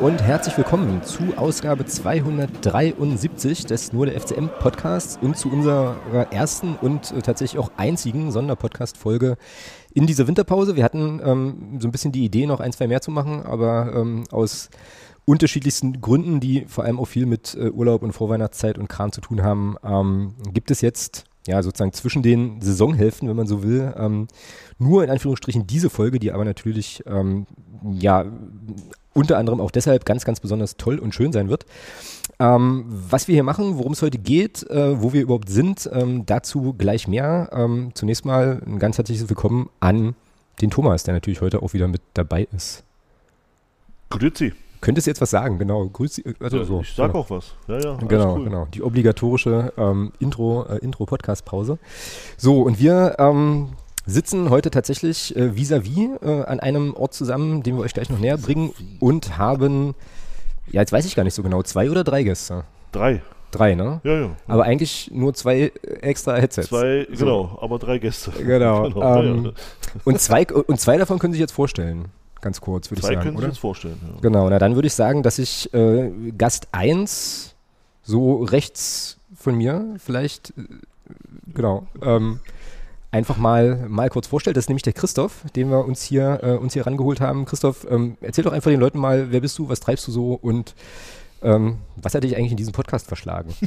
Und herzlich willkommen zu Ausgabe 273 des Nur der FCM Podcasts und zu unserer ersten und äh, tatsächlich auch einzigen Sonderpodcast-Folge in dieser Winterpause. Wir hatten ähm, so ein bisschen die Idee, noch ein, zwei mehr zu machen, aber ähm, aus unterschiedlichsten Gründen, die vor allem auch viel mit äh, Urlaub und Vorweihnachtszeit und Kram zu tun haben, ähm, gibt es jetzt ja sozusagen zwischen den Saisonhälften, wenn man so will, ähm, nur in Anführungsstrichen diese Folge, die aber natürlich ähm, ja unter anderem auch deshalb ganz, ganz besonders toll und schön sein wird. Ähm, was wir hier machen, worum es heute geht, äh, wo wir überhaupt sind, ähm, dazu gleich mehr. Ähm, zunächst mal ein ganz herzliches Willkommen an den Thomas, der natürlich heute auch wieder mit dabei ist. Grüezi. Könntest du jetzt was sagen, genau. Grüß also ja, so. Ich sag genau. auch was. Ja, ja, genau, cool. genau. Die obligatorische ähm, Intro, äh, Intro-Podcast-Pause. So, und wir ähm, sitzen heute tatsächlich äh, vis-à-vis äh, an einem Ort zusammen, den wir euch gleich noch näher bringen und haben, ja, jetzt weiß ich gar nicht so genau, zwei oder drei Gäste? Drei. Drei, ne? Ja, ja. Aber eigentlich nur zwei extra Headsets. Zwei, so. genau, aber drei Gäste. Genau. genau ähm, ja, und, zwei, und zwei davon können sich jetzt vorstellen. Ganz kurz, würde ich sagen. Zwei können oder? sich jetzt vorstellen. Ja. Genau, na dann würde ich sagen, dass ich äh, Gast 1 so rechts von mir vielleicht, äh, genau, ähm, einfach mal, mal kurz vorstellt. Das ist nämlich der Christoph, den wir uns hier, äh, uns hier rangeholt haben. Christoph, ähm, erzähl doch einfach den Leuten mal, wer bist du, was treibst du so und ähm, was hat dich eigentlich in diesen Podcast verschlagen?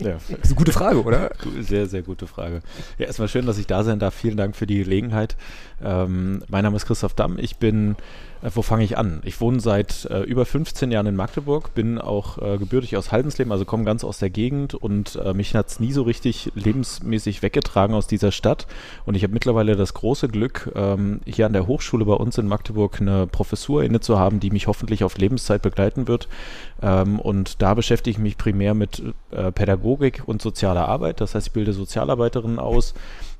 Ja. Das ist eine gute Frage, oder? Sehr, sehr gute Frage. Ja, erstmal schön, dass ich da sein darf. Vielen Dank für die Gelegenheit. Ähm, mein Name ist Christoph Damm. Ich bin wo fange ich an? Ich wohne seit äh, über 15 Jahren in Magdeburg, bin auch äh, gebürtig aus Haldensleben, also komme ganz aus der Gegend und äh, mich hat es nie so richtig lebensmäßig weggetragen aus dieser Stadt. Und ich habe mittlerweile das große Glück, ähm, hier an der Hochschule bei uns in Magdeburg eine Professur inne zu haben, die mich hoffentlich auf Lebenszeit begleiten wird. Ähm, und da beschäftige ich mich primär mit äh, Pädagogik und sozialer Arbeit. Das heißt, ich bilde Sozialarbeiterinnen aus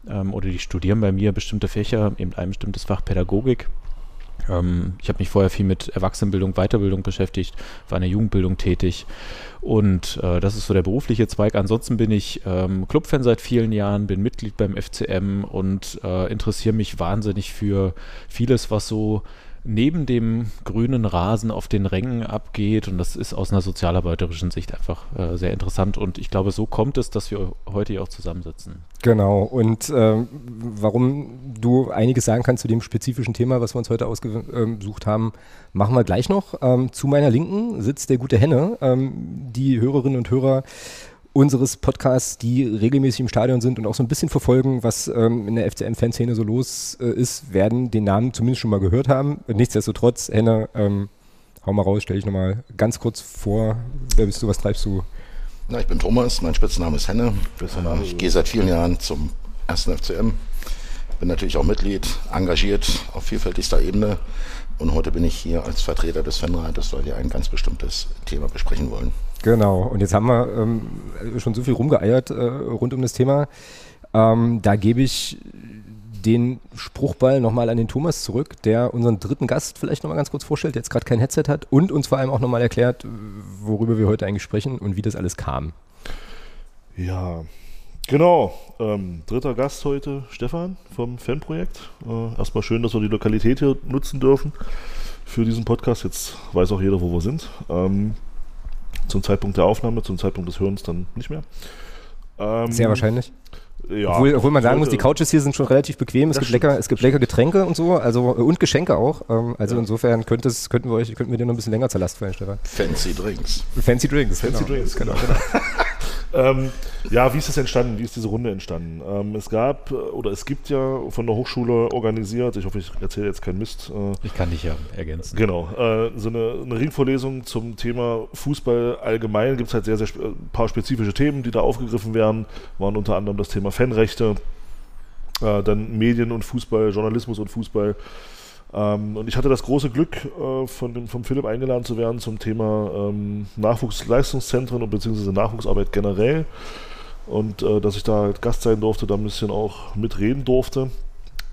ähm, oder die studieren bei mir bestimmte Fächer, eben ein bestimmtes Fach Pädagogik. Ähm, ich habe mich vorher viel mit Erwachsenenbildung, Weiterbildung beschäftigt, war in der Jugendbildung tätig und äh, das ist so der berufliche Zweig. Ansonsten bin ich ähm, Clubfan seit vielen Jahren, bin Mitglied beim FCM und äh, interessiere mich wahnsinnig für vieles, was so neben dem grünen Rasen auf den Rängen abgeht. Und das ist aus einer sozialarbeiterischen Sicht einfach äh, sehr interessant. Und ich glaube, so kommt es, dass wir heute hier auch zusammensitzen. Genau. Und äh, warum du einiges sagen kannst zu dem spezifischen Thema, was wir uns heute ausgesucht haben, machen wir gleich noch. Ähm, zu meiner Linken sitzt der gute Henne. Ähm, die Hörerinnen und Hörer unseres Podcasts, die regelmäßig im Stadion sind und auch so ein bisschen verfolgen, was ähm, in der FCM-Fanszene so los äh, ist, werden den Namen zumindest schon mal gehört haben. Nichtsdestotrotz, Henne, ähm, hau mal raus, stell dich nochmal ganz kurz vor. Wer bist du, was treibst du? Na, ich bin Thomas, mein Spitzname ist Henne. Ich gehe seit vielen Jahren zum ersten FCM. Bin natürlich auch Mitglied, engagiert auf vielfältigster Ebene. Und heute bin ich hier als Vertreter des Fanrates, weil wir ein ganz bestimmtes Thema besprechen wollen. Genau, und jetzt haben wir ähm, schon so viel rumgeeiert äh, rund um das Thema. Ähm, da gebe ich den Spruchball nochmal an den Thomas zurück, der unseren dritten Gast vielleicht nochmal ganz kurz vorstellt, der jetzt gerade kein Headset hat und uns vor allem auch nochmal erklärt, worüber wir heute eigentlich sprechen und wie das alles kam. Ja, genau. Ähm, dritter Gast heute, Stefan vom Fanprojekt. Äh, erstmal schön, dass wir die Lokalität hier nutzen dürfen für diesen Podcast. Jetzt weiß auch jeder, wo wir sind. Ähm, zum Zeitpunkt der Aufnahme, zum Zeitpunkt des Hörens dann nicht mehr. Ähm, Sehr wahrscheinlich. Ja, obwohl, obwohl man sagen muss, die Couches hier sind schon relativ bequem. Es gibt lecker, es gibt lecker Getränke und so, also und Geschenke auch. Ähm, also ja. insofern könnte es, könnten wir euch, könnten wir dir noch ein bisschen länger zur Last fallen, Stefan. Fancy Drinks. Fancy Drinks. Fancy genau. Drinks, genau. genau. ähm, ja, wie ist es entstanden? Wie ist diese Runde entstanden? Ähm, es gab oder es gibt ja von der Hochschule organisiert, ich hoffe, ich erzähle jetzt keinen Mist. Äh, ich kann dich ja ergänzen. Genau, äh, so eine, eine, Ringvorlesung zum Thema Fußball allgemein. Gibt es halt sehr, sehr spe paar spezifische Themen, die da aufgegriffen werden. Waren unter anderem das Thema Fanrechte, äh, dann Medien und Fußball, Journalismus und Fußball. Ähm, und ich hatte das große Glück, äh, von dem, vom Philipp eingeladen zu werden zum Thema ähm, Nachwuchsleistungszentren und beziehungsweise Nachwuchsarbeit generell. Und äh, dass ich da Gast sein durfte, da ein bisschen auch mitreden durfte.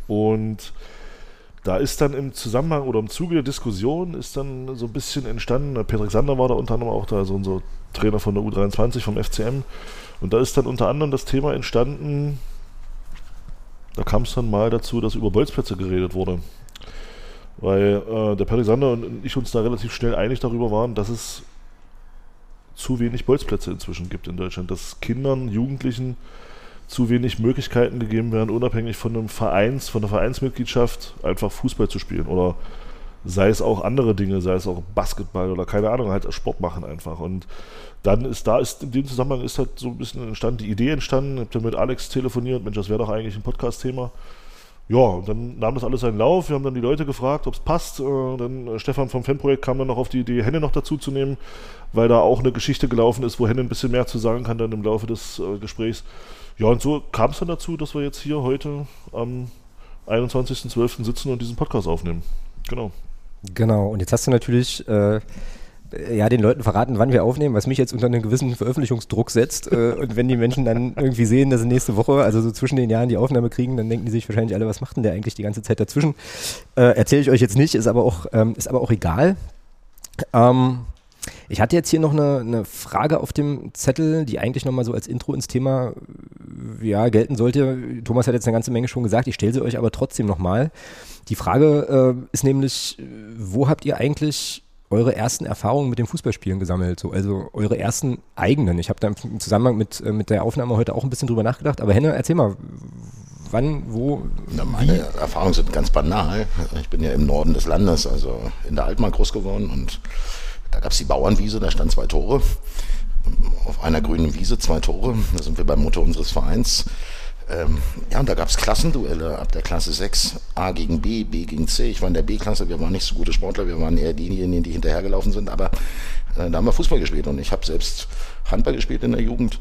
Und da ist dann im Zusammenhang oder im Zuge der Diskussion ist dann so ein bisschen entstanden, Patrick Sander war da unter anderem auch da, also unser Trainer von der U23 vom FCM. Und da ist dann unter anderem das Thema entstanden, da kam es dann mal dazu, dass über Bolzplätze geredet wurde. weil äh, der Perisander und ich uns da relativ schnell einig darüber waren, dass es zu wenig Bolzplätze inzwischen gibt in Deutschland, dass Kindern, Jugendlichen zu wenig Möglichkeiten gegeben werden, unabhängig von einem Vereins, von der Vereinsmitgliedschaft einfach Fußball zu spielen oder sei es auch andere Dinge, sei es auch Basketball oder keine Ahnung, halt Sport machen einfach. Und dann ist da, ist in dem Zusammenhang ist halt so ein bisschen entstanden, die Idee entstanden, ich habe dann mit Alex telefoniert, Mensch, das wäre doch eigentlich ein Podcast-Thema. Ja, und dann nahm das alles seinen Lauf. Wir haben dann die Leute gefragt, ob es passt. Äh, dann äh, Stefan vom Fanprojekt kam dann noch auf die Idee, Henne noch dazu zu nehmen, weil da auch eine Geschichte gelaufen ist, wo Henne ein bisschen mehr zu sagen kann dann im Laufe des äh, Gesprächs. Ja, und so kam es dann dazu, dass wir jetzt hier heute am 21.12. sitzen und diesen Podcast aufnehmen. Genau. Genau, und jetzt hast du natürlich äh, ja, den Leuten verraten, wann wir aufnehmen, was mich jetzt unter einen gewissen Veröffentlichungsdruck setzt. Äh, und wenn die Menschen dann irgendwie sehen, dass sie nächste Woche, also so zwischen den Jahren die Aufnahme kriegen, dann denken die sich wahrscheinlich alle, was macht denn der eigentlich die ganze Zeit dazwischen? Äh, Erzähle ich euch jetzt nicht, ist aber auch, ähm, ist aber auch egal. Ähm, ich hatte jetzt hier noch eine, eine, Frage auf dem Zettel, die eigentlich nochmal so als Intro ins Thema ja, gelten sollte. Thomas hat jetzt eine ganze Menge schon gesagt, ich stelle sie euch aber trotzdem nochmal. Die Frage äh, ist nämlich, wo habt ihr eigentlich eure ersten Erfahrungen mit dem Fußballspielen gesammelt? So, also eure ersten eigenen. Ich habe da im Zusammenhang mit, äh, mit der Aufnahme heute auch ein bisschen drüber nachgedacht. Aber Henne, erzähl mal, wann, wo? Na, meine wie? Erfahrungen sind ganz banal. Ich bin ja im Norden des Landes, also in der Altmark groß geworden und da gab es die Bauernwiese, da standen zwei Tore. Auf einer grünen Wiese zwei Tore. Da sind wir beim Motto unseres Vereins. Ähm, ja, und da gab es Klassenduelle ab der Klasse 6, A gegen B, B gegen C. Ich war in der B-Klasse, wir waren nicht so gute Sportler, wir waren eher diejenigen, die hinterhergelaufen sind, aber äh, da haben wir Fußball gespielt und ich habe selbst Handball gespielt in der Jugend.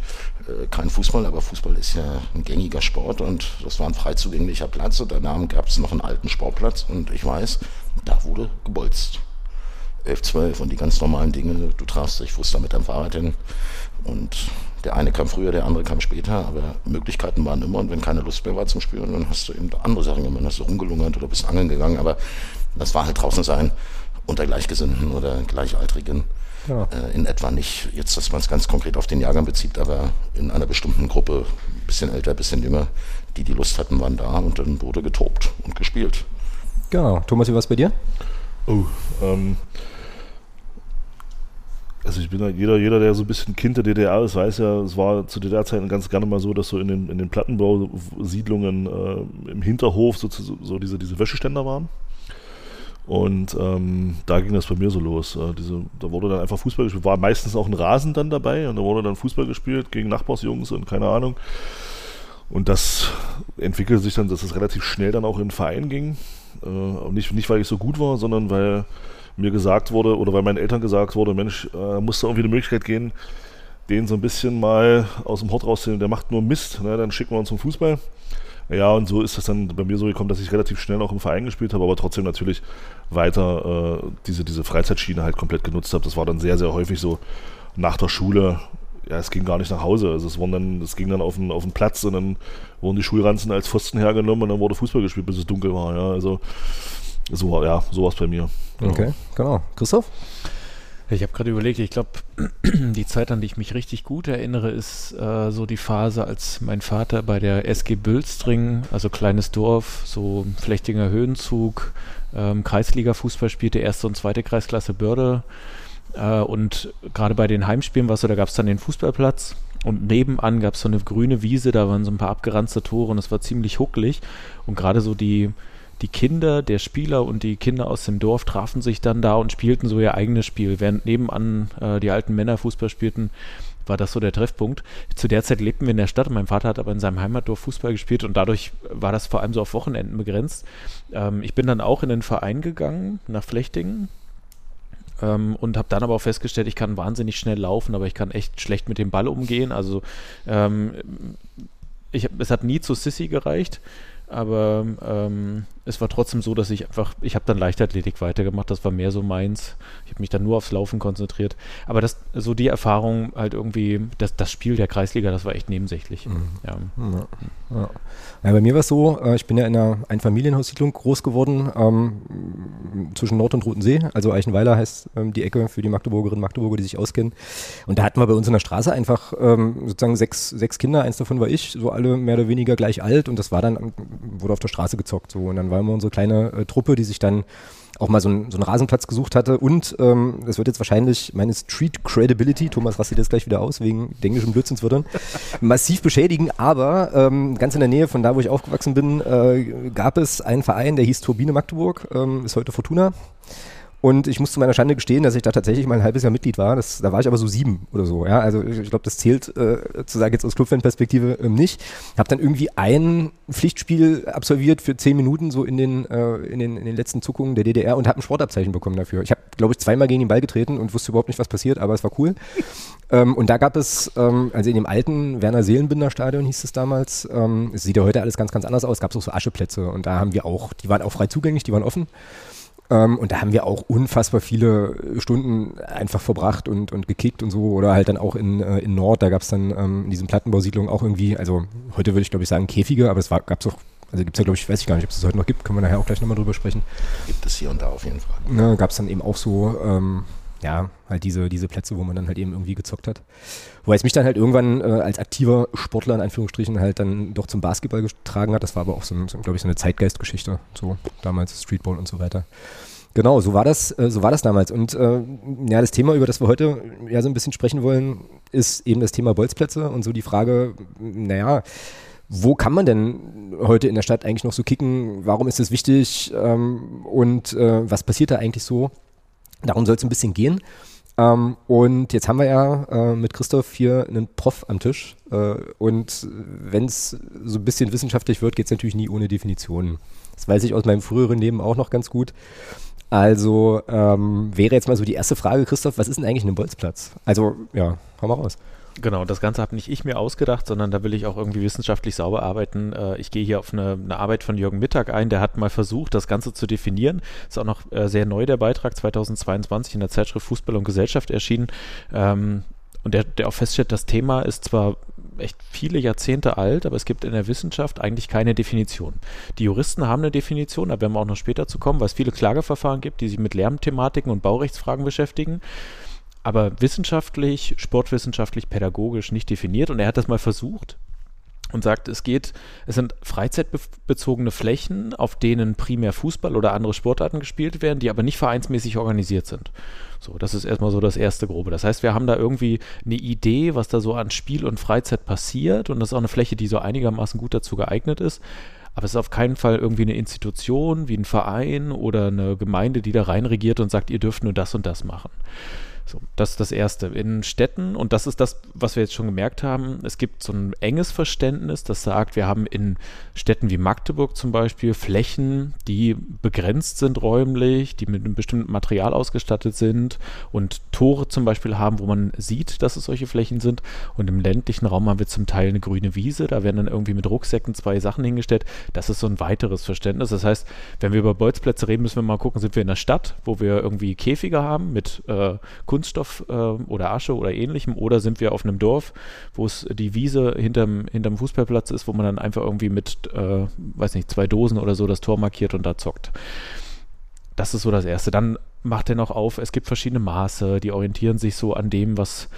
Äh, kein Fußball, aber Fußball ist ja ein gängiger Sport und das war ein frei zugänglicher Platz und danach gab es noch einen alten Sportplatz und ich weiß, da wurde gebolzt. 11, 12 und die ganz normalen Dinge. Du trafst dich, fuhrst da mit deinem Fahrrad hin und der eine kam früher, der andere kam später, aber Möglichkeiten waren immer und wenn keine Lust mehr war zum Spielen, dann hast du eben andere Sachen gemacht, hast du rumgelungert oder bist angeln gegangen, aber das war halt draußen sein unter Gleichgesinnten oder Gleichaltrigen. Ja. Äh, in etwa nicht, jetzt, dass man es ganz konkret auf den Jahrgang bezieht, aber in einer bestimmten Gruppe, bisschen älter, bisschen jünger, die die Lust hatten, waren da und dann wurde getobt und gespielt. Genau. Thomas, wie war es bei dir? Oh, ähm, also ich bin ja, jeder, jeder, der so ein bisschen Kind der DDR ist, weiß ja, es war zu DDR-Zeiten ganz gerne mal so, dass so in den, in den Plattenbausiedlungen äh, im Hinterhof so, so diese, diese Wäscheständer waren. Und ähm, da ging das bei mir so los. Äh, diese, da wurde dann einfach Fußball gespielt. War meistens auch ein Rasen dann dabei und da wurde dann Fußball gespielt gegen Nachbarsjungs und keine Ahnung. Und das entwickelte sich dann, dass es relativ schnell dann auch in den Verein ging. Äh, nicht, nicht, weil ich so gut war, sondern weil mir gesagt wurde oder weil meinen Eltern gesagt wurde, Mensch, äh, muss da irgendwie eine Möglichkeit gehen, den so ein bisschen mal aus dem Hort rauszunehmen, der macht nur Mist, ne, dann schicken wir uns zum Fußball. Ja, und so ist das dann bei mir so gekommen, dass ich relativ schnell auch im Verein gespielt habe, aber trotzdem natürlich weiter äh, diese, diese Freizeitschiene halt komplett genutzt habe. Das war dann sehr, sehr häufig so nach der Schule. Ja, es ging gar nicht nach Hause. Also es, dann, es ging dann auf den, auf den Platz und dann wurden die Schulranzen als Pfosten hergenommen und dann wurde Fußball gespielt, bis es dunkel war. Ja, also so, ja, sowas bei mir. Genau. Okay, genau. Christoph? Ich habe gerade überlegt, ich glaube, die Zeit, an die ich mich richtig gut erinnere, ist äh, so die Phase, als mein Vater bei der SG Bülstring, also kleines Dorf, so Flechtinger Höhenzug, ähm, Kreisliga-Fußball spielte, erste und zweite Kreisklasse Börde. Äh, und gerade bei den Heimspielen war so, da gab es dann den Fußballplatz und nebenan gab es so eine grüne Wiese, da waren so ein paar abgeranzte Tore und es war ziemlich huckelig. Und gerade so die die Kinder der Spieler und die Kinder aus dem Dorf trafen sich dann da und spielten so ihr eigenes Spiel. Während nebenan äh, die alten Männer Fußball spielten, war das so der Treffpunkt. Zu der Zeit lebten wir in der Stadt. Mein Vater hat aber in seinem Heimatdorf Fußball gespielt und dadurch war das vor allem so auf Wochenenden begrenzt. Ähm, ich bin dann auch in den Verein gegangen, nach Flechtingen. Ähm, und habe dann aber auch festgestellt, ich kann wahnsinnig schnell laufen, aber ich kann echt schlecht mit dem Ball umgehen. Also ähm, ich, es hat nie zu Sissy gereicht aber ähm, es war trotzdem so, dass ich einfach, ich habe dann Leichtathletik weitergemacht, das war mehr so meins. Ich habe mich dann nur aufs Laufen konzentriert. Aber das, so die Erfahrung halt irgendwie, das, das Spiel der Kreisliga, das war echt nebensächlich. Mhm. Ja. Ja. Ja. ja. bei mir war es so, äh, ich bin ja in einer Einfamilienhaussiedlung groß geworden, ähm, zwischen Nord- und Roten See. Also Eichenweiler heißt ähm, die Ecke für die Magdeburgerinnen und Magdeburger, die sich auskennen. Und da hatten wir bei uns in der Straße einfach ähm, sozusagen sechs, sechs Kinder, eins davon war ich, so alle mehr oder weniger gleich alt. Und das war dann wurde auf der Straße gezockt. So. Und dann war immer unsere kleine äh, Truppe, die sich dann auch mal so, ein, so einen Rasenplatz gesucht hatte. Und ähm, das wird jetzt wahrscheinlich meine Street Credibility, Thomas rastet jetzt gleich wieder aus, wegen englischen Blödsinnswörtern, massiv beschädigen. Aber ähm, ganz in der Nähe von da, wo ich aufgewachsen bin, äh, gab es einen Verein, der hieß Turbine Magdeburg, ähm, ist heute Fortuna. Und ich muss zu meiner Schande gestehen, dass ich da tatsächlich mal ein halbes Jahr Mitglied war. Das, da war ich aber so sieben oder so. Ja? Also ich, ich glaube, das zählt äh, zu sagen jetzt aus Clubfan-Perspektive ähm, nicht. Habe dann irgendwie ein Pflichtspiel absolviert für zehn Minuten so in den, äh, in den, in den letzten Zuckungen der DDR und habe ein Sportabzeichen bekommen dafür. Ich habe, glaube ich, zweimal gegen den Ball getreten und wusste überhaupt nicht, was passiert, aber es war cool. ähm, und da gab es, ähm, also in dem alten Werner Seelenbinder Stadion hieß es damals, ähm, es sieht ja heute alles ganz, ganz anders aus, gab es auch so Ascheplätze und da haben wir auch, die waren auch frei zugänglich, die waren offen. Ähm, und da haben wir auch unfassbar viele Stunden einfach verbracht und, und gekickt und so. Oder halt dann auch in, äh, in Nord, da gab es dann ähm, in diesen Plattenbausiedlungen auch irgendwie, also heute würde ich glaube ich sagen Käfige, aber es gab es auch, also gibt es ja glaube ich, weiß ich gar nicht, ob es das heute noch gibt, können wir nachher auch gleich nochmal drüber sprechen. Gibt es hier und da auf jeden Fall. Ne, gab es dann eben auch so, ähm, ja, halt diese, diese Plätze, wo man dann halt eben irgendwie gezockt hat. Wobei es mich dann halt irgendwann äh, als aktiver Sportler in Anführungsstrichen halt dann doch zum Basketball getragen hat. Das war aber auch so, so glaube ich, so eine Zeitgeistgeschichte, so damals Streetball und so weiter. Genau, so war das, äh, so war das damals. Und äh, ja, das Thema, über das wir heute ja so ein bisschen sprechen wollen, ist eben das Thema Bolzplätze und so die Frage, naja, wo kann man denn heute in der Stadt eigentlich noch so kicken? Warum ist das wichtig? Ähm, und äh, was passiert da eigentlich so? Darum soll es ein bisschen gehen. Ähm, und jetzt haben wir ja äh, mit Christoph hier einen Prof am Tisch. Äh, und wenn es so ein bisschen wissenschaftlich wird, geht es natürlich nie ohne Definitionen. Das weiß ich aus meinem früheren Leben auch noch ganz gut. Also ähm, wäre jetzt mal so die erste Frage, Christoph, was ist denn eigentlich ein Bolzplatz? Also ja, hau mal raus. Genau, das Ganze habe nicht ich mir ausgedacht, sondern da will ich auch irgendwie wissenschaftlich sauber arbeiten. Äh, ich gehe hier auf eine, eine, Arbeit von Jürgen Mittag ein, der hat mal versucht, das Ganze zu definieren. Ist auch noch äh, sehr neu, der Beitrag, 2022 in der Zeitschrift Fußball und Gesellschaft erschienen. Ähm, und der, der auch feststellt, das Thema ist zwar echt viele Jahrzehnte alt, aber es gibt in der Wissenschaft eigentlich keine Definition. Die Juristen haben eine Definition, da werden wir auch noch später zu kommen, weil es viele Klageverfahren gibt, die sich mit Lärmthematiken und Baurechtsfragen beschäftigen aber wissenschaftlich, sportwissenschaftlich, pädagogisch nicht definiert. Und er hat das mal versucht und sagt, es geht, es sind freizeitbezogene Flächen, auf denen primär Fußball oder andere Sportarten gespielt werden, die aber nicht vereinsmäßig organisiert sind. So, das ist erstmal so das erste Grobe. Das heißt, wir haben da irgendwie eine Idee, was da so an Spiel und Freizeit passiert und das ist auch eine Fläche, die so einigermaßen gut dazu geeignet ist. Aber es ist auf keinen Fall irgendwie eine Institution wie ein Verein oder eine Gemeinde, die da reinregiert und sagt, ihr dürft nur das und das machen. So, das ist das Erste. In Städten, und das ist das, was wir jetzt schon gemerkt haben, es gibt so ein enges Verständnis, das sagt, wir haben in Städten wie Magdeburg zum Beispiel Flächen, die begrenzt sind räumlich, die mit einem bestimmten Material ausgestattet sind und Tore zum Beispiel haben, wo man sieht, dass es solche Flächen sind. Und im ländlichen Raum haben wir zum Teil eine grüne Wiese, da werden dann irgendwie mit Rucksäcken zwei Sachen hingestellt. Das ist so ein weiteres Verständnis. Das heißt, wenn wir über Bolzplätze reden, müssen wir mal gucken, sind wir in der Stadt, wo wir irgendwie Käfige haben mit äh, Kunststoff äh, oder Asche oder ähnlichem oder sind wir auf einem Dorf, wo es die Wiese hinterm, hinterm Fußballplatz ist, wo man dann einfach irgendwie mit, äh, weiß nicht, zwei Dosen oder so das Tor markiert und da zockt. Das ist so das Erste. Dann macht er noch auf, es gibt verschiedene Maße, die orientieren sich so an dem, was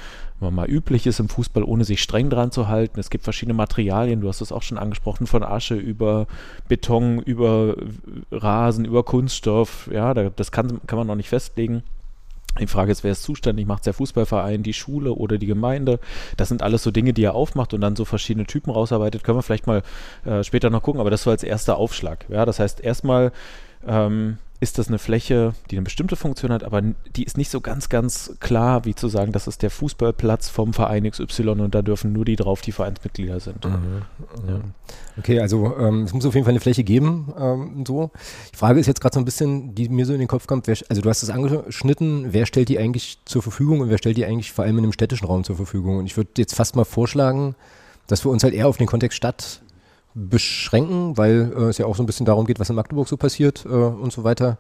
mal üblich ist im Fußball, ohne sich streng dran zu halten. Es gibt verschiedene Materialien, du hast es auch schon angesprochen, von Asche über Beton, über Rasen, über Kunststoff. Ja, das kann, kann man noch nicht festlegen. Die Frage ist, wer ist zuständig? Macht es der Fußballverein, die Schule oder die Gemeinde? Das sind alles so Dinge, die er aufmacht und dann so verschiedene Typen rausarbeitet. Können wir vielleicht mal äh, später noch gucken, aber das so als erster Aufschlag. Ja, das heißt, erstmal ähm, ist das eine Fläche, die eine bestimmte Funktion hat, aber die ist nicht so ganz, ganz klar, wie zu sagen, das ist der Fußballplatz vom Verein XY und da dürfen nur die drauf, die Vereinsmitglieder sind. Mhm. Ja. Okay, also ähm, es muss auf jeden Fall eine Fläche geben. Ähm, so. Die Frage ist jetzt gerade so ein bisschen, die mir so in den Kopf kommt, wer, also du hast es angeschnitten, wer stellt die eigentlich zur Verfügung und wer stellt die eigentlich vor allem in einem städtischen Raum zur Verfügung? Und ich würde jetzt fast mal vorschlagen, dass wir uns halt eher auf den Kontext Stadt beschränken, weil äh, es ja auch so ein bisschen darum geht, was in Magdeburg so passiert äh, und so weiter.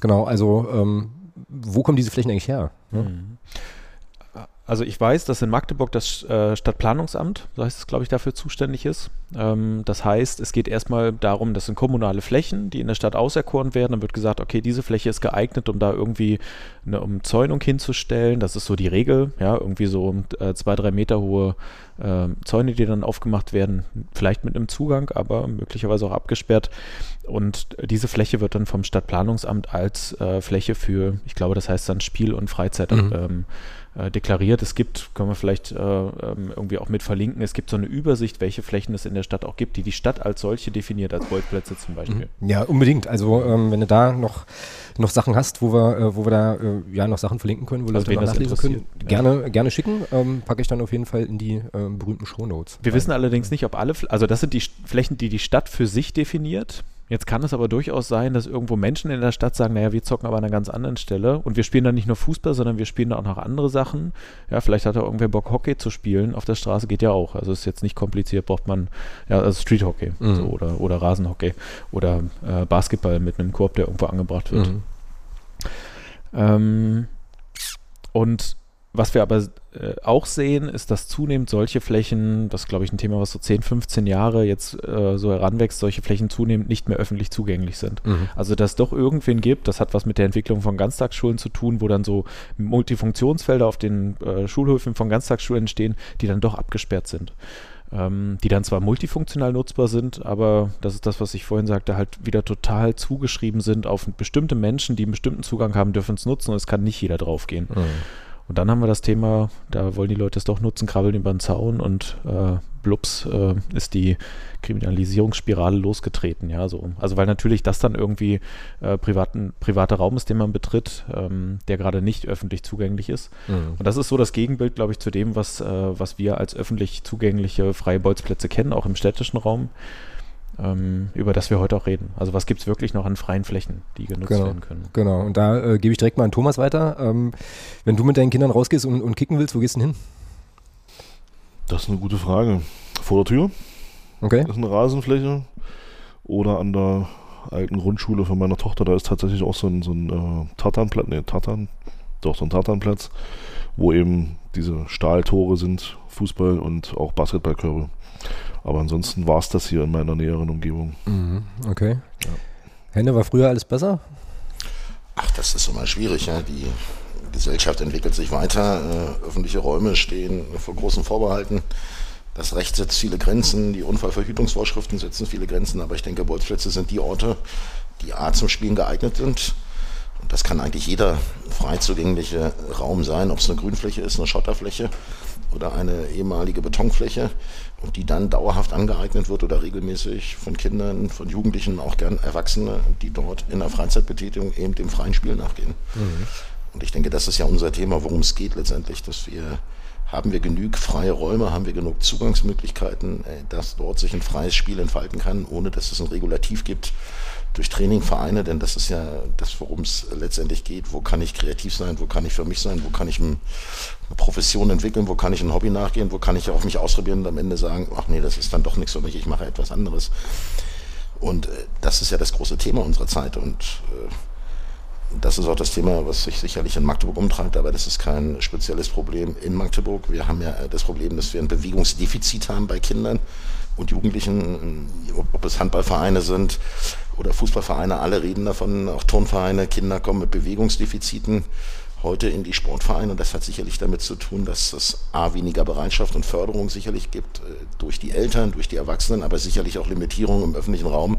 Genau, also ähm, wo kommen diese Flächen eigentlich her? Ne? Mhm. Also ich weiß, dass in Magdeburg das äh, Stadtplanungsamt, so heißt es, glaube ich, dafür zuständig ist. Ähm, das heißt, es geht erstmal darum, das sind kommunale Flächen, die in der Stadt auserkoren werden. Dann wird gesagt, okay, diese Fläche ist geeignet, um da irgendwie eine Umzäunung hinzustellen. Das ist so die Regel, ja, irgendwie so äh, zwei, drei Meter hohe äh, Zäune, die dann aufgemacht werden, vielleicht mit einem Zugang, aber möglicherweise auch abgesperrt. Und diese Fläche wird dann vom Stadtplanungsamt als äh, Fläche für, ich glaube, das heißt dann Spiel- und Freizeit mhm. ähm, äh, deklariert. Es gibt, können wir vielleicht äh, ähm, irgendwie auch mit verlinken, es gibt so eine Übersicht, welche Flächen es in der Stadt auch gibt, die die Stadt als solche definiert, als Bolzplätze zum Beispiel. Mhm. Ja, unbedingt. Also ähm, wenn du da noch, noch Sachen hast, wo wir, äh, wo wir da äh, ja noch Sachen verlinken können, wo also Leute nachlesen können, ja. gerne, gerne schicken, ähm, packe ich dann auf jeden Fall in die ähm, berühmten Shownotes. Wir rein. wissen allerdings nicht, ob alle, also das sind die Flächen, die die Stadt für sich definiert. Jetzt kann es aber durchaus sein, dass irgendwo Menschen in der Stadt sagen, naja, wir zocken aber an einer ganz anderen Stelle und wir spielen da nicht nur Fußball, sondern wir spielen da auch noch andere Sachen. Ja, vielleicht hat da irgendwer Bock, Hockey zu spielen. Auf der Straße geht ja auch. Also ist jetzt nicht kompliziert, braucht man ja, also Street Hockey mhm. so, oder, oder Rasenhockey oder äh, Basketball mit einem Korb, der irgendwo angebracht wird. Mhm. Ähm, und was wir aber äh, auch sehen, ist, dass zunehmend solche Flächen, das ist glaube ich ein Thema, was so 10, 15 Jahre jetzt äh, so heranwächst, solche Flächen zunehmend nicht mehr öffentlich zugänglich sind. Mhm. Also dass es doch irgendwen gibt, das hat was mit der Entwicklung von Ganztagsschulen zu tun, wo dann so Multifunktionsfelder auf den äh, Schulhöfen von Ganztagsschulen entstehen, die dann doch abgesperrt sind. Ähm, die dann zwar multifunktional nutzbar sind, aber das ist das, was ich vorhin sagte, halt wieder total zugeschrieben sind auf bestimmte Menschen, die einen bestimmten Zugang haben, dürfen es nutzen und es kann nicht jeder draufgehen. Mhm. Und dann haben wir das Thema, da wollen die Leute es doch nutzen, krabbeln über den Zaun und äh, blups äh, ist die Kriminalisierungsspirale losgetreten. Ja, so. Also weil natürlich das dann irgendwie äh, privaten, privater Raum ist, den man betritt, ähm, der gerade nicht öffentlich zugänglich ist. Mhm. Und das ist so das Gegenbild, glaube ich, zu dem, was, äh, was wir als öffentlich zugängliche freie Bolzplätze kennen, auch im städtischen Raum ähm, über das wir heute auch reden. Also was gibt es wirklich noch an freien Flächen, die genutzt genau, werden können? Genau, und da äh, gebe ich direkt mal an Thomas weiter. Ähm, wenn du mit deinen Kindern rausgehst und, und kicken willst, wo gehst du hin? Das ist eine gute Frage. Vor der Tür. Okay. Das ist eine Rasenfläche. Oder an der alten Grundschule von meiner Tochter, da ist tatsächlich auch so ein, so ein äh, Tatanplatz, nee, Tatan, doch so ein Tatanplatz, wo eben diese Stahltore sind, Fußball und auch Basketballkörbe. Aber ansonsten war es das hier in meiner näheren Umgebung. Mhm, okay. Ja. Henne, war früher alles besser? Ach, das ist immer schwierig. Ja? Die Gesellschaft entwickelt sich weiter. Äh, öffentliche Räume stehen vor großen Vorbehalten. Das Recht setzt viele Grenzen, die Unfallverhütungsvorschriften setzen viele Grenzen, aber ich denke, Bolzplätze sind die Orte, die A zum Spielen geeignet sind. Und das kann eigentlich jeder frei zugängliche Raum sein, ob es eine Grünfläche ist, eine Schotterfläche oder eine ehemalige Betonfläche die dann dauerhaft angeeignet wird oder regelmäßig von Kindern, von Jugendlichen, auch gern Erwachsene, die dort in der Freizeitbetätigung eben dem freien Spiel nachgehen. Mhm. Und ich denke, das ist ja unser Thema, worum es geht letztendlich, dass wir haben wir genug freie Räume, haben wir genug Zugangsmöglichkeiten, äh, dass dort sich ein freies Spiel entfalten kann, ohne dass es ein Regulativ gibt durch Training, Vereine, denn das ist ja das, worum es letztendlich geht. Wo kann ich kreativ sein? Wo kann ich für mich sein? Wo kann ich eine Profession entwickeln? Wo kann ich ein Hobby nachgehen? Wo kann ich auf mich ausprobieren und am Ende sagen, ach nee, das ist dann doch nichts für mich, ich mache etwas anderes. Und äh, das ist ja das große Thema unserer Zeit und äh, das ist auch das Thema, was sich sicherlich in Magdeburg umtreibt, aber das ist kein spezielles Problem in Magdeburg. Wir haben ja das Problem, dass wir ein Bewegungsdefizit haben bei Kindern und Jugendlichen, ob es Handballvereine sind oder Fußballvereine, alle reden davon, auch Turnvereine, Kinder kommen mit Bewegungsdefiziten heute in die Sportvereine und das hat sicherlich damit zu tun, dass es A weniger Bereitschaft und Förderung sicherlich gibt äh, durch die Eltern, durch die Erwachsenen, aber sicherlich auch Limitierungen im öffentlichen Raum.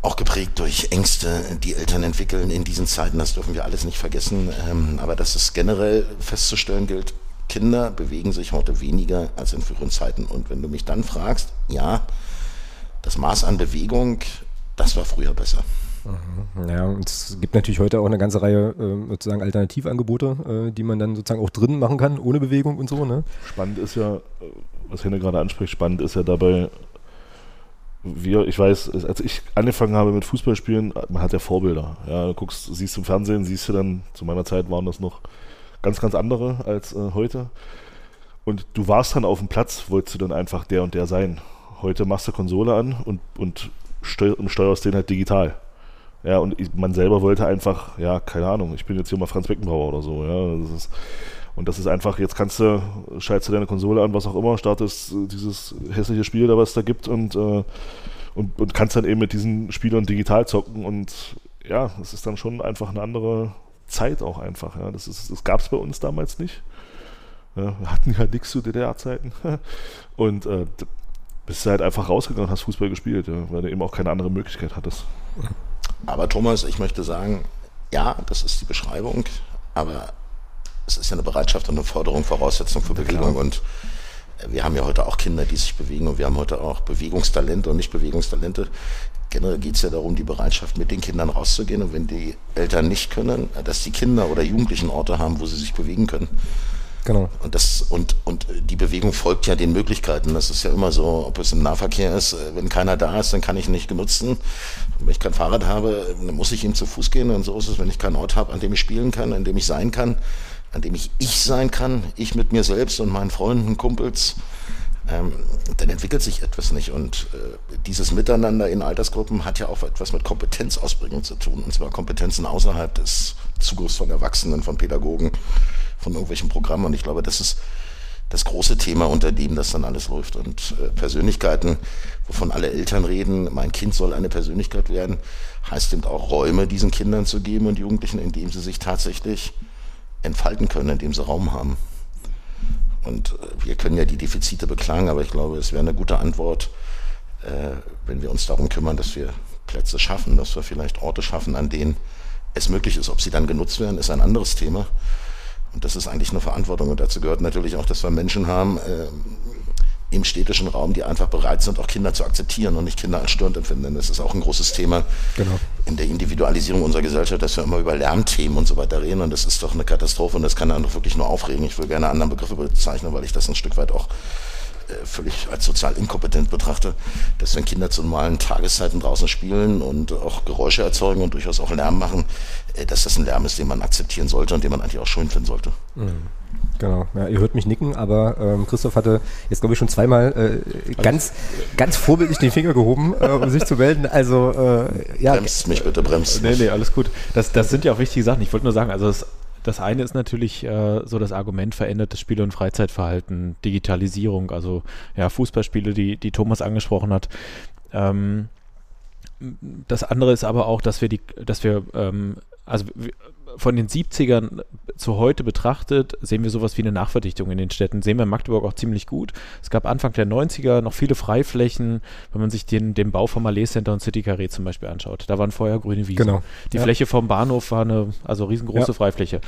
Auch geprägt durch Ängste, die Eltern entwickeln in diesen Zeiten, das dürfen wir alles nicht vergessen. Ähm, aber dass es generell festzustellen gilt, Kinder bewegen sich heute weniger als in früheren Zeiten. Und wenn du mich dann fragst, ja, das Maß an Bewegung, das war früher besser. Mhm. Ja, und es gibt natürlich heute auch eine ganze Reihe äh, sozusagen Alternativangebote, äh, die man dann sozusagen auch drinnen machen kann, ohne Bewegung und so. Ne? Spannend ist ja, was Henne gerade anspricht, spannend ist ja dabei, wir, ich weiß, als ich angefangen habe mit Fußballspielen, man hat ja Vorbilder. Ja, du guckst, siehst im Fernsehen, siehst du dann, zu meiner Zeit waren das noch ganz, ganz andere als äh, heute. Und du warst dann auf dem Platz, wolltest du dann einfach der und der sein. Heute machst du Konsole an und, und, steu und steuerst den halt digital. Ja, und ich, man selber wollte einfach, ja, keine Ahnung, ich bin jetzt hier mal Franz Beckenbauer oder so, ja. Ist, Und das ist einfach, jetzt kannst du, schaltest du deine Konsole an, was auch immer, startest dieses hässliche Spiel da, was es da gibt und, äh, und, und kannst dann eben mit diesen Spielern digital zocken und ja, es ist dann schon einfach eine andere Zeit auch einfach. Ja. Das, das gab es bei uns damals nicht. Ja, wir hatten ja nichts zu DDR-Zeiten. Und äh, bist du halt einfach rausgegangen und hast Fußball gespielt, ja, weil du eben auch keine andere Möglichkeit hattest. Aber Thomas, ich möchte sagen, ja, das ist die Beschreibung, aber es ist ja eine Bereitschaft und eine Forderung, Voraussetzung für Bewegung. Und wir haben ja heute auch Kinder, die sich bewegen und wir haben heute auch Bewegungstalente und nicht Bewegungstalente. Generell geht es ja darum, die Bereitschaft, mit den Kindern rauszugehen und wenn die Eltern nicht können, dass die Kinder oder Jugendlichen Orte haben, wo sie sich bewegen können. Genau. Und, das, und, und die Bewegung folgt ja den Möglichkeiten. Das ist ja immer so, ob es im Nahverkehr ist, äh, wenn keiner da ist, dann kann ich ihn nicht benutzen. Wenn ich kein Fahrrad habe, dann muss ich ihm zu Fuß gehen. Und so ist es, wenn ich keinen Ort habe, an dem ich spielen kann, an dem ich sein kann, an dem ich ich sein kann, ich mit mir selbst und meinen Freunden, Kumpels, ähm, dann entwickelt sich etwas nicht. Und äh, dieses Miteinander in Altersgruppen hat ja auch etwas mit Kompetenzausbringung zu tun. Und zwar Kompetenzen außerhalb des Zugriffs von Erwachsenen, von Pädagogen von irgendwelchen Programmen. Und ich glaube, das ist das große Thema, unter dem das dann alles läuft. Und äh, Persönlichkeiten, wovon alle Eltern reden, mein Kind soll eine Persönlichkeit werden, heißt eben auch Räume diesen Kindern zu geben und Jugendlichen, in denen sie sich tatsächlich entfalten können, in dem sie Raum haben. Und äh, wir können ja die Defizite beklagen, aber ich glaube, es wäre eine gute Antwort, äh, wenn wir uns darum kümmern, dass wir Plätze schaffen, dass wir vielleicht Orte schaffen, an denen es möglich ist. Ob sie dann genutzt werden, ist ein anderes Thema. Und das ist eigentlich eine Verantwortung. Und dazu gehört natürlich auch, dass wir Menschen haben äh, im städtischen Raum, die einfach bereit sind, auch Kinder zu akzeptieren und nicht Kinder als störend empfinden. Das ist auch ein großes Thema genau. in der Individualisierung unserer Gesellschaft, dass wir immer über Lärmthemen und so weiter reden. Und das ist doch eine Katastrophe und das kann einen doch wirklich nur aufregen. Ich will gerne andere Begriffe bezeichnen, weil ich das ein Stück weit auch äh, völlig als sozial inkompetent betrachte, dass wenn Kinder zu normalen Tageszeiten draußen spielen und auch Geräusche erzeugen und durchaus auch Lärm machen, äh, dass das ein Lärm ist, den man akzeptieren sollte und den man eigentlich auch schön finden sollte. Mhm. Genau, ja, ihr hört mich nicken, aber ähm, Christoph hatte jetzt, glaube ich, schon zweimal äh, ganz, ganz vorbildlich den Finger gehoben, äh, um sich zu melden. Also, äh, ja. Bremst mich bitte, bremst. Nee, nee, alles gut. Das, das sind ja auch wichtige Sachen. Ich wollte nur sagen, also das das eine ist natürlich äh, so das Argument verändertes Spiel- und Freizeitverhalten, Digitalisierung, also ja, Fußballspiele, die, die Thomas angesprochen hat. Ähm, das andere ist aber auch, dass wir die, dass wir, ähm, also von den 70ern zu heute betrachtet, sehen wir sowas wie eine Nachverdichtung in den Städten. Sehen wir in Magdeburg auch ziemlich gut. Es gab Anfang der 90er noch viele Freiflächen, wenn man sich den, den Bau vom Malais Center und City Carré zum Beispiel anschaut. Da waren vorher grüne Wiesen. Genau. Die ja. Fläche vom Bahnhof war eine, also riesengroße ja. Freifläche.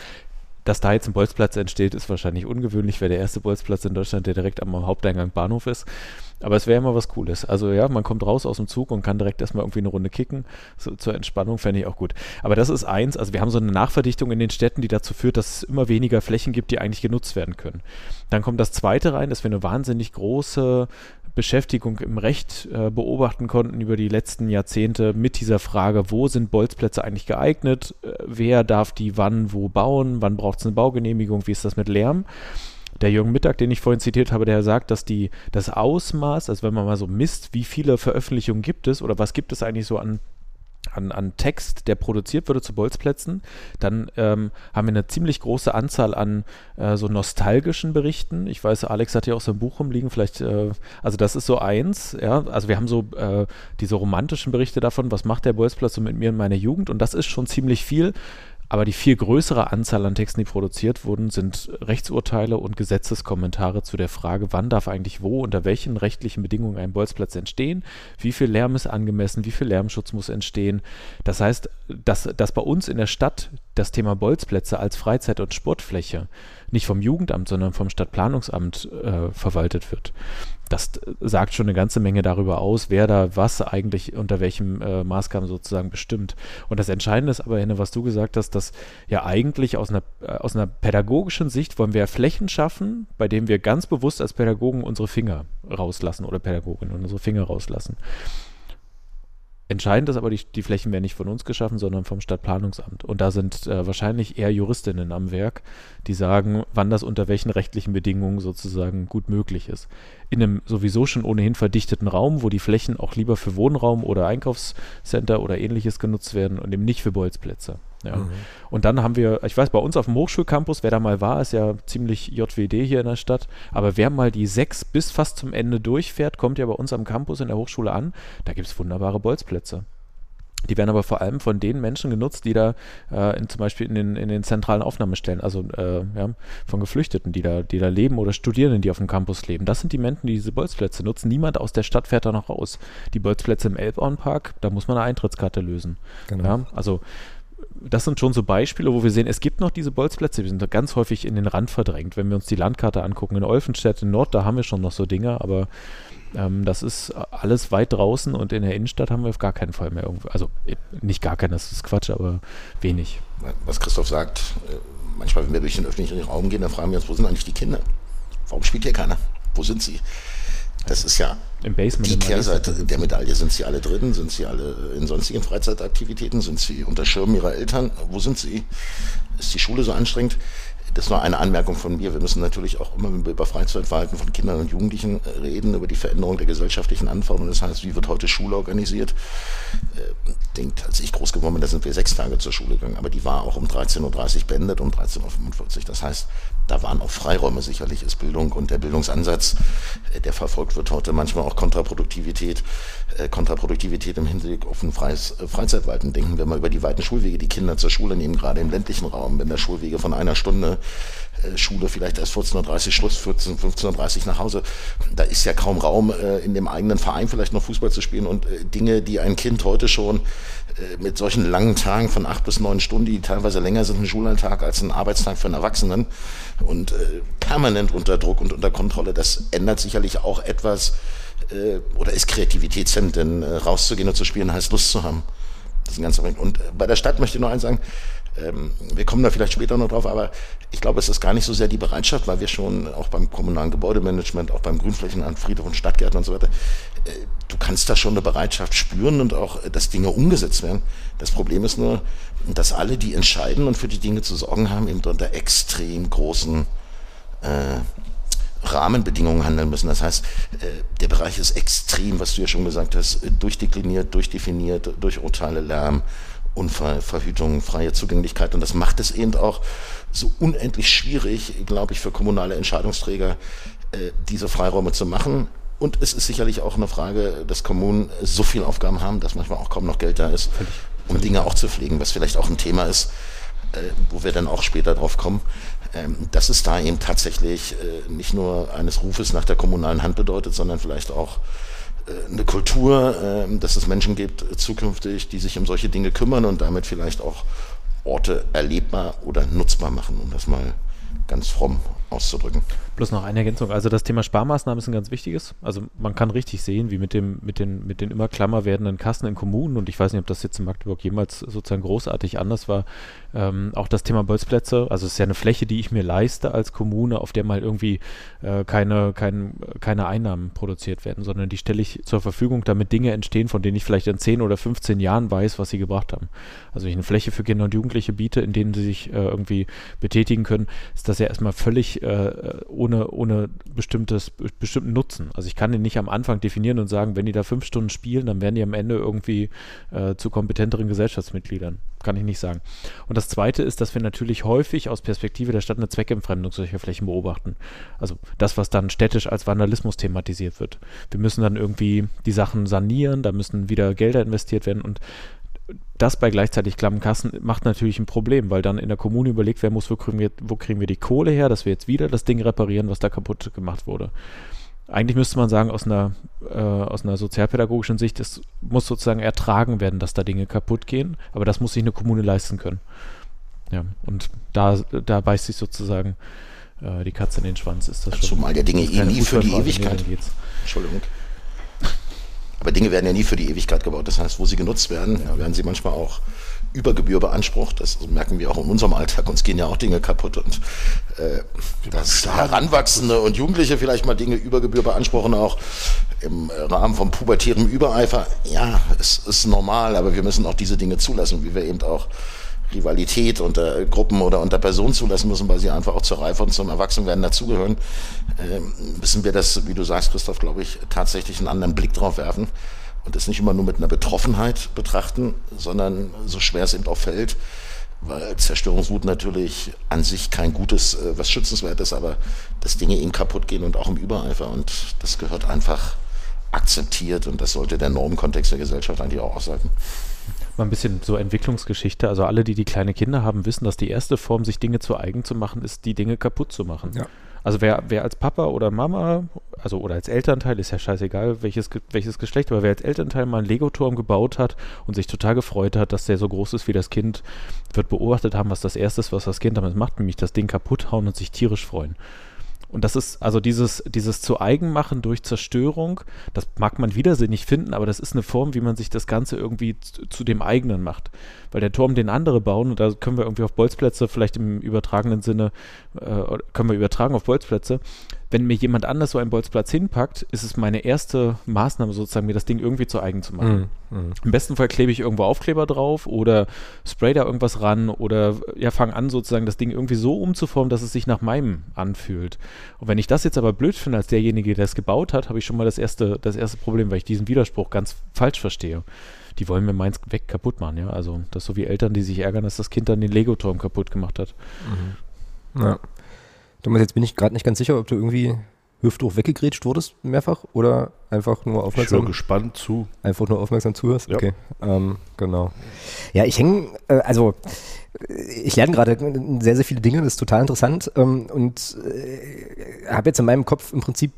Dass da jetzt ein Bolzplatz entsteht, ist wahrscheinlich ungewöhnlich. Wäre der erste Bolzplatz in Deutschland, der direkt am Haupteingang Bahnhof ist. Aber es wäre immer was Cooles. Also ja, man kommt raus aus dem Zug und kann direkt erstmal irgendwie eine Runde kicken. So, zur Entspannung fände ich auch gut. Aber das ist eins, also wir haben so eine Nachverdichtung in den Städten, die dazu führt, dass es immer weniger Flächen gibt, die eigentlich genutzt werden können. Dann kommt das zweite rein, dass wir eine wahnsinnig große Beschäftigung im Recht äh, beobachten konnten über die letzten Jahrzehnte mit dieser Frage, wo sind Bolzplätze eigentlich geeignet, äh, wer darf die wann wo bauen, wann braucht es eine Baugenehmigung, wie ist das mit Lärm der Jürgen Mittag, den ich vorhin zitiert habe, der sagt, dass die, das Ausmaß, also wenn man mal so misst, wie viele Veröffentlichungen gibt es oder was gibt es eigentlich so an an, an Text, der produziert wurde zu Bolzplätzen, dann ähm, haben wir eine ziemlich große Anzahl an äh, so nostalgischen Berichten. Ich weiß, Alex hat ja auch so ein Buch rumliegen, vielleicht, äh, also das ist so eins, ja, also wir haben so äh, diese romantischen Berichte davon, was macht der Bolzplatz so mit mir in meiner Jugend und das ist schon ziemlich viel. Aber die viel größere Anzahl an Texten, die produziert wurden, sind Rechtsurteile und Gesetzeskommentare zu der Frage, wann darf eigentlich wo, unter welchen rechtlichen Bedingungen ein Bolzplatz entstehen, wie viel Lärm ist angemessen, wie viel Lärmschutz muss entstehen. Das heißt, dass, dass bei uns in der Stadt das Thema Bolzplätze als Freizeit- und Sportfläche nicht vom Jugendamt, sondern vom Stadtplanungsamt äh, verwaltet wird das sagt schon eine ganze Menge darüber aus, wer da was eigentlich unter welchem äh, Maßgaben sozusagen bestimmt. Und das Entscheidende ist aber, Henne, was du gesagt hast, dass ja eigentlich aus einer, äh, aus einer pädagogischen Sicht wollen wir Flächen schaffen, bei denen wir ganz bewusst als Pädagogen unsere Finger rauslassen oder Pädagoginnen unsere Finger rauslassen. Entscheidend ist aber, die, die Flächen werden nicht von uns geschaffen, sondern vom Stadtplanungsamt. Und da sind äh, wahrscheinlich eher Juristinnen am Werk, die sagen, wann das unter welchen rechtlichen Bedingungen sozusagen gut möglich ist. In einem sowieso schon ohnehin verdichteten Raum, wo die Flächen auch lieber für Wohnraum oder Einkaufscenter oder ähnliches genutzt werden und eben nicht für Bolzplätze. Ja. Mhm. Und dann haben wir, ich weiß, bei uns auf dem Hochschulcampus, wer da mal war, ist ja ziemlich JWD hier in der Stadt. Aber wer mal die sechs bis fast zum Ende durchfährt, kommt ja bei uns am Campus in der Hochschule an. Da gibt es wunderbare Bolzplätze. Die werden aber vor allem von den Menschen genutzt, die da äh, in, zum Beispiel in den, in den zentralen Aufnahmestellen, also äh, ja, von Geflüchteten, die da, die da leben oder Studierenden, die auf dem Campus leben. Das sind die Menschen, die diese Bolzplätze nutzen. Niemand aus der Stadt fährt da noch raus. Die Bolzplätze im Elbauernpark, da muss man eine Eintrittskarte lösen. Genau. Ja, also das sind schon so Beispiele, wo wir sehen, es gibt noch diese Bolzplätze, wir sind da ganz häufig in den Rand verdrängt. Wenn wir uns die Landkarte angucken, in Olfenstedt, in Nord, da haben wir schon noch so Dinge, aber ähm, das ist alles weit draußen und in der Innenstadt haben wir auf gar keinen Fall mehr irgendwo. Also äh, nicht gar keinen, das ist Quatsch, aber wenig. Was Christoph sagt, äh, manchmal, wenn wir durch den öffentlichen Raum gehen, dann fragen wir uns, wo sind eigentlich die Kinder? Warum spielt hier keiner? Wo sind sie? Das ist ja Im Basement die Kehrseite der Medaille. Sind sie alle drin? Sind sie alle in sonstigen Freizeitaktivitäten? Sind sie unter Schirm ihrer Eltern? Wo sind sie? Ist die Schule so anstrengend? Das war eine Anmerkung von mir. Wir müssen natürlich auch immer, über Freizeitverhalten von Kindern und Jugendlichen äh, reden, über die Veränderung der gesellschaftlichen Anforderungen. Das heißt, wie wird heute Schule organisiert? Äh, denkt, als ich groß geworden bin, da sind wir sechs Tage zur Schule gegangen, aber die war auch um 13.30 Uhr beendet, um 13.45 Uhr. Das heißt, da waren auch Freiräume sicherlich, ist Bildung und der Bildungsansatz, äh, der verfolgt wird heute manchmal auch Kontraproduktivität, Kontraproduktivität im Hinblick auf ein freies Freizeitwalten. Denken wir mal über die weiten Schulwege, die Kinder zur Schule nehmen, gerade im ländlichen Raum, wenn der Schulwege von einer Stunde Schule vielleicht erst 14.30 Uhr Schluss, 14, 15.30 Uhr nach Hause. Da ist ja kaum Raum, in dem eigenen Verein vielleicht noch Fußball zu spielen und Dinge, die ein Kind heute schon mit solchen langen Tagen von acht bis neun Stunden, die teilweise länger sind, ein Schulalltag als ein Arbeitstag für einen Erwachsenen, und äh, permanent unter Druck und unter Kontrolle. Das ändert sicherlich auch etwas äh, oder ist Kreativitätshemd, denn äh, rauszugehen und zu spielen heißt Lust zu haben. Das ist ein ganz Und äh, bei der Stadt möchte ich noch eins sagen, wir kommen da vielleicht später noch drauf, aber ich glaube, es ist gar nicht so sehr die Bereitschaft, weil wir schon auch beim kommunalen Gebäudemanagement, auch beim Grünflächenamt, Friedhof und Stadtgärten und so weiter, äh, du kannst da schon eine Bereitschaft spüren und auch, äh, dass Dinge umgesetzt werden. Das Problem ist nur, dass alle, die entscheiden und für die Dinge zu sorgen haben, eben unter extrem großen äh, Rahmenbedingungen handeln müssen. Das heißt, äh, der Bereich ist extrem, was du ja schon gesagt hast, durchdekliniert, durchdefiniert, durch Urteile, Lärm, Unfallverhütung, freie Zugänglichkeit. Und das macht es eben auch so unendlich schwierig, glaube ich, für kommunale Entscheidungsträger, äh, diese Freiräume zu machen. Und es ist sicherlich auch eine Frage, dass Kommunen so viele Aufgaben haben, dass manchmal auch kaum noch Geld da ist, um Dinge auch zu pflegen, was vielleicht auch ein Thema ist, äh, wo wir dann auch später drauf kommen, ähm, dass es da eben tatsächlich äh, nicht nur eines Rufes nach der kommunalen Hand bedeutet, sondern vielleicht auch eine Kultur, ähm, dass es Menschen gibt äh, zukünftig, die sich um solche Dinge kümmern und damit vielleicht auch Orte erlebbar oder nutzbar machen, um das mal ganz fromm auszudrücken. Bloß noch eine Ergänzung. Also das Thema Sparmaßnahmen ist ein ganz wichtiges. Also man kann richtig sehen, wie mit dem, mit den, mit den immer klammer werdenden Kassen in Kommunen, und ich weiß nicht, ob das jetzt in Magdeburg jemals sozusagen großartig anders war, ähm, auch das Thema Bolzplätze, also es ist ja eine Fläche, die ich mir leiste als Kommune, auf der mal irgendwie äh, keine, kein, keine Einnahmen produziert werden, sondern die stelle ich zur Verfügung, damit Dinge entstehen, von denen ich vielleicht in 10 oder 15 Jahren weiß, was sie gebracht haben. Also wenn ich eine Fläche für Kinder und Jugendliche biete, in denen sie sich äh, irgendwie betätigen können, ist das ja erstmal völlig äh, ohne, ohne bestimmtes, bestimmten Nutzen. Also ich kann den nicht am Anfang definieren und sagen, wenn die da fünf Stunden spielen, dann werden die am Ende irgendwie äh, zu kompetenteren Gesellschaftsmitgliedern. Kann ich nicht sagen. Und das Zweite ist, dass wir natürlich häufig aus Perspektive der Stadt eine Zweckentfremdung solcher Flächen beobachten. Also das, was dann städtisch als Vandalismus thematisiert wird. Wir müssen dann irgendwie die Sachen sanieren, da müssen wieder Gelder investiert werden und das bei gleichzeitig klammen Kassen macht natürlich ein Problem, weil dann in der Kommune überlegt werden muss, wo kriegen, wir, wo kriegen wir die Kohle her, dass wir jetzt wieder das Ding reparieren, was da kaputt gemacht wurde. Eigentlich müsste man sagen, aus einer, äh, aus einer sozialpädagogischen Sicht, es muss sozusagen ertragen werden, dass da Dinge kaputt gehen, aber das muss sich eine Kommune leisten können. Ja, und da, da beißt sich sozusagen äh, die Katze in den Schwanz. Ist das schon, Zumal der Dinge eh nie für die Ewigkeit. Entschuldigung. Aber Dinge werden ja nie für die Ewigkeit gebaut. Das heißt, wo sie genutzt werden, ja, werden sie manchmal auch über Gebühr beansprucht. Das merken wir auch in unserem Alltag. Uns gehen ja auch Dinge kaputt und äh, dass Heranwachsende und Jugendliche vielleicht mal Dinge über Gebühr beanspruchen, auch im Rahmen von pubertierem Übereifer. Ja, es ist normal, aber wir müssen auch diese Dinge zulassen, wie wir eben auch Rivalität unter Gruppen oder unter Personen zulassen müssen, weil sie einfach auch zur Reife und zum Erwachsenwerden dazugehören, ähm, müssen wir das, wie du sagst, Christoph, glaube ich, tatsächlich einen anderen Blick drauf werfen und das nicht immer nur mit einer Betroffenheit betrachten, sondern so schwer es eben auch fällt, weil Zerstörungswut natürlich an sich kein gutes, äh, was schützenswert ist, aber dass Dinge eben kaputt gehen und auch im Übereifer und das gehört einfach akzeptiert und das sollte der Normkontext der Gesellschaft eigentlich auch aussagen. Mal ein bisschen so Entwicklungsgeschichte. Also alle, die die kleine Kinder haben, wissen, dass die erste Form, sich Dinge zu eigen zu machen, ist, die Dinge kaputt zu machen. Ja. Also wer, wer als Papa oder Mama, also oder als Elternteil, ist ja scheißegal, welches, welches Geschlecht, aber wer als Elternteil mal einen Legoturm gebaut hat und sich total gefreut hat, dass der so groß ist wie das Kind, wird beobachtet haben, was das Erste ist, was das Kind damit macht, nämlich das Ding kaputt hauen und sich tierisch freuen. Und das ist also dieses, dieses zu eigen machen durch Zerstörung, das mag man widersinnig finden, aber das ist eine Form, wie man sich das Ganze irgendwie zu, zu dem eigenen macht. Weil der Turm, den andere bauen, und da können wir irgendwie auf Bolzplätze, vielleicht im übertragenen Sinne, äh, können wir übertragen auf Bolzplätze, wenn mir jemand anders so einen Bolzplatz hinpackt, ist es meine erste Maßnahme sozusagen, mir das Ding irgendwie zu eigen zu machen. Mm, mm. Im besten Fall klebe ich irgendwo Aufkleber drauf oder spray da irgendwas ran oder ja, fange an sozusagen das Ding irgendwie so umzuformen, dass es sich nach meinem anfühlt. Und wenn ich das jetzt aber blöd finde als derjenige, der es gebaut hat, habe ich schon mal das erste, das erste Problem, weil ich diesen Widerspruch ganz falsch verstehe die wollen mir meins weg kaputt machen, ja. Also das ist so wie Eltern, die sich ärgern, dass das Kind dann den Lego-Turm kaputt gemacht hat. Mhm. Ja. Thomas, jetzt bin ich gerade nicht ganz sicher, ob du irgendwie hüfthoch weggegrätscht wurdest, mehrfach, oder einfach nur aufmerksam? Ich höre gespannt zu. Einfach nur aufmerksam zuhörst? Ja. Okay, ähm, genau. Ja, ich hänge, äh, also ich lerne gerade sehr, sehr viele Dinge, das ist total interessant ähm, und äh, habe jetzt in meinem Kopf im Prinzip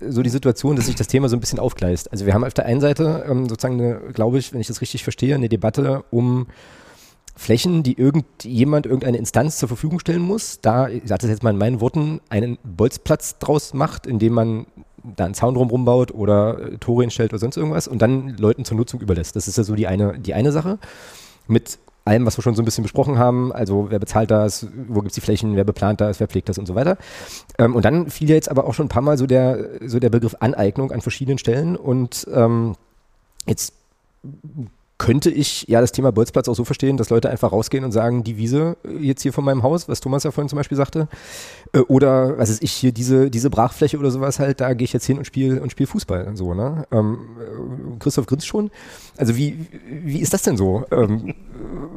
so die Situation, dass sich das Thema so ein bisschen aufgleist. Also wir haben auf der einen Seite ähm, sozusagen, eine, glaube ich, wenn ich das richtig verstehe, eine Debatte um Flächen, die irgendjemand, irgendeine Instanz zur Verfügung stellen muss, da, ich sage das jetzt mal in meinen Worten, einen Bolzplatz draus macht, indem man da einen Zaun drumherum baut oder äh, Tore hinstellt oder sonst irgendwas und dann Leuten zur Nutzung überlässt. Das ist ja so die eine, die eine Sache. Mit allem, was wir schon so ein bisschen besprochen haben, also wer bezahlt das, wo gibt es die Flächen, wer beplant das, wer pflegt das und so weiter. Ähm, und dann fiel ja jetzt aber auch schon ein paar Mal so der, so der Begriff Aneignung an verschiedenen Stellen und ähm, jetzt könnte ich ja das Thema Bolzplatz auch so verstehen, dass Leute einfach rausgehen und sagen, die Wiese äh, jetzt hier von meinem Haus, was Thomas ja vorhin zum Beispiel sagte, äh, oder was ist ich hier diese diese Brachfläche oder sowas halt, da gehe ich jetzt hin und spiele und spiele Fußball so ne. Ähm, äh, Christoph grinst schon. Also wie wie ist das denn so ähm,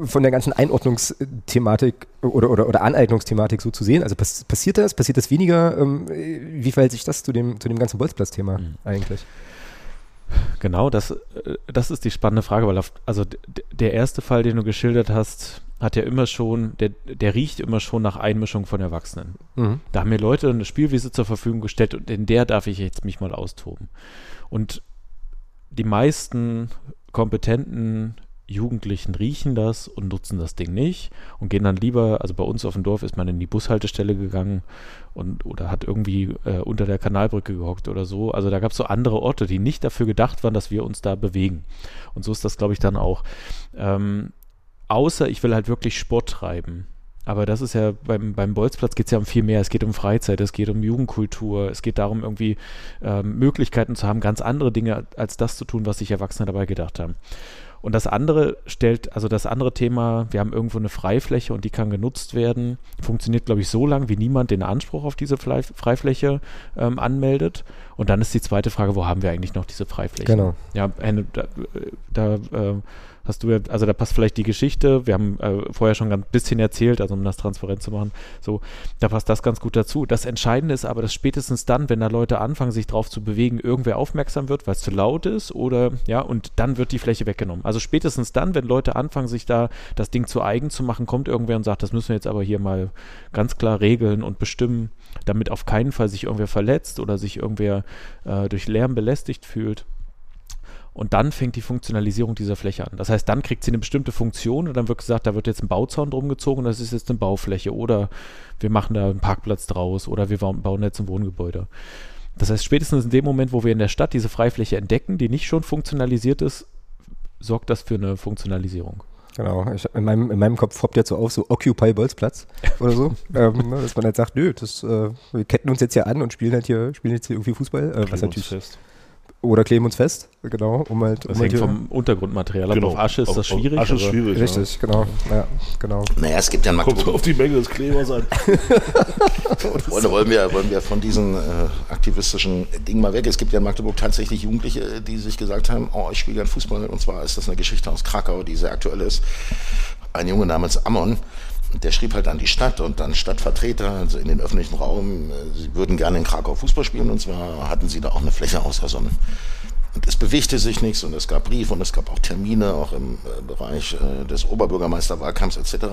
von der ganzen Einordnungsthematik oder oder oder Aneignungsthematik so zu sehen? Also pass, passiert das? Passiert das weniger? Ähm, wie verhält sich das zu dem zu dem ganzen Bolzplatz-Thema mhm. eigentlich? Genau, das, äh, das ist die spannende Frage, weil auf, also der erste Fall, den du geschildert hast, hat ja immer schon, der, der riecht immer schon nach Einmischung von Erwachsenen. Mhm. Da haben mir Leute eine Spielwiese zur Verfügung gestellt und in der darf ich jetzt mich mal austoben. Und die meisten kompetenten Jugendlichen riechen das und nutzen das Ding nicht und gehen dann lieber, also bei uns auf dem Dorf ist man in die Bushaltestelle gegangen und oder hat irgendwie äh, unter der Kanalbrücke gehockt oder so. Also da gab es so andere Orte, die nicht dafür gedacht waren, dass wir uns da bewegen. Und so ist das, glaube ich, dann auch. Ähm, außer ich will halt wirklich Sport treiben. Aber das ist ja beim, beim Bolzplatz geht es ja um viel mehr. Es geht um Freizeit, es geht um Jugendkultur, es geht darum, irgendwie ähm, Möglichkeiten zu haben, ganz andere Dinge als das zu tun, was sich Erwachsene dabei gedacht haben. Und das andere stellt, also das andere Thema, wir haben irgendwo eine Freifläche und die kann genutzt werden, funktioniert, glaube ich, so lange, wie niemand den Anspruch auf diese Freifläche ähm, anmeldet. Und dann ist die zweite Frage, wo haben wir eigentlich noch diese Freifläche? Genau. Ja, da, da äh, hast du ja, also da passt vielleicht die Geschichte, wir haben äh, vorher schon ein bisschen erzählt, also um das transparent zu machen, so, da passt das ganz gut dazu. Das Entscheidende ist aber, dass spätestens dann, wenn da Leute anfangen, sich drauf zu bewegen, irgendwer aufmerksam wird, weil es zu laut ist oder, ja, und dann wird die Fläche weggenommen. Also spätestens dann, wenn Leute anfangen, sich da das Ding zu eigen zu machen, kommt irgendwer und sagt, das müssen wir jetzt aber hier mal ganz klar regeln und bestimmen, damit auf keinen Fall sich irgendwer verletzt oder sich irgendwer äh, durch Lärm belästigt fühlt. Und dann fängt die Funktionalisierung dieser Fläche an. Das heißt, dann kriegt sie eine bestimmte Funktion und dann wird gesagt, da wird jetzt ein Bauzaun drum gezogen, das ist jetzt eine Baufläche oder wir machen da einen Parkplatz draus oder wir bauen jetzt ein Wohngebäude. Das heißt, spätestens in dem Moment, wo wir in der Stadt diese Freifläche entdecken, die nicht schon funktionalisiert ist, sorgt das für eine Funktionalisierung. Genau, ich, in, meinem, in meinem Kopf poppt jetzt so auf, so Occupy Bolzplatz oder so, ähm, ne, dass man halt sagt, nö, das, äh, wir ketten uns jetzt hier an und spielen halt hier, spielen jetzt hier irgendwie Fußball, äh, was natürlich. Oder kleben uns fest, genau, um halt. Das um hängt halt vom Untergrundmaterial ab. Genau. Auf Asche ist auf, das schwierig. Asche ist schwierig. Richtig, ja. genau. Ja, genau. Naja, es gibt ja mal. Kommt auf die Menge des Klebers an. wollen, wollen, wir, wollen wir von diesen äh, aktivistischen Dingen mal weg? Es gibt ja in Magdeburg tatsächlich Jugendliche, die sich gesagt haben: Oh, ich spiele gern Fußball. Und zwar ist das eine Geschichte aus Krakau, die sehr aktuell ist ein Junge namens Ammon, der schrieb halt an die Stadt und dann Stadtvertreter, also in den öffentlichen Raum, äh, sie würden gerne in Krakau Fußball spielen und zwar hatten sie da auch eine Fläche ausersonnen. Und es bewegte sich nichts und es gab Briefe und es gab auch Termine, auch im äh, Bereich äh, des Oberbürgermeisterwahlkampfs etc.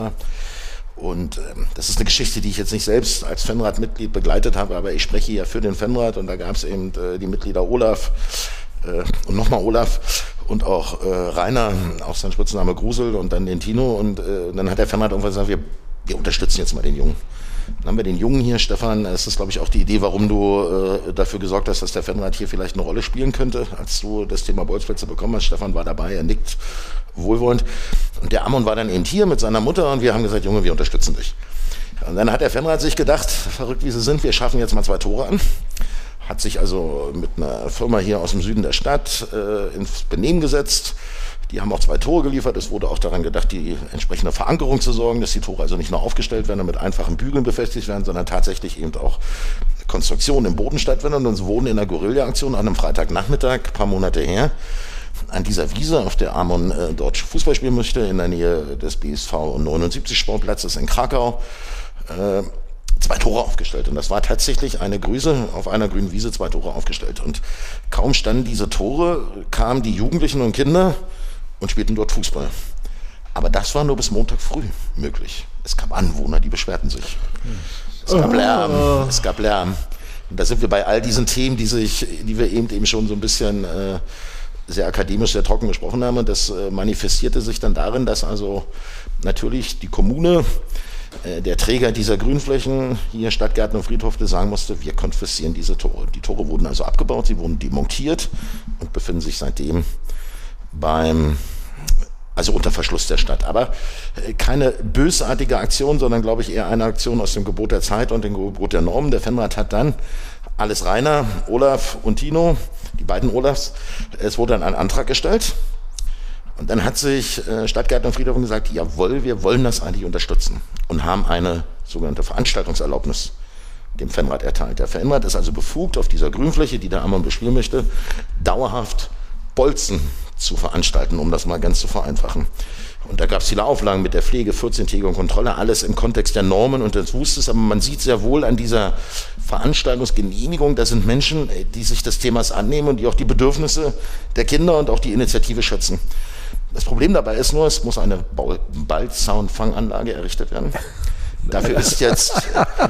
Und ähm, das ist eine Geschichte, die ich jetzt nicht selbst als Fanrat-Mitglied begleitet habe, aber ich spreche ja für den Fanrat und da gab es eben die Mitglieder Olaf und nochmal Olaf und auch äh, Rainer, auch sein Spitzname Grusel und dann den Tino und äh, dann hat der Fanrat irgendwann gesagt, wir, wir unterstützen jetzt mal den Jungen. Dann haben wir den Jungen hier, Stefan. Es ist, glaube ich, auch die Idee, warum du äh, dafür gesorgt hast, dass der Fanrat hier vielleicht eine Rolle spielen könnte, als du das Thema Bolzplätze bekommen hast. Stefan war dabei, er nickt wohlwollend. Und der Ammon war dann eben hier mit seiner Mutter und wir haben gesagt, Junge, wir unterstützen dich. Und dann hat der Fanrat sich gedacht, verrückt wie sie sind, wir schaffen jetzt mal zwei Tore an. Hat sich also mit einer Firma hier aus dem Süden der Stadt äh, ins Benehmen gesetzt, die haben auch zwei Tore geliefert. Es wurde auch daran gedacht, die entsprechende Verankerung zu sorgen, dass die Tore also nicht nur aufgestellt werden und mit einfachen Bügeln befestigt werden, sondern tatsächlich eben auch Konstruktion im Boden stattfinden. Und sie wurden in der Gorilla-Aktion an einem Freitagnachmittag, ein paar Monate her, an dieser Wiese, auf der Amon äh, dort Fußball spielen möchte, in der Nähe des BSV 79 Sportplatzes in Krakau, äh, zwei Tore aufgestellt. Und das war tatsächlich eine Grüße auf einer grünen Wiese, zwei Tore aufgestellt. Und kaum standen diese Tore, kamen die Jugendlichen und Kinder und spielten dort Fußball. Aber das war nur bis Montag früh möglich. Es gab Anwohner, die beschwerten sich. Es gab Lärm. Es gab Lärm. Und da sind wir bei all diesen Themen, die, sich, die wir eben, eben schon so ein bisschen äh, sehr akademisch, sehr trocken besprochen haben. Und das äh, manifestierte sich dann darin, dass also natürlich die Kommune, der Träger dieser Grünflächen, hier Stadtgärten und Friedhofte, sagen musste, wir konfiszieren diese Tore. Die Tore wurden also abgebaut, sie wurden demontiert und befinden sich seitdem beim also unter Verschluss der Stadt. Aber äh, keine bösartige Aktion, sondern glaube ich eher eine Aktion aus dem Gebot der Zeit und dem Gebot der Normen. Der Fanrat hat dann alles Rainer, Olaf und Tino, die beiden Olafs, es wurde dann ein Antrag gestellt. Und dann hat sich äh, Stadtgärtner Friedhofen gesagt, jawohl, wir wollen das eigentlich unterstützen und haben eine sogenannte Veranstaltungserlaubnis dem Fanrat erteilt. Der Fanrat ist also befugt, auf dieser Grünfläche, die der Ammann bespielen möchte, dauerhaft Bolzen zu veranstalten, um das mal ganz zu vereinfachen. Und da gab es viele Auflagen mit der Pflege, 14-tägige Kontrolle, alles im Kontext der Normen und des Wustes. Aber man sieht sehr wohl an dieser Veranstaltungsgenehmigung, da sind Menschen, äh, die sich des Themas annehmen und die auch die Bedürfnisse der Kinder und auch die Initiative schätzen. Das Problem dabei ist nur, es muss eine Ballzaunfanganlage errichtet werden. Dafür ist jetzt.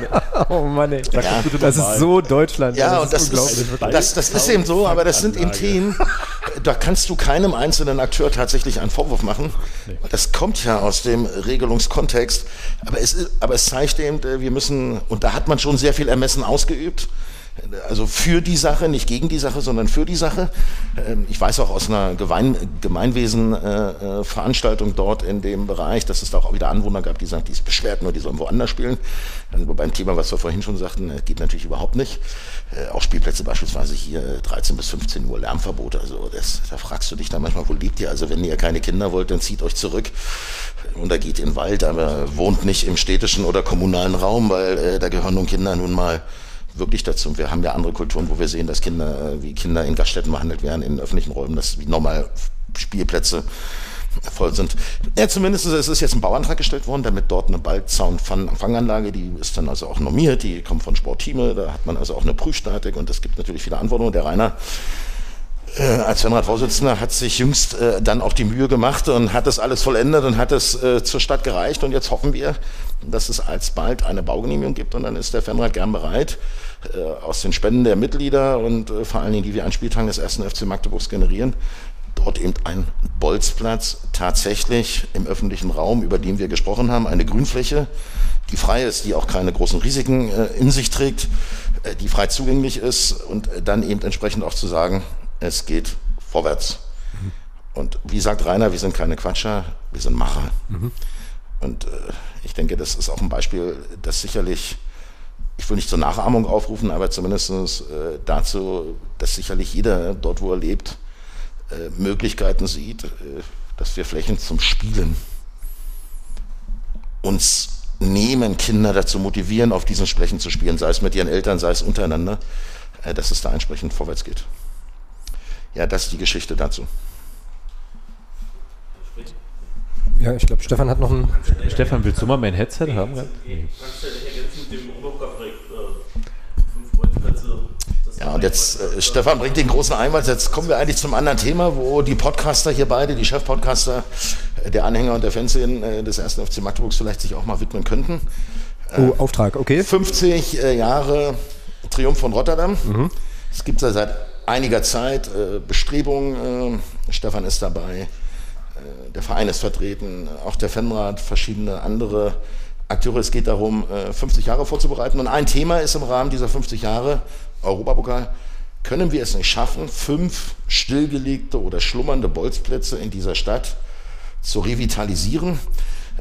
oh Mann, ey. Ja, das ist so Deutschland. Ja, und das ist, das, das ist eben so, aber das sind eben Themen, da kannst du keinem einzelnen Akteur tatsächlich einen Vorwurf machen. Das kommt ja aus dem Regelungskontext. Aber es, aber es zeigt eben, äh, wir müssen, und da hat man schon sehr viel Ermessen ausgeübt also für die Sache, nicht gegen die Sache, sondern für die Sache. Ähm, ich weiß auch aus einer Gemein Gemeinwesen-Veranstaltung dort in dem Bereich, dass es da auch wieder Anwohner gab, die sagen, die ist beschwert, nur die sollen woanders spielen. Dann beim Thema, was wir vorhin schon sagten, äh, geht natürlich überhaupt nicht. Äh, auch Spielplätze beispielsweise hier 13 bis 15 Uhr Lärmverbot. Also das, da fragst du dich dann manchmal, wo lebt ihr? Also wenn ihr keine Kinder wollt, dann zieht euch zurück und da geht in den Wald, aber wohnt nicht im städtischen oder kommunalen Raum, weil äh, da gehören nun Kinder nun mal wirklich dazu. Wir haben ja andere Kulturen, wo wir sehen, dass Kinder, äh, wie Kinder in Gaststätten behandelt werden, in öffentlichen Räumen, dass wie normal Spielplätze voll sind. Ja, zumindest es ist jetzt ein Bauantrag gestellt worden, damit dort eine Ballzaun-Fanganlage, die ist dann also auch normiert, die kommt von Sportteame, da hat man also auch eine Prüfstatik und es gibt natürlich viele Anforderungen. Der Rainer äh, als Fanrat-Vorsitzender hat sich jüngst äh, dann auch die Mühe gemacht und hat das alles vollendet und hat es äh, zur Stadt gereicht. Und jetzt hoffen wir, dass es alsbald eine Baugenehmigung gibt und dann ist der Fanrat gern bereit, aus den Spenden der Mitglieder und äh, vor allen Dingen, die wir an Spieltagen des ersten FC Magdeburgs generieren, dort eben ein Bolzplatz tatsächlich im öffentlichen Raum, über den wir gesprochen haben, eine Grünfläche, die frei ist, die auch keine großen Risiken äh, in sich trägt, die frei zugänglich ist und dann eben entsprechend auch zu sagen, es geht vorwärts. Mhm. Und wie sagt Rainer, wir sind keine Quatscher, wir sind Macher. Mhm. Und äh, ich denke, das ist auch ein Beispiel, das sicherlich ich will nicht zur Nachahmung aufrufen, aber zumindest äh, dazu, dass sicherlich jeder dort, wo er lebt, äh, Möglichkeiten sieht, äh, dass wir Flächen zum Spielen uns nehmen, Kinder dazu motivieren, auf diesen Flächen zu spielen, sei es mit ihren Eltern, sei es untereinander, äh, dass es da entsprechend vorwärts geht. Ja, das ist die Geschichte dazu. Ja, ich glaube, Stefan hat noch ein. Stefan, willst du mal mein Headset haben? Ja, und jetzt, äh, Stefan bringt den großen Einwand. Jetzt kommen wir eigentlich zum anderen Thema, wo die Podcaster hier beide, die Chefpodcaster, äh, der Anhänger und der Fernsehen äh, des ersten FC Magdeburgs vielleicht sich auch mal widmen könnten. Oh, Auftrag, okay. 50 äh, Jahre Triumph von Rotterdam. Mhm. Es gibt seit einiger Zeit äh, Bestrebungen. Äh, Stefan ist dabei äh, der Verein ist vertreten, auch der Fanrat, verschiedene andere Akteure. Es geht darum, 50 äh, Jahre vorzubereiten. Und ein Thema ist im Rahmen dieser 50 Jahre Europapokal, können wir es nicht schaffen, fünf stillgelegte oder schlummernde Bolzplätze in dieser Stadt zu revitalisieren.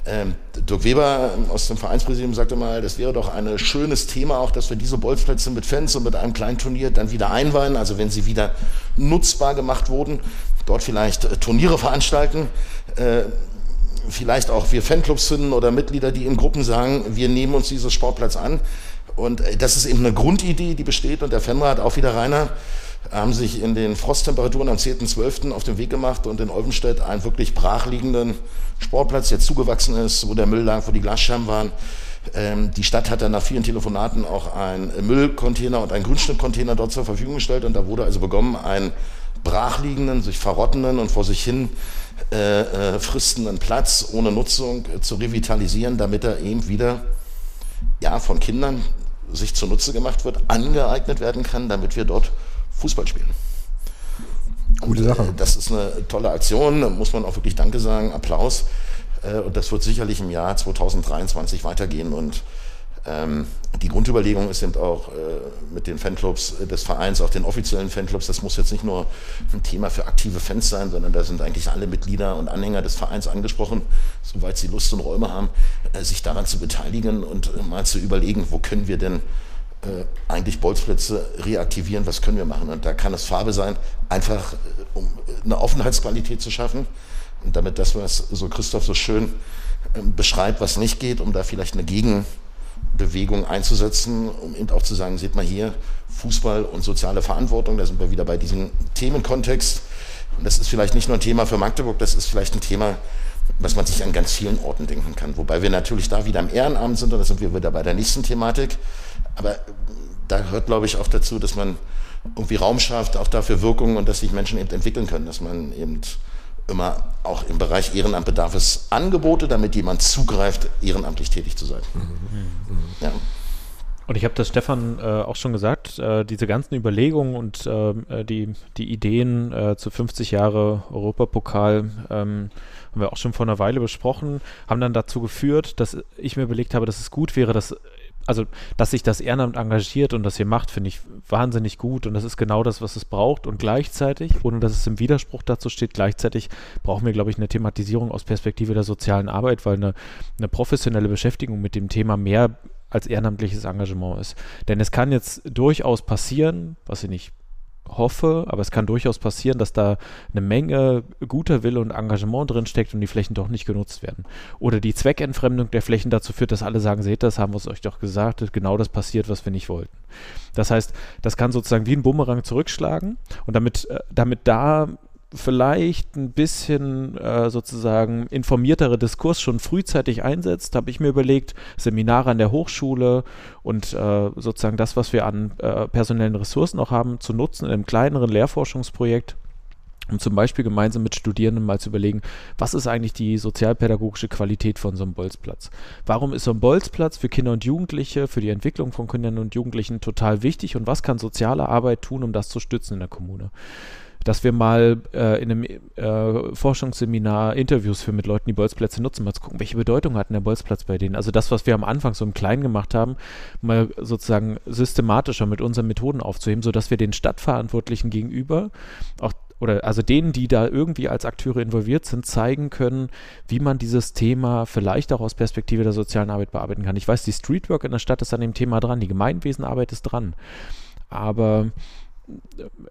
Ähm, Dirk Weber aus dem Vereinspräsidium sagte mal, das wäre doch ein schönes Thema auch, dass wir diese Bolzplätze mit Fans und mit einem kleinen Turnier dann wieder einweihen, also wenn sie wieder nutzbar gemacht wurden, dort vielleicht äh, Turniere veranstalten, äh, vielleicht auch wir Fanclubs finden oder Mitglieder, die in Gruppen sagen, wir nehmen uns dieses Sportplatz an. Und äh, das ist eben eine Grundidee, die besteht und der Fanrat, auch wieder Rainer, haben sich in den Frosttemperaturen am 10.12. auf den Weg gemacht und in Olvenstedt einen wirklich brachliegenden Sportplatz, der zugewachsen ist, wo der Müll lag, wo die Glasscherben waren. Ähm, die Stadt hat dann nach vielen Telefonaten auch einen Müllcontainer und einen Grünstückcontainer dort zur Verfügung gestellt und da wurde also begonnen, einen brachliegenden, sich verrottenden und vor sich hin äh, äh, fristenden Platz ohne Nutzung äh, zu revitalisieren, damit er eben wieder ja, von Kindern sich zunutze gemacht wird, angeeignet werden kann, damit wir dort Fußball spielen. Gute Sache. Und, äh, das ist eine tolle Aktion, da muss man auch wirklich Danke sagen, Applaus. Äh, und das wird sicherlich im Jahr 2023 weitergehen und die Grundüberlegung ist eben auch äh, mit den Fanclubs des Vereins, auch den offiziellen Fanclubs, das muss jetzt nicht nur ein Thema für aktive Fans sein, sondern da sind eigentlich alle Mitglieder und Anhänger des Vereins angesprochen, soweit sie Lust und Räume haben, äh, sich daran zu beteiligen und äh, mal zu überlegen, wo können wir denn äh, eigentlich Bolzplätze reaktivieren, was können wir machen. Und da kann es Farbe sein, einfach äh, um eine Offenheitsqualität zu schaffen. Und damit das, was so Christoph so schön ähm, beschreibt, was nicht geht, um da vielleicht eine Gegen Bewegung einzusetzen, um eben auch zu sagen, seht mal hier, Fußball und soziale Verantwortung, da sind wir wieder bei diesem Themenkontext. Und das ist vielleicht nicht nur ein Thema für Magdeburg, das ist vielleicht ein Thema, was man sich an ganz vielen Orten denken kann. Wobei wir natürlich da wieder im Ehrenamt sind, und da sind wir wieder bei der nächsten Thematik. Aber da gehört, glaube ich, auch dazu, dass man irgendwie Raum schafft, auch dafür Wirkungen und dass sich Menschen eben entwickeln können, dass man eben immer auch im Bereich Ehrenamt bedarf es Angebote, damit jemand zugreift, ehrenamtlich tätig zu sein. Mhm. Mhm. Ja. Und ich habe das Stefan äh, auch schon gesagt, äh, diese ganzen Überlegungen und ähm, äh, die, die Ideen äh, zu 50 Jahre Europapokal ähm, haben wir auch schon vor einer Weile besprochen, haben dann dazu geführt, dass ich mir überlegt habe, dass es gut wäre, dass also, dass sich das Ehrenamt engagiert und das hier macht, finde ich wahnsinnig gut. Und das ist genau das, was es braucht. Und gleichzeitig, ohne dass es im Widerspruch dazu steht, gleichzeitig brauchen wir, glaube ich, eine Thematisierung aus Perspektive der sozialen Arbeit, weil eine, eine professionelle Beschäftigung mit dem Thema mehr als ehrenamtliches Engagement ist. Denn es kann jetzt durchaus passieren, was ich nicht hoffe, aber es kann durchaus passieren, dass da eine Menge guter Wille und Engagement drin steckt und die Flächen doch nicht genutzt werden. Oder die Zweckentfremdung der Flächen dazu führt, dass alle sagen, seht das, haben wir es euch doch gesagt, genau das passiert, was wir nicht wollten. Das heißt, das kann sozusagen wie ein Bumerang zurückschlagen und damit, äh, damit da vielleicht ein bisschen äh, sozusagen informiertere Diskurs schon frühzeitig einsetzt, habe ich mir überlegt, Seminare an der Hochschule und äh, sozusagen das, was wir an äh, personellen Ressourcen auch haben, zu nutzen in einem kleineren Lehrforschungsprojekt, um zum Beispiel gemeinsam mit Studierenden mal zu überlegen, was ist eigentlich die sozialpädagogische Qualität von so einem Bolzplatz? Warum ist so ein Bolzplatz für Kinder und Jugendliche, für die Entwicklung von Kindern und Jugendlichen total wichtig und was kann soziale Arbeit tun, um das zu stützen in der Kommune? Dass wir mal äh, in einem äh, Forschungsseminar Interviews für mit Leuten, die Bolzplätze nutzen, mal zu gucken, welche Bedeutung hat der Bolzplatz bei denen. Also das, was wir am Anfang so im Kleinen gemacht haben, mal sozusagen systematischer mit unseren Methoden aufzuheben, sodass wir den Stadtverantwortlichen gegenüber auch oder also denen, die da irgendwie als Akteure involviert sind, zeigen können, wie man dieses Thema vielleicht auch aus Perspektive der sozialen Arbeit bearbeiten kann. Ich weiß, die Streetwork in der Stadt ist an dem Thema dran, die Gemeinwesenarbeit ist dran. Aber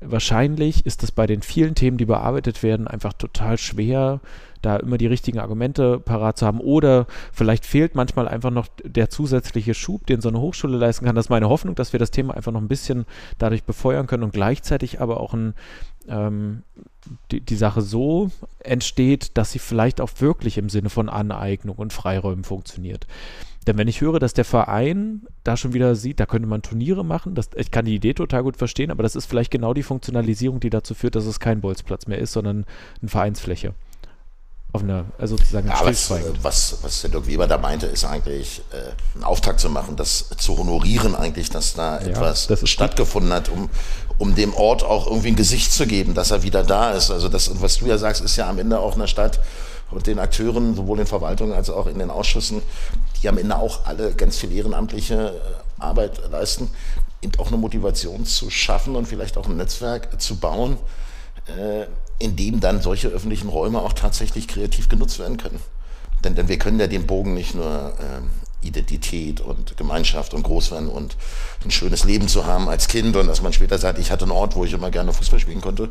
wahrscheinlich ist es bei den vielen Themen, die bearbeitet werden, einfach total schwer, da immer die richtigen Argumente parat zu haben. Oder vielleicht fehlt manchmal einfach noch der zusätzliche Schub, den so eine Hochschule leisten kann. Das ist meine Hoffnung, dass wir das Thema einfach noch ein bisschen dadurch befeuern können und gleichzeitig aber auch ein, ähm, die, die Sache so entsteht, dass sie vielleicht auch wirklich im Sinne von Aneignung und Freiräumen funktioniert. Denn wenn ich höre, dass der Verein da schon wieder sieht, da könnte man Turniere machen, das, ich kann die Idee total gut verstehen, aber das ist vielleicht genau die Funktionalisierung, die dazu führt, dass es kein Bolzplatz mehr ist, sondern eine Vereinsfläche. Auf einer, also sozusagen ja, was, was, was der Dirk Weber da meinte, ist eigentlich äh, einen Auftakt zu machen, das zu honorieren eigentlich, dass da ja, etwas das stattgefunden hat, um, um dem Ort auch irgendwie ein Gesicht zu geben, dass er wieder da ist. Also das, was du ja sagst, ist ja am Ende auch eine Stadt, und den Akteuren, sowohl in Verwaltungen als auch in den Ausschüssen, die am Ende auch alle ganz viel ehrenamtliche äh, Arbeit leisten, eben auch eine Motivation zu schaffen und vielleicht auch ein Netzwerk zu bauen, äh, in dem dann solche öffentlichen Räume auch tatsächlich kreativ genutzt werden können. Denn, denn wir können ja den Bogen nicht nur ähm, Identität und Gemeinschaft und Großwerden und ein schönes Leben zu haben als Kind und dass man später sagt, ich hatte einen Ort, wo ich immer gerne Fußball spielen konnte.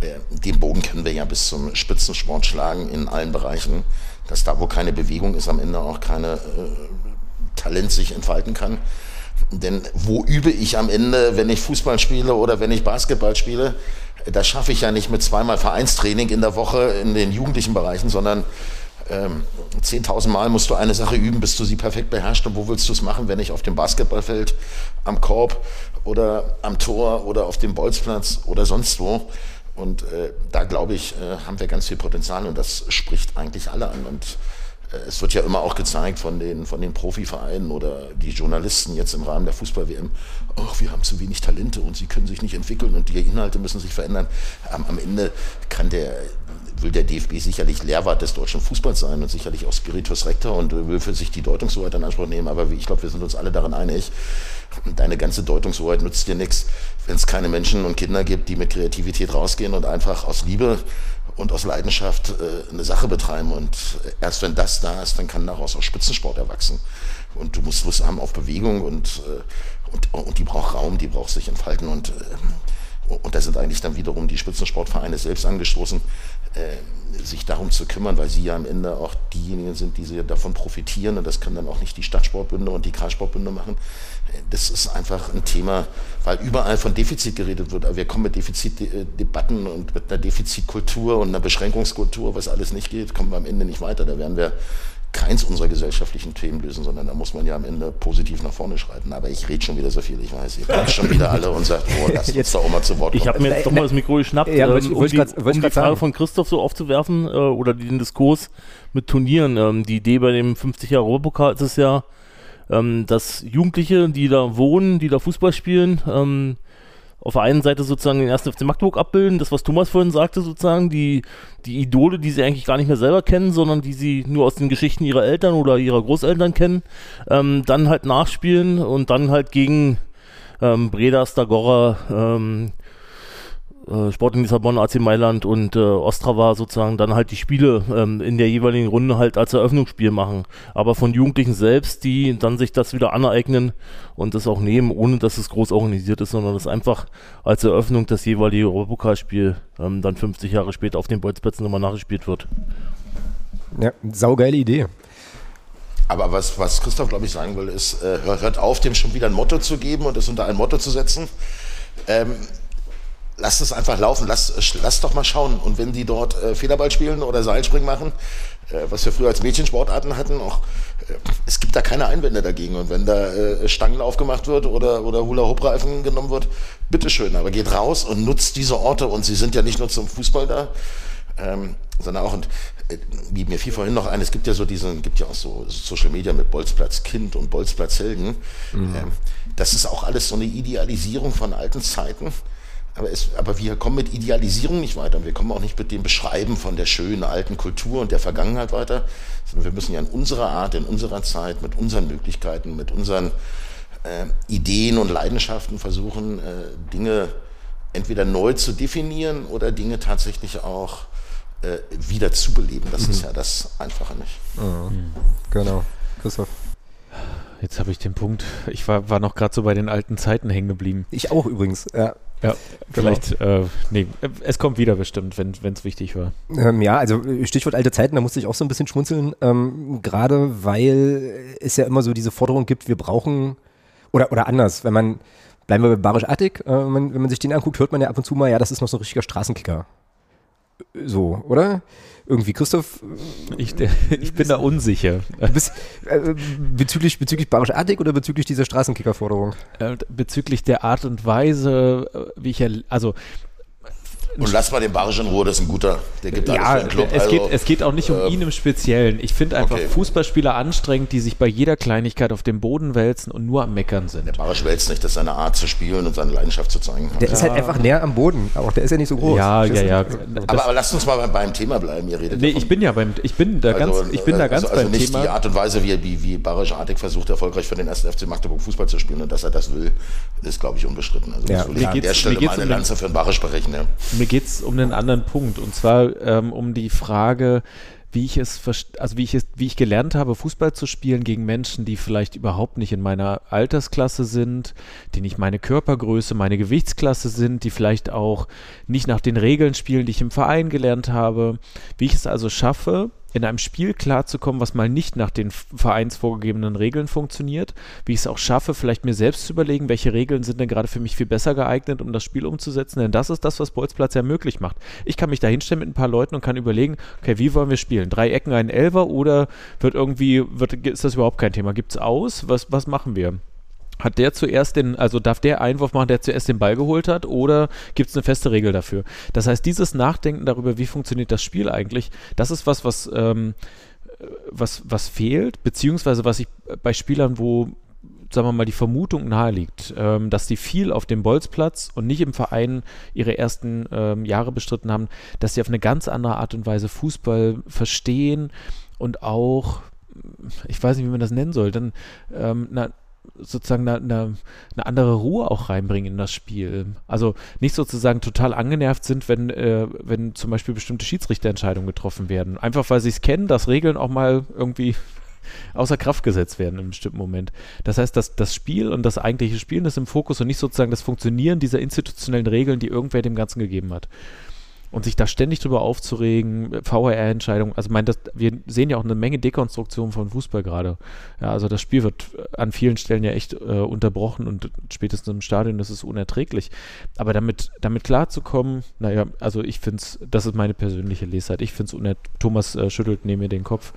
Äh, den Bogen können wir ja bis zum Spitzensport schlagen in allen Bereichen, dass da, wo keine Bewegung ist, am Ende auch keine äh, Talent sich entfalten kann. Denn wo übe ich am Ende, wenn ich Fußball spiele oder wenn ich Basketball spiele? Das schaffe ich ja nicht mit zweimal Vereinstraining in der Woche in den jugendlichen Bereichen, sondern ähm, 10.000 Mal musst du eine Sache üben, bis du sie perfekt beherrschst. Und wo willst du es machen, wenn nicht auf dem Basketballfeld, am Korb oder am Tor oder auf dem Bolzplatz oder sonst wo? Und äh, da glaube ich, äh, haben wir ganz viel Potenzial und das spricht eigentlich alle an. Und es wird ja immer auch gezeigt von den, von den Profivereinen oder die Journalisten jetzt im Rahmen der Fußball-WM, ach, wir haben zu wenig Talente und sie können sich nicht entwickeln und die Inhalte müssen sich verändern. Am, am Ende kann der, will der DFB sicherlich Lehrwart des deutschen Fußballs sein und sicherlich auch Spiritus Rector und will für sich die Deutungshoheit in Anspruch nehmen. Aber ich glaube, wir sind uns alle daran einig, deine ganze Deutungshoheit nützt dir nichts, wenn es keine Menschen und Kinder gibt, die mit Kreativität rausgehen und einfach aus Liebe und aus Leidenschaft äh, eine Sache betreiben. Und erst wenn das da ist, dann kann daraus auch Spitzensport erwachsen. Und du musst Lust haben auf Bewegung und, äh, und, und die braucht Raum, die braucht sich entfalten. Und, äh, und da sind eigentlich dann wiederum die Spitzensportvereine selbst angestoßen, äh, sich darum zu kümmern, weil sie ja am Ende auch diejenigen sind, die sie davon profitieren. Und das können dann auch nicht die Stadtsportbünde und die Kreissportbünde machen. Das ist einfach ein Thema, weil überall von Defizit geredet wird. Aber wir kommen mit Defizitdebatten und mit einer Defizitkultur und einer Beschränkungskultur, was alles nicht geht, kommen wir am Ende nicht weiter. Da werden wir keins unserer gesellschaftlichen Themen lösen, sondern da muss man ja am Ende positiv nach vorne schreiten. Aber ich rede schon wieder so viel, ich weiß. Ihr kommt schon wieder alle und sagt, oh, lass uns da auch mal zu Wort kommen. Ich habe mir jetzt doch mal das Mikro geschnappt, ja, ähm, um, die, grad, um die Frage sagen. von Christoph so aufzuwerfen äh, oder den Diskurs mit Turnieren. Ähm, die Idee bei dem 50 Jahre Europapokal ist es ja, ähm, dass Jugendliche, die da wohnen, die da Fußball spielen, ähm, auf der einen Seite sozusagen den ersten FC Magdeburg abbilden, das was Thomas vorhin sagte sozusagen, die, die Idole, die sie eigentlich gar nicht mehr selber kennen, sondern die sie nur aus den Geschichten ihrer Eltern oder ihrer Großeltern kennen, ähm, dann halt nachspielen und dann halt gegen ähm, Breda, Stagora, ähm, äh, Sporting Lissabon, AC Mailand und äh, Ostrava sozusagen dann halt die Spiele ähm, in der jeweiligen Runde halt als Eröffnungsspiel machen. Aber von Jugendlichen selbst, die dann sich das wieder aneignen und das auch nehmen, ohne dass es groß organisiert ist, sondern das einfach als Eröffnung das jeweilige Europapokalspiel ähm, dann 50 Jahre später auf den Bolzplätzen nochmal nachgespielt wird. Ja, saugeile Idee. Aber was, was Christoph, glaube ich, sagen will, ist, äh, hört auf, dem schon wieder ein Motto zu geben und es unter ein Motto zu setzen. Ähm, lass es einfach laufen, lass, lass doch mal schauen. Und wenn die dort äh, Federball spielen oder Seilspringen machen, äh, was wir früher als Mädchensportarten hatten, auch, äh, es gibt da keine Einwände dagegen. Und wenn da äh, Stangenlauf gemacht wird oder, oder Hula-Hoop-Reifen genommen wird, bitteschön. Aber geht raus und nutzt diese Orte. Und sie sind ja nicht nur zum Fußball da, ähm, sondern auch, und äh, wie mir fiel vorhin noch ein, es gibt ja so diesen, gibt ja auch so Social Media mit Bolzplatz Kind und Bolzplatz Helden. Mhm. Ähm, das ist auch alles so eine Idealisierung von alten Zeiten. Aber, es, aber wir kommen mit Idealisierung nicht weiter. Wir kommen auch nicht mit dem Beschreiben von der schönen alten Kultur und der Vergangenheit weiter, sondern wir müssen ja in unserer Art, in unserer Zeit, mit unseren Möglichkeiten, mit unseren äh, Ideen und Leidenschaften versuchen, äh, Dinge entweder neu zu definieren oder Dinge tatsächlich auch äh, wieder zu beleben. Das mhm. ist ja das Einfache nicht. Mhm. Genau. Christoph. Jetzt habe ich den Punkt. Ich war, war noch gerade so bei den alten Zeiten hängen geblieben. Ich auch übrigens. Ja. Ja, vielleicht, genau. äh, nee, es kommt wieder bestimmt, wenn es wichtig war. Ähm, ja, also Stichwort alte Zeiten, da musste ich auch so ein bisschen schmunzeln, ähm, gerade weil es ja immer so diese Forderung gibt, wir brauchen, oder, oder anders, wenn man, bleiben wir bei Barisch Attic, äh, wenn, man, wenn man sich den anguckt, hört man ja ab und zu mal, ja, das ist noch so ein richtiger Straßenkicker. So, oder? Irgendwie, Christoph? Ich, ich bin da unsicher. Bist, äh, bezüglich, bezüglich Barisch Attic oder bezüglich dieser Straßenkicker-Forderung? Äh, bezüglich der Art und Weise, äh, wie ich, also und lass mal den Barisch in Ruhe, das ist ein guter, der gibt ja, alles für den Club. Es, also, geht, es geht auch nicht um äh, ihn im Speziellen. Ich finde einfach okay. Fußballspieler anstrengend, die sich bei jeder Kleinigkeit auf dem Boden wälzen und nur am Meckern sind. Der Barisch wälzt nicht, das ist seine Art zu spielen und seine Leidenschaft zu zeigen. Der ja. ist halt einfach näher am Boden, auch der ist ja nicht so groß. Ja, ja, ja. Aber, aber lasst uns mal beim, beim, Thema bleiben, ihr redet Nee, davon. ich bin ja beim, ich bin da ganz, also, ich bin da ganz also, also beim nicht Thema. die Art und Weise, wie, wie, wie Barisch Artig versucht, erfolgreich für den ersten FC Magdeburg Fußball zu spielen und dass er das will, ist, glaube ich, unbestritten. Also ja. will ich an der Stelle mal eine Lanze für den Barisch brechen. Ja. Mir geht es um einen anderen Punkt und zwar ähm, um die Frage, wie ich es, also wie ich es, wie ich gelernt habe, Fußball zu spielen gegen Menschen, die vielleicht überhaupt nicht in meiner Altersklasse sind, die nicht meine Körpergröße, meine Gewichtsklasse sind, die vielleicht auch nicht nach den Regeln spielen, die ich im Verein gelernt habe. Wie ich es also schaffe, in einem Spiel klarzukommen, was mal nicht nach den vereinsvorgegebenen Regeln funktioniert, wie ich es auch schaffe, vielleicht mir selbst zu überlegen, welche Regeln sind denn gerade für mich viel besser geeignet, um das Spiel umzusetzen, denn das ist das, was Bolzplatz ja möglich macht. Ich kann mich da hinstellen mit ein paar Leuten und kann überlegen, okay, wie wollen wir spielen? Drei Ecken, ein Elver oder wird irgendwie, wird, ist das überhaupt kein Thema? Gibt es aus? Was, was machen wir? Hat der zuerst den, also darf der Einwurf machen, der zuerst den Ball geholt hat, oder gibt es eine feste Regel dafür? Das heißt, dieses Nachdenken darüber, wie funktioniert das Spiel eigentlich, das ist was, was, ähm, was, was fehlt, beziehungsweise was ich bei Spielern, wo sagen wir mal, die Vermutung naheliegt, ähm, dass die viel auf dem Bolzplatz und nicht im Verein ihre ersten ähm, Jahre bestritten haben, dass sie auf eine ganz andere Art und Weise Fußball verstehen und auch, ich weiß nicht, wie man das nennen soll, dann ähm, na, sozusagen eine, eine, eine, andere Ruhe auch reinbringen in das Spiel. Also nicht sozusagen total angenervt sind, wenn, äh, wenn zum Beispiel bestimmte Schiedsrichterentscheidungen getroffen werden. Einfach weil sie es kennen, dass Regeln auch mal irgendwie außer Kraft gesetzt werden einem bestimmten Moment. Das heißt, dass das Spiel und das eigentliche Spielen ist im Fokus und nicht sozusagen das Funktionieren dieser institutionellen Regeln, die irgendwer dem Ganzen gegeben hat und sich da ständig drüber aufzuregen, VRR-Entscheidungen, also mein, das, wir sehen ja auch eine Menge Dekonstruktion von Fußball gerade. Ja, also das Spiel wird an vielen Stellen ja echt äh, unterbrochen und spätestens im Stadion das ist unerträglich. Aber damit, damit klarzukommen, naja, also ich finde es, das ist meine persönliche Lesart, ich finde es Thomas äh, schüttelt neben mir den Kopf.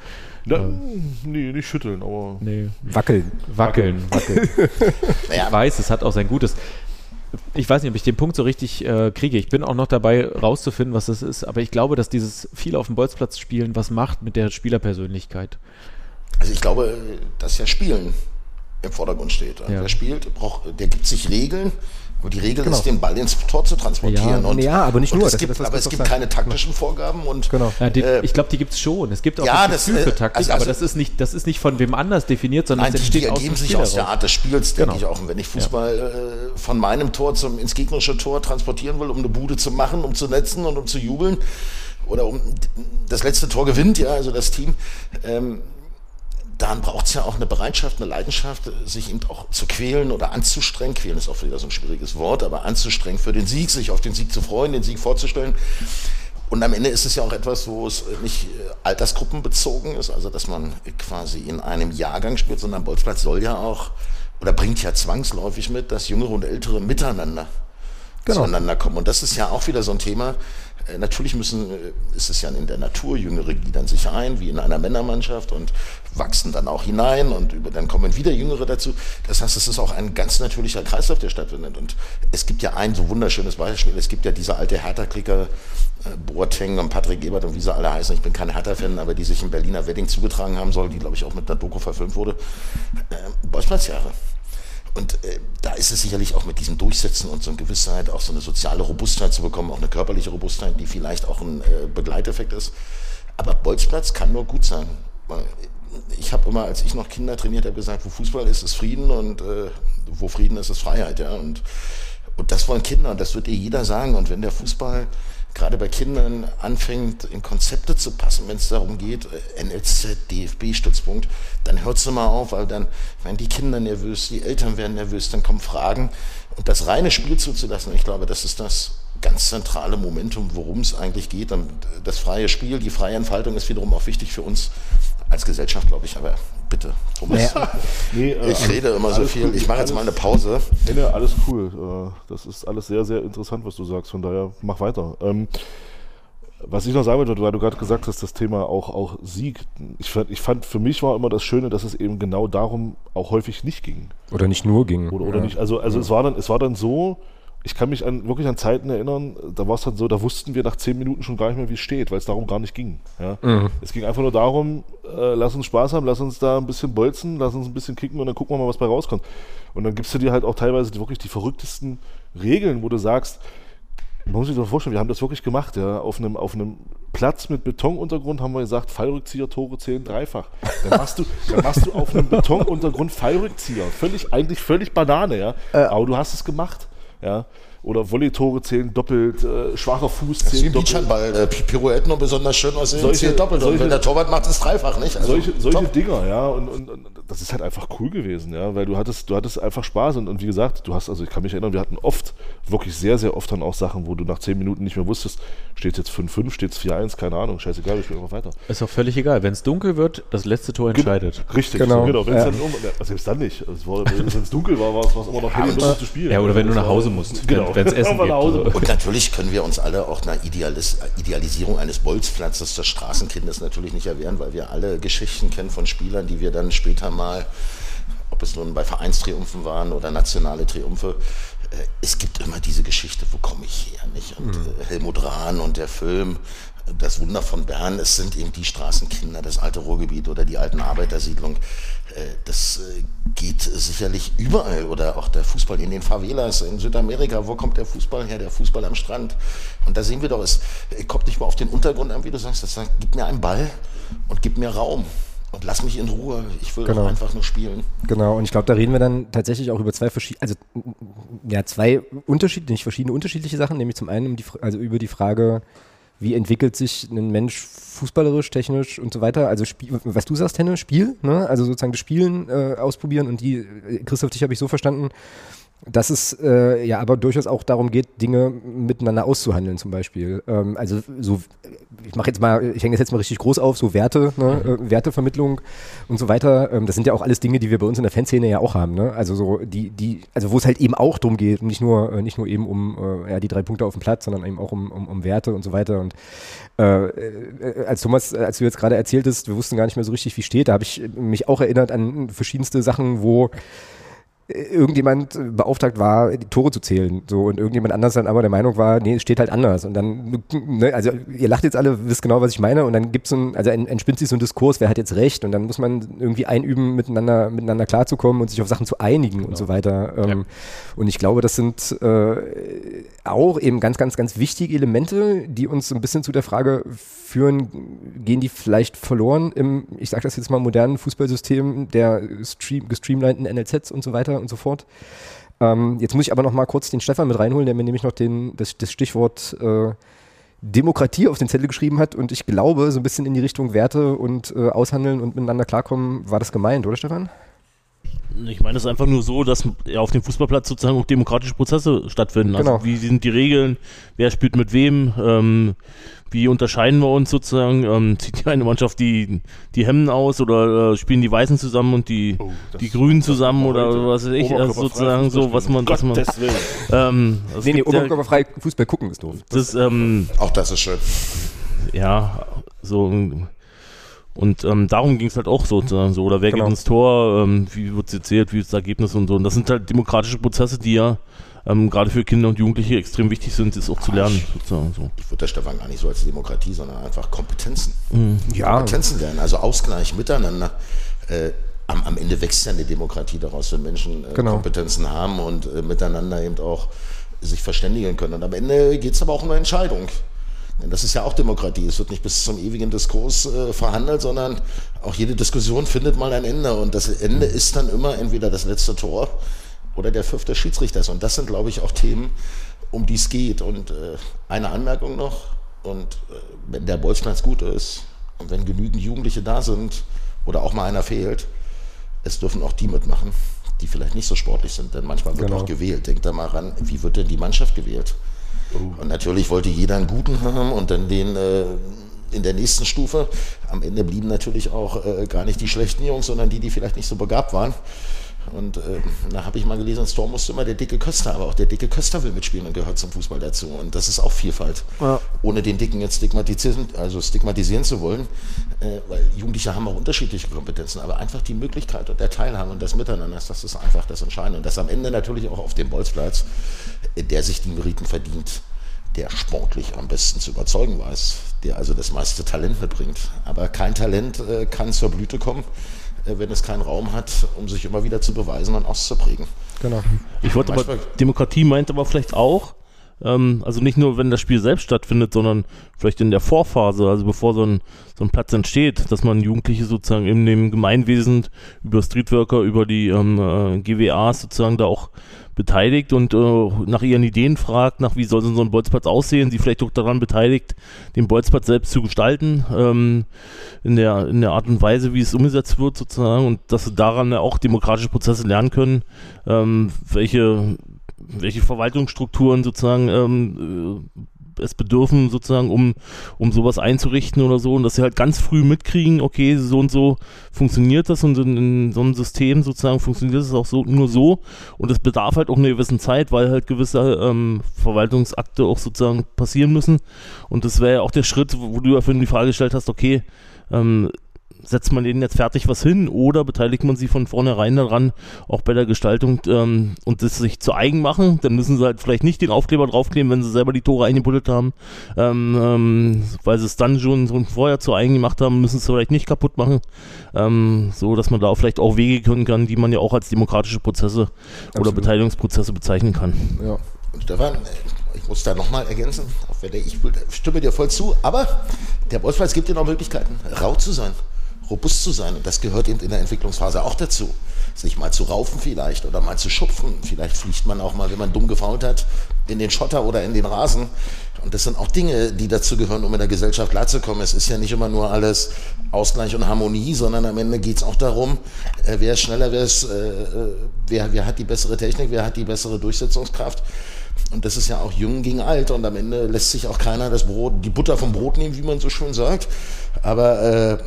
Na, ähm, nee, nicht schütteln, aber. Nee. Wackeln. Wackeln, wackeln. ich weiß, es hat auch sein Gutes ich weiß nicht, ob ich den Punkt so richtig äh, kriege. Ich bin auch noch dabei, rauszufinden, was das ist. Aber ich glaube, dass dieses viel auf dem Bolzplatz spielen was macht mit der Spielerpersönlichkeit. Also ich glaube, dass ja Spielen im Vordergrund steht. Ja. Wer spielt, braucht, der gibt sich Regeln, und die Regel genau. ist, den Ball ins Tor zu transportieren. Ja, und, ja aber nicht nur. Es gibt, aber es gibt keine taktischen Vorgaben. Und, genau. Ja, die, äh, ich glaube, die gibt es schon. Es gibt auch ja, das Gefühl das, für Taktik, also, also, aber das ist, nicht, das ist nicht von wem anders definiert, sondern nein, es entsteht die ergeben aus sich aus der Art des Spiels, denke genau. ich auch. Und wenn ich Fußball ja. äh, von meinem Tor zum, ins gegnerische Tor transportieren will, um eine Bude zu machen, um zu netzen und um zu jubeln, oder um das letzte Tor gewinnt, ja, also das Team, ähm, dann braucht es ja auch eine Bereitschaft, eine Leidenschaft, sich eben auch zu quälen oder anzustrengen. Quälen ist auch wieder so ein schwieriges Wort, aber anzustrengen für den Sieg, sich auf den Sieg zu freuen, den Sieg vorzustellen. Und am Ende ist es ja auch etwas, wo es nicht äh, altersgruppenbezogen ist, also dass man quasi in einem Jahrgang spielt, sondern Bolzplatz soll ja auch oder bringt ja zwangsläufig mit, dass Jüngere und Ältere miteinander genau. zueinander kommen. Und das ist ja auch wieder so ein Thema, natürlich müssen, äh, ist es ja in der Natur, Jüngere gliedern sich ein, wie in einer Männermannschaft und wachsen dann auch hinein und über, dann kommen wieder Jüngere dazu. Das heißt, es ist auch ein ganz natürlicher Kreislauf, der stattfindet. Und es gibt ja ein so wunderschönes Beispiel. Es gibt ja diese alte Hertha-Klicker, äh, Boateng und Patrick Ebert und wie sie alle heißen. Ich bin kein Hertha-Fan, aber die sich im Berliner Wedding zugetragen haben soll, die, glaube ich, auch mit einer Doku verfilmt wurde. Äh, Bolzplatzjahre. Und äh, da ist es sicherlich auch mit diesem Durchsetzen und so eine Gewissheit, auch so eine soziale Robustheit zu bekommen, auch eine körperliche Robustheit, die vielleicht auch ein äh, Begleiteffekt ist. Aber Bolzplatz kann nur gut sein. Ich habe immer, als ich noch Kinder trainiert habe, gesagt, wo Fußball ist, ist Frieden und äh, wo Frieden ist, ist Freiheit. Ja? Und, Und das wollen Kinder und das wird dir jeder sagen. Und wenn der Fußball gerade bei Kindern anfängt, in Konzepte zu passen, wenn es darum geht, äh, NLZ, DFB-Stützpunkt, dann hört es immer auf, weil dann werden die Kinder nervös, die Eltern werden nervös, dann kommen Fragen. Und das reine Spiel zuzulassen, ich glaube, das ist das ganz zentrale Momentum, worum es eigentlich geht. Und das freie Spiel, die freie Entfaltung ist wiederum auch wichtig für uns als Gesellschaft, glaube ich. Aber bitte, Thomas. Naja. Nee, äh, ich rede immer so viel. Cool. Ich mache jetzt mal eine Pause. Nee, nee, alles cool. Äh, das ist alles sehr, sehr interessant, was du sagst. Von daher, mach weiter. Ähm, was ich noch sagen wollte, weil du gerade gesagt hast, das Thema auch, auch Sieg. Ich fand, ich fand, für mich war immer das Schöne, dass es eben genau darum auch häufig nicht ging. Oder nicht nur ging. Oder, oder ja. nicht. Also, also ja. es, war dann, es war dann so, ich kann mich an, wirklich an Zeiten erinnern, da war es dann so, da wussten wir nach zehn Minuten schon gar nicht mehr, wie es steht, weil es darum gar nicht ging. Ja? Mhm. Es ging einfach nur darum, äh, lass uns Spaß haben, lass uns da ein bisschen bolzen, lass uns ein bisschen kicken und dann gucken wir mal, was bei rauskommt. Und dann gibst du dir halt auch teilweise die, wirklich die verrücktesten Regeln, wo du sagst, man muss sich doch vorstellen, wir haben das wirklich gemacht, ja. Auf einem, auf einem Platz mit Betonuntergrund haben wir gesagt, Fallrückzieher, Tore zählen dreifach. Dann machst du, dann machst du auf einem Betonuntergrund Fallrückzieher. Völlig, eigentlich völlig Banane, ja. Äh. Aber du hast es gemacht. Ja oder Volley-Tore zählen doppelt, äh, schwacher Fuß zählt doppelt. Beachhandball, äh, Pirouetten nur besonders schön aussehen, solche, zählt doppelt. Solche, und wenn der Torwart macht, ist dreifach, nicht? Also, solche solche Dinger, ja, und, und, und, das ist halt einfach cool gewesen, ja, weil du hattest, du hattest einfach Spaß und, und wie gesagt, du hast, also ich kann mich erinnern, wir hatten oft, wirklich sehr, sehr oft dann auch Sachen, wo du nach zehn Minuten nicht mehr wusstest, steht jetzt 5-5, steht es 4-1, keine Ahnung, scheißegal, ich spiele einfach weiter. Ist auch völlig egal, wenn es dunkel wird, das letzte Tor entscheidet. Richtig, genau. So, genau. Wenn es ja. dann, also selbst dann nicht, also, wenn es dunkel war, war es immer noch hell ja, zu spielen. Ja, oder wenn du nach Hause musst, genau. Wenn es Essen gibt. Und natürlich können wir uns alle auch einer Idealis Idealisierung eines Bolzplatzes des Straßenkindes natürlich nicht erwehren, weil wir alle Geschichten kennen von Spielern, die wir dann später mal, ob es nun bei Vereinstriumphen waren oder nationale Triumphe, äh, es gibt immer diese Geschichte, wo komme ich her, nicht? Und mhm. Helmut Rahn und der Film, das Wunder von Bern, es sind eben die Straßenkinder, das alte Ruhrgebiet oder die alten Arbeitersiedlung. Äh, das äh, geht sicherlich überall oder auch der Fußball in den Favelas in Südamerika. Wo kommt der Fußball her? Der Fußball am Strand. Und da sehen wir doch, es kommt nicht mal auf den Untergrund an, wie du sagst. Das sagt, gib mir einen Ball und gib mir Raum. Und lass mich in Ruhe. Ich will genau. einfach nur spielen. Genau. Und ich glaube, da reden wir dann tatsächlich auch über zwei verschiedene, also ja, zwei unterschiedliche, nicht verschiedene unterschiedliche Sachen. Nämlich zum einen um die, also über die Frage, wie entwickelt sich ein Mensch fußballerisch, technisch und so weiter. Also Spiel, was du sagst, Henne, Spiel, ne? also sozusagen das Spielen äh, ausprobieren und die, äh, Christoph, dich habe ich so verstanden, dass es äh, ja aber durchaus auch darum geht, Dinge miteinander auszuhandeln, zum Beispiel. Ähm, also so, ich mache jetzt mal, ich hänge das jetzt mal richtig groß auf, so Werte, ne, mhm. äh, Wertevermittlung und so weiter. Ähm, das sind ja auch alles Dinge, die wir bei uns in der Fanszene ja auch haben. Ne? Also so die, die, also wo es halt eben auch darum geht, nicht nur, äh, nicht nur eben um äh, ja, die drei Punkte auf dem Platz, sondern eben auch um, um, um Werte und so weiter. Und äh, äh, als Thomas, als du jetzt gerade erzähltest, wir wussten gar nicht mehr so richtig, wie steht, da habe ich mich auch erinnert an verschiedenste Sachen, wo irgendjemand beauftragt war, die Tore zu zählen. So, und irgendjemand anders dann aber der Meinung war, nee, es steht halt anders. Und dann, ne, also ihr lacht jetzt alle, wisst genau, was ich meine. Und dann gibt es so ein, also entspinnt sich so ein Diskurs, wer hat jetzt recht? Und dann muss man irgendwie einüben, miteinander, miteinander klarzukommen und sich auf Sachen zu einigen genau. und so weiter. Ähm, ja. Und ich glaube, das sind äh, auch eben ganz, ganz, ganz wichtige Elemente, die uns so ein bisschen zu der Frage führen, gehen die vielleicht verloren im, ich sage das jetzt mal, modernen Fußballsystem der stream, gestreamlinten NLZs und so weiter und so fort. Ähm, jetzt muss ich aber noch mal kurz den Stefan mit reinholen, der mir nämlich noch den, das, das Stichwort äh, Demokratie auf den Zettel geschrieben hat und ich glaube, so ein bisschen in die Richtung Werte und äh, Aushandeln und miteinander klarkommen war das gemeint, oder Stefan? Ich meine es ist einfach nur so, dass auf dem Fußballplatz sozusagen auch demokratische Prozesse stattfinden. Also genau. wie sind die Regeln, wer spielt mit wem, ähm, wie unterscheiden wir uns sozusagen? Ähm, zieht die eine Mannschaft die, die Hemden aus oder äh, spielen die Weißen zusammen und die, oh, die Grünen zusammen oder was weiß ich, also sozusagen so, was man, was man. Ähm, also nee, nee, oberkörperfrei Fußball gucken ist doof. Das, ähm, Auch das ist schön. Ja, so und ähm, darum ging es halt auch sozusagen so. Oder wer genau. geht ins Tor, ähm, wie wird es erzählt, wie ist das Ergebnis und so. Und das sind halt demokratische Prozesse, die ja ähm, gerade für Kinder und Jugendliche extrem wichtig sind, das auch zu lernen. Sozusagen, so. Ich würde der Stefan gar nicht so als Demokratie, sondern einfach Kompetenzen. Mhm. Ja. Kompetenzen lernen, also Ausgleich miteinander. Äh, am, am, Ende wächst ja eine Demokratie daraus, wenn Menschen äh, genau. Kompetenzen haben und äh, miteinander eben auch sich verständigen können. Und am Ende geht es aber auch um eine Entscheidung. Denn das ist ja auch Demokratie. Es wird nicht bis zum ewigen Diskurs äh, verhandelt, sondern auch jede Diskussion findet mal ein Ende. Und das Ende ist dann immer entweder das letzte Tor oder der fünfte Schiedsrichter. Und das sind, glaube ich, auch Themen, um die es geht. Und äh, eine Anmerkung noch, und äh, wenn der Bolzplatz gut ist und wenn genügend Jugendliche da sind oder auch mal einer fehlt, es dürfen auch die mitmachen, die vielleicht nicht so sportlich sind, denn manchmal wird genau. auch gewählt. Denkt da mal ran, wie wird denn die Mannschaft gewählt? Uh. Und natürlich wollte jeder einen guten haben und dann den äh, in der nächsten Stufe. Am Ende blieben natürlich auch äh, gar nicht die schlechten Jungs, sondern die, die vielleicht nicht so begabt waren. Und äh, da habe ich mal gelesen, ins Tor musste immer der dicke Köster, aber auch der dicke Köster will mitspielen und gehört zum Fußball dazu. Und das ist auch Vielfalt. Ja. Ohne den Dicken jetzt stigmatisieren, also stigmatisieren zu wollen, äh, weil Jugendliche haben auch unterschiedliche Kompetenzen, aber einfach die Möglichkeit und der Teilhabe und das Miteinander, das ist einfach das Entscheidende. Und das am Ende natürlich auch auf dem Bolzplatz, äh, der sich die Meriten verdient, der sportlich am besten zu überzeugen weiß, der also das meiste Talent mitbringt. Aber kein Talent äh, kann zur Blüte kommen wenn es keinen Raum hat, um sich immer wieder zu beweisen und auszuprägen. Genau. Ich wollte aber, Demokratie meint aber vielleicht auch, ähm, also nicht nur, wenn das Spiel selbst stattfindet, sondern vielleicht in der Vorphase, also bevor so ein, so ein Platz entsteht, dass man Jugendliche sozusagen in dem Gemeinwesen über Streetworker, über die ähm, äh, GWAs sozusagen da auch beteiligt und äh, nach ihren Ideen fragt, nach wie soll so ein Bolzplatz aussehen, sie vielleicht auch daran beteiligt, den Bolzplatz selbst zu gestalten, ähm, in, der, in der Art und Weise, wie es umgesetzt wird sozusagen und dass sie daran auch demokratische Prozesse lernen können, ähm, welche welche Verwaltungsstrukturen sozusagen ähm, es bedürfen, sozusagen, um, um sowas einzurichten oder so. Und dass sie halt ganz früh mitkriegen, okay, so und so funktioniert das und in, in so einem System sozusagen funktioniert es auch so nur so. Und es bedarf halt auch einer gewissen Zeit, weil halt gewisse ähm, Verwaltungsakte auch sozusagen passieren müssen. Und das wäre ja auch der Schritt, wo du ja vorhin die Frage gestellt hast, okay, ähm, setzt man denen jetzt fertig was hin oder beteiligt man sie von vornherein daran, auch bei der Gestaltung ähm, und das sich zu eigen machen. Dann müssen sie halt vielleicht nicht den Aufkleber draufkleben, wenn sie selber die Tore eingebuddelt haben, ähm, ähm, weil sie es dann schon, schon vorher zu eigen gemacht haben, müssen sie es vielleicht nicht kaputt machen, ähm, so dass man da vielleicht auch Wege können kann, die man ja auch als demokratische Prozesse Absolut. oder Beteiligungsprozesse bezeichnen kann. Ja. Und Stefan, ich muss da nochmal ergänzen, ich stimme dir voll zu, aber der Bolzplatz gibt dir noch Möglichkeiten, rau zu sein robust zu sein. Und das gehört eben in der Entwicklungsphase auch dazu. Sich mal zu raufen vielleicht oder mal zu schupfen. Vielleicht fliegt man auch mal, wenn man dumm gefault hat, in den Schotter oder in den Rasen. Und das sind auch Dinge, die dazu gehören, um in der Gesellschaft klarzukommen. Es ist ja nicht immer nur alles Ausgleich und Harmonie, sondern am Ende geht es auch darum, äh, wer ist schneller, wer, ist, äh, äh, wer, wer hat die bessere Technik, wer hat die bessere Durchsetzungskraft. Und das ist ja auch jung gegen alt. Und am Ende lässt sich auch keiner das Brot, die Butter vom Brot nehmen, wie man so schön sagt. Aber äh,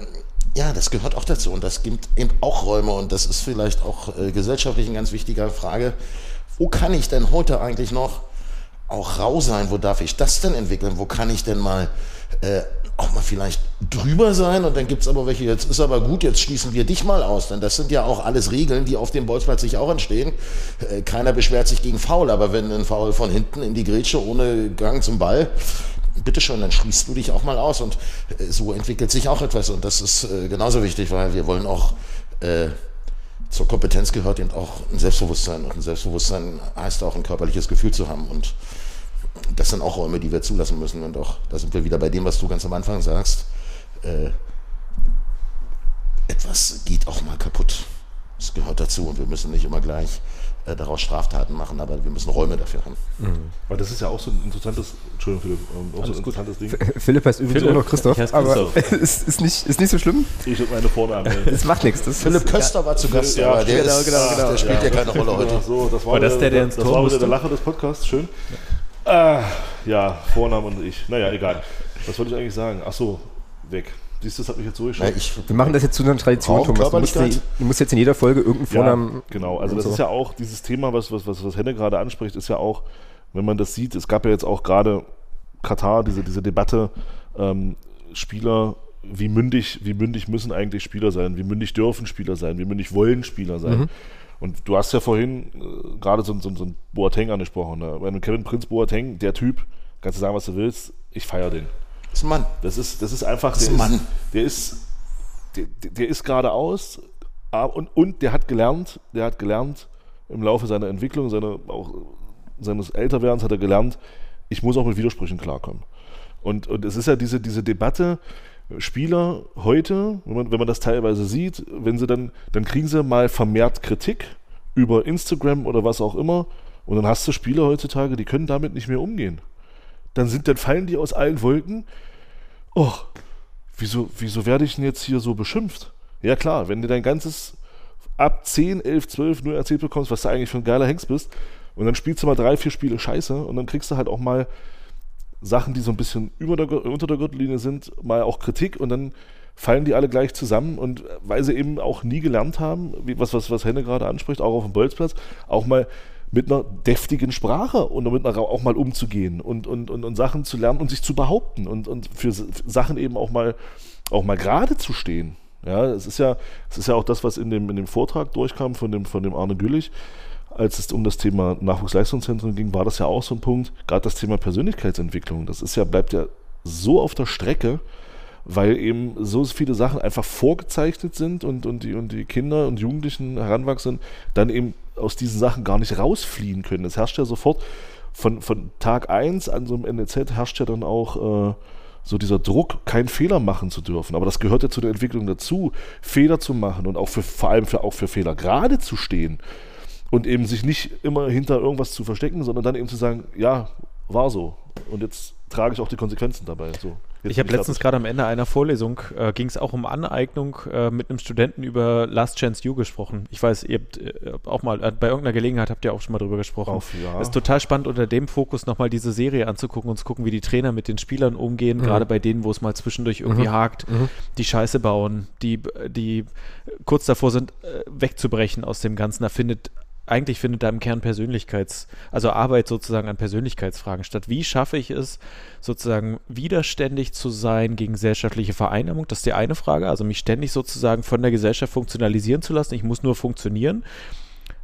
ja, das gehört auch dazu und das gibt eben auch Räume und das ist vielleicht auch äh, gesellschaftlich eine ganz wichtige Frage. Wo kann ich denn heute eigentlich noch auch rau sein? Wo darf ich das denn entwickeln? Wo kann ich denn mal äh, auch mal vielleicht drüber sein und dann gibt es aber welche, jetzt ist aber gut, jetzt schließen wir dich mal aus, denn das sind ja auch alles Regeln, die auf dem Bolzplatz sich auch entstehen. Äh, keiner beschwert sich gegen Foul, aber wenn ein Foul von hinten in die Grätsche ohne Gang zum Ball, bitteschön, dann schließt du dich auch mal aus und äh, so entwickelt sich auch etwas und das ist äh, genauso wichtig, weil wir wollen auch äh, zur Kompetenz gehört eben auch ein Selbstbewusstsein und ein Selbstbewusstsein heißt auch ein körperliches Gefühl zu haben und das sind auch Räume, die wir zulassen müssen und auch da sind wir wieder bei dem, was du ganz am Anfang sagst. Äh, etwas geht auch mal kaputt. Das gehört dazu und wir müssen nicht immer gleich äh, daraus Straftaten machen, aber wir müssen Räume dafür haben. Mhm. Weil das ist ja auch so ein interessantes, Entschuldigung Philipp, ähm, auch so ein interessantes Ding. Philipp heißt übrigens Philipp, auch noch Christoph, Christoph. aber ist, ist, nicht, ist nicht so schlimm. Ich und meine Vornamen. Es macht nichts. Das Philipp ist, Köster ja. war zu Gast, ja, aber der, genau, ist, genau, genau. der spielt ja, ja keine Rolle heute. So, das war, war das der, der ins Tor Das war wieder der Lacher des Podcasts, schön. Ja. Äh, ja, Vorname und ich. Naja, egal. Was wollte ich eigentlich sagen? Ach so, weg. Siehst du, das hat mich jetzt so geschaut. wir machen das jetzt zu einer Tradition, Thomas. Du musst, du musst, jetzt in jeder Folge irgendeinen Vornamen. Ja, genau, also das so. ist ja auch dieses Thema, was, was, was, was Henne gerade anspricht, ist ja auch, wenn man das sieht, es gab ja jetzt auch gerade Katar, diese, diese Debatte, ähm, Spieler, wie mündig, wie mündig müssen eigentlich Spieler sein, wie mündig dürfen Spieler sein, wie mündig wollen Spieler sein. Mhm. Und du hast ja vorhin äh, gerade so, so, so einen Boateng angesprochen. Ne? Wenn Kevin Prinz Boateng, der Typ, kannst du sagen, was du willst, ich feiere den. Das ist ein Mann. Das ist, das ist einfach. Das ist ein Mann. Ist, der ist, der, der ist geradeaus und, und der hat gelernt, der hat gelernt im Laufe seiner Entwicklung, seiner, auch seines Älterwerdens hat er gelernt, ich muss auch mit Widersprüchen klarkommen. Und, und es ist ja diese, diese Debatte, Spieler heute, wenn man, wenn man das teilweise sieht, wenn sie dann, dann kriegen sie mal vermehrt Kritik über Instagram oder was auch immer. Und dann hast du Spieler heutzutage, die können damit nicht mehr umgehen. Dann sind, dann fallen die aus allen Wolken. Oh, wieso, wieso werde ich denn jetzt hier so beschimpft? Ja klar, wenn du dein ganzes ab 10, 11, 12 nur erzählt bekommst, was du eigentlich für ein geiler Hengst bist, und dann spielst du mal drei, vier Spiele scheiße und dann kriegst du halt auch mal Sachen, die so ein bisschen über der, unter der Gürtellinie sind, mal auch Kritik und dann fallen die alle gleich zusammen und weil sie eben auch nie gelernt haben, wie, was, was, was Henne gerade anspricht, auch auf dem Bolzplatz, auch mal mit einer deftigen Sprache und damit auch mal umzugehen und, und, und, und Sachen zu lernen und sich zu behaupten und, und für Sachen eben auch mal, auch mal gerade zu stehen. Ja, es ist ja, es ist ja auch das, was in dem, in dem Vortrag durchkam von dem, von dem Arne Güllich, als es um das Thema Nachwuchsleistungszentren ging, war das ja auch so ein Punkt, gerade das Thema Persönlichkeitsentwicklung. Das ist ja, bleibt ja so auf der Strecke, weil eben so viele Sachen einfach vorgezeichnet sind und, und, die, und die Kinder und Jugendlichen heranwachsen, dann eben aus diesen Sachen gar nicht rausfliehen können. Es herrscht ja sofort von, von Tag 1 an so einem NEZ herrscht ja dann auch äh, so dieser Druck, keinen Fehler machen zu dürfen. Aber das gehört ja zu der Entwicklung dazu, Fehler zu machen und auch für, vor allem für, auch für Fehler gerade zu stehen und eben sich nicht immer hinter irgendwas zu verstecken, sondern dann eben zu sagen, ja, war so. Und jetzt trage ich auch die Konsequenzen dabei. So, ich habe letztens gerade am Ende einer Vorlesung, äh, ging es auch um Aneignung äh, mit einem Studenten über Last Chance You gesprochen. Ich weiß, ihr habt äh, auch mal, äh, bei irgendeiner Gelegenheit habt ihr auch schon mal drüber gesprochen. Auf, ja. Ist total spannend, unter dem Fokus nochmal diese Serie anzugucken und zu gucken, wie die Trainer mit den Spielern umgehen, mhm. gerade bei denen, wo es mal zwischendurch irgendwie mhm. hakt, mhm. die Scheiße bauen, die, die kurz davor sind, äh, wegzubrechen aus dem Ganzen. Da findet eigentlich findet da im Kern Persönlichkeits, also Arbeit sozusagen an Persönlichkeitsfragen statt. Wie schaffe ich es, sozusagen widerständig zu sein gegen gesellschaftliche Vereinnahmung? Das ist die eine Frage, also mich ständig sozusagen von der Gesellschaft funktionalisieren zu lassen. Ich muss nur funktionieren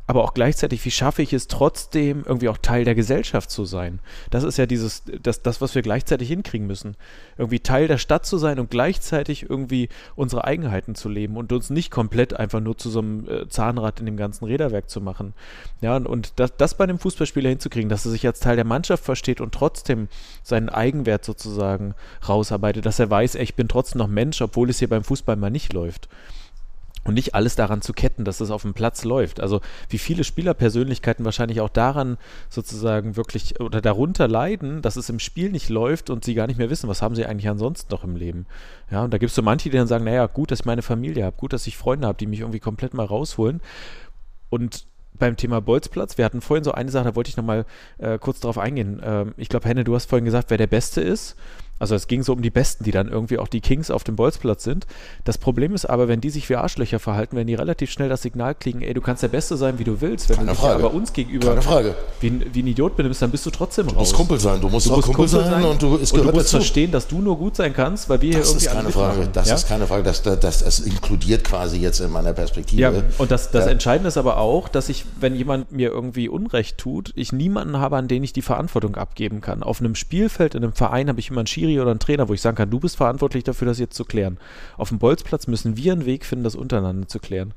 aber auch gleichzeitig, wie schaffe ich es trotzdem, irgendwie auch Teil der Gesellschaft zu sein? Das ist ja dieses, das, das, was wir gleichzeitig hinkriegen müssen. Irgendwie Teil der Stadt zu sein und gleichzeitig irgendwie unsere Eigenheiten zu leben und uns nicht komplett einfach nur zu so einem äh, Zahnrad in dem ganzen Räderwerk zu machen. Ja, und, und das, das bei einem Fußballspieler hinzukriegen, dass er sich als Teil der Mannschaft versteht und trotzdem seinen Eigenwert sozusagen rausarbeitet, dass er weiß, ey, ich bin trotzdem noch Mensch, obwohl es hier beim Fußball mal nicht läuft und nicht alles daran zu ketten, dass es auf dem Platz läuft. Also wie viele Spielerpersönlichkeiten wahrscheinlich auch daran sozusagen wirklich oder darunter leiden, dass es im Spiel nicht läuft und sie gar nicht mehr wissen, was haben sie eigentlich ansonsten noch im Leben. Ja, und da gibt es so manche, die dann sagen, naja, gut, dass ich meine Familie habe, gut, dass ich Freunde habe, die mich irgendwie komplett mal rausholen. Und beim Thema Bolzplatz, wir hatten vorhin so eine Sache, da wollte ich nochmal äh, kurz drauf eingehen. Ähm, ich glaube, Henne, du hast vorhin gesagt, wer der Beste ist. Also es ging so um die Besten, die dann irgendwie auch die Kings auf dem Bolzplatz sind. Das Problem ist aber, wenn die sich wie Arschlöcher verhalten, wenn die relativ schnell das Signal kriegen, ey, du kannst der Beste sein, wie du willst. Wenn Keine du dich Frage. aber uns gegenüber Wie, wie, ein Idiot benimmst, dann bist du trotzdem raus. Du musst Kumpel sein, du musst, du musst Kumpel, Kumpel sein, und du, und du musst dazu. verstehen, dass du nur gut sein kannst, weil wir das hier irgendwie ist keine Frage. Das ja? ist keine Frage. Das, das, das, das, inkludiert quasi jetzt in meiner Perspektive. Ja, und das, das ja. Entscheidende ist aber auch, dass ich, wenn jemand mir irgendwie Unrecht tut, ich niemanden habe, an den ich die Verantwortung abgeben kann. Auf einem Spielfeld, in einem Verein habe ich immer einen Schiri oder einen Trainer, wo ich sage, sagen kann, du bist verantwortlich dafür, das jetzt zu klären. Auf dem Bolzplatz müssen wir einen Weg finden, das untereinander zu klären.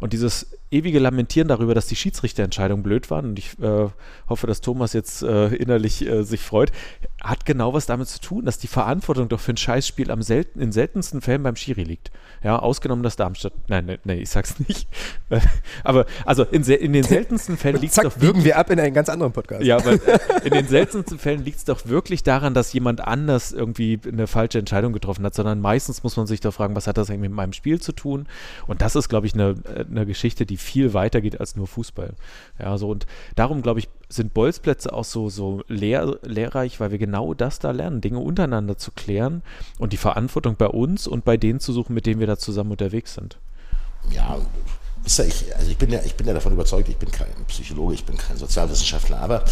Und dieses ewige Lamentieren darüber, dass die Schiedsrichterentscheidungen blöd waren, und ich äh, hoffe, dass Thomas jetzt äh, innerlich äh, sich freut, hat genau was damit zu tun, dass die Verantwortung doch für ein Scheißspiel am selten, in seltensten Fällen beim Schiri liegt. Ja, ausgenommen das Darmstadt. Nein, nein, nein ich sag's nicht. aber also in, in den seltensten Fällen liegt es doch wirklich. wir ab in einen ganz anderen Podcast. Ja, aber in den seltensten Fällen liegt es doch wirklich daran, dass jemand anders irgendwie eine falsche Entscheidung getroffen hat, sondern meistens muss man sich doch fragen, was hat das eigentlich mit meinem Spiel zu tun? Und das ist, glaube ich, eine, eine Geschichte, die viel weiter geht als nur Fußball. Ja, so und darum, glaube ich, sind Bolzplätze auch so, so lehr, lehrreich, weil wir genau das da lernen, Dinge untereinander zu klären und die Verantwortung bei uns und bei denen zu suchen, mit denen wir da zusammen unterwegs sind. Ja, ich, also ich, bin ja, ich bin ja davon überzeugt, ich bin kein Psychologe, ich bin kein Sozialwissenschaftler, aber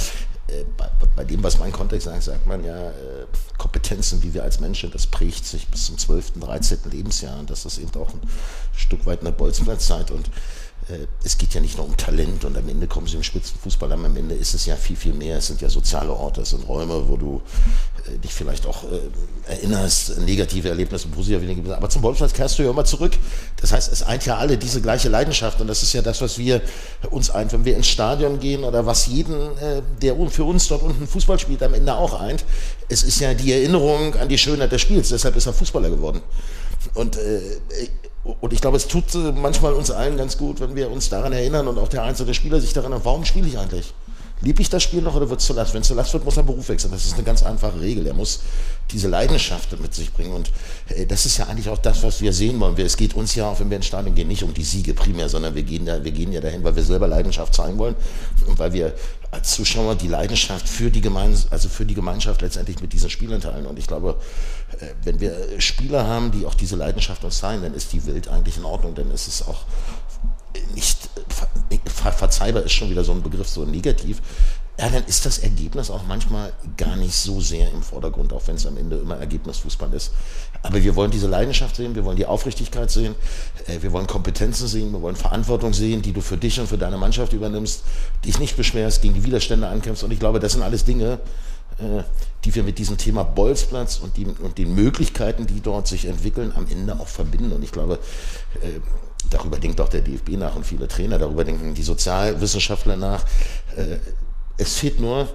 äh, bei, bei, dem, was mein Kontext sagt, sagt man ja, äh, Kompetenzen, wie wir als Menschen, das prägt sich bis zum 12., 13. Lebensjahr und das ist eben auch ein Stück weit eine Bolzplatzzeit und es geht ja nicht nur um Talent und am Ende kommen sie im Spitzenfußball, am Ende ist es ja viel, viel mehr. Es sind ja soziale Orte, es sind Räume, wo du äh, dich vielleicht auch äh, erinnerst, negative Erlebnisse, positive Erlebnisse. Aber zum Bolzplatz kehrst du ja immer zurück. Das heißt, es eint ja alle diese gleiche Leidenschaft und das ist ja das, was wir uns eint, wenn wir ins Stadion gehen oder was jeden, der für uns dort unten Fußball spielt, am Ende auch eint. Es ist ja die Erinnerung an die Schönheit des Spiels, deshalb ist er Fußballer geworden. Und und ich glaube, es tut manchmal uns allen ganz gut, wenn wir uns daran erinnern und auch der einzelne Spieler sich daran erinnert, warum spiele ich eigentlich? Liebe ich das Spiel noch oder wird es zu Last? Wenn es zu Last wird, muss er Beruf wechseln. Das ist eine ganz einfache Regel. Er muss diese Leidenschaft mit sich bringen. Und äh, das ist ja eigentlich auch das, was wir sehen wollen. Es geht uns ja, auch wenn wir ins Stadion gehen, nicht um die Siege primär, sondern wir gehen, da, wir gehen ja dahin, weil wir selber Leidenschaft zeigen wollen und weil wir als Zuschauer die Leidenschaft für die, Gemein also für die Gemeinschaft letztendlich mit diesen Spielern teilen. Und ich glaube, äh, wenn wir Spieler haben, die auch diese Leidenschaft uns zeigen, dann ist die Welt eigentlich in Ordnung. Dann ist es auch nicht ver verzeihbar ist schon wieder so ein Begriff, so negativ. Ja, dann ist das Ergebnis auch manchmal gar nicht so sehr im Vordergrund, auch wenn es am Ende immer Ergebnisfußball ist. Aber wir wollen diese Leidenschaft sehen, wir wollen die Aufrichtigkeit sehen, äh, wir wollen Kompetenzen sehen, wir wollen Verantwortung sehen, die du für dich und für deine Mannschaft übernimmst, dich nicht beschwerst, gegen die Widerstände ankämpfst. Und ich glaube, das sind alles Dinge, äh, die wir mit diesem Thema Bolzplatz und, die, und den Möglichkeiten, die dort sich entwickeln, am Ende auch verbinden. Und ich glaube, äh, darüber denkt auch der DFB nach und viele Trainer, darüber denken die Sozialwissenschaftler nach. Es fehlt nur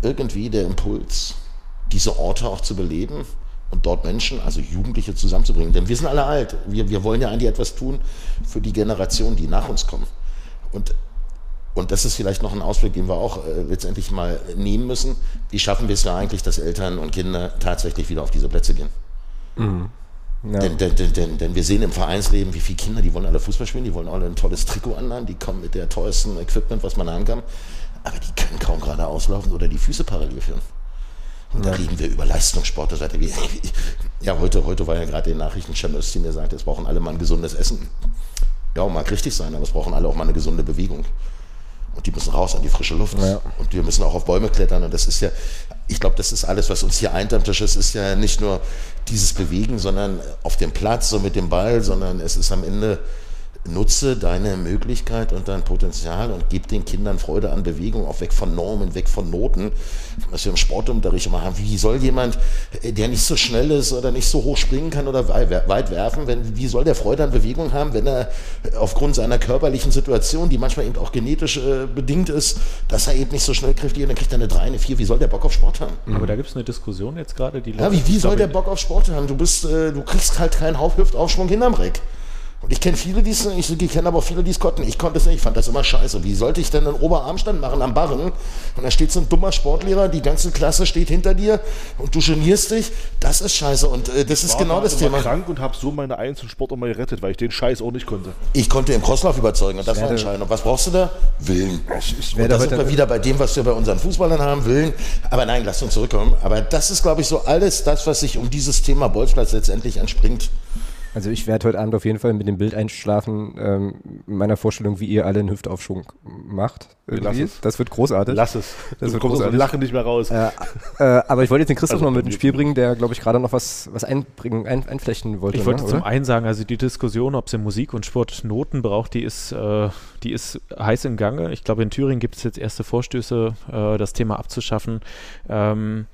irgendwie der Impuls, diese Orte auch zu beleben und dort Menschen, also Jugendliche zusammenzubringen. Denn wir sind alle alt. Wir, wir wollen ja eigentlich etwas tun für die Generationen, die nach uns kommen. Und, und das ist vielleicht noch ein Ausblick, den wir auch äh, letztendlich mal nehmen müssen. Wie schaffen wir es ja eigentlich, dass Eltern und Kinder tatsächlich wieder auf diese Plätze gehen? Mhm. Ja. Denn, denn, denn, denn, wir sehen im Vereinsleben, wie viele Kinder, die wollen alle Fußball spielen, die wollen alle ein tolles Trikot anladen, die kommen mit der teuersten Equipment, was man haben kann, aber die können kaum gerade auslaufen oder die Füße parallel führen. Und ja. da reden wir über Leistungssport. Wie, ja, heute, heute war ja gerade in den Nachrichten Cem die mir sagt, es brauchen alle mal ein gesundes Essen. Ja, mag richtig sein, aber es brauchen alle auch mal eine gesunde Bewegung. Und die müssen raus an die frische Luft. Ja. Und wir müssen auch auf Bäume klettern. Und das ist ja, ich glaube, das ist alles, was uns hier eint am Tisch. Es ist ja nicht nur dieses Bewegen, sondern auf dem Platz, so mit dem Ball, sondern es ist am Ende nutze deine Möglichkeit und dein Potenzial und gib den Kindern Freude an Bewegung, auch weg von Normen, weg von Noten. Was wir im Sportunterricht immer haben, wie soll jemand, äh, der nicht so schnell ist oder nicht so hoch springen kann oder weit werfen, wenn, wie soll der Freude an Bewegung haben, wenn er aufgrund seiner körperlichen Situation, die manchmal eben auch genetisch äh, bedingt ist, dass er eben nicht so schnell kräftig ist, dann kriegt er eine 3, eine 4, wie soll der Bock auf Sport haben? Aber da gibt es eine Diskussion jetzt gerade, die Ja, wie, wie soll der Bock auf Sport haben? Du bist, äh, du kriegst halt keinen Haupthüftaufschwung hinterm Reck. Und ich kenne viele, die es ich, ich kenne aber auch viele, die es konnten. Ich konnte es nicht, ich fand das immer scheiße. Wie sollte ich denn einen Oberarmstand machen am Barren? Und da steht so ein dummer Sportlehrer, die ganze Klasse steht hinter dir und du genierst dich. Das ist scheiße und äh, das ist genau das Thema. Ich war krank und habe so meine Einzelsport immer gerettet, weil ich den Scheiß auch nicht konnte. Ich konnte im Crosslauf überzeugen und das war entscheidend. Und was brauchst du da? Willen. Ich, ich und da sind wir wieder bei dem, was wir bei unseren Fußballern haben, Willen. Aber nein, lass uns zurückkommen. Aber das ist, glaube ich, so alles das, was sich um dieses Thema Bolzplatz letztendlich entspringt. Also ich werde heute Abend auf jeden Fall mit dem Bild einschlafen, ähm, meiner Vorstellung, wie ihr alle einen Hüftaufschwung macht. Lass es. Das wird großartig. Lass es. Das du wird kommst großartig. Lachen nicht mehr raus. Äh, äh, aber ich wollte jetzt den Christoph also, noch mit ins Spiel bringen, der, glaube ich, gerade noch was, was einbringen, ein, einflechten wollte. Ich wollte ne, zum einen sagen, also die Diskussion, ob es in Musik und Sport Noten braucht, die ist, äh, die ist heiß im Gange. Ich glaube, in Thüringen gibt es jetzt erste Vorstöße, äh, das Thema abzuschaffen. Ähm,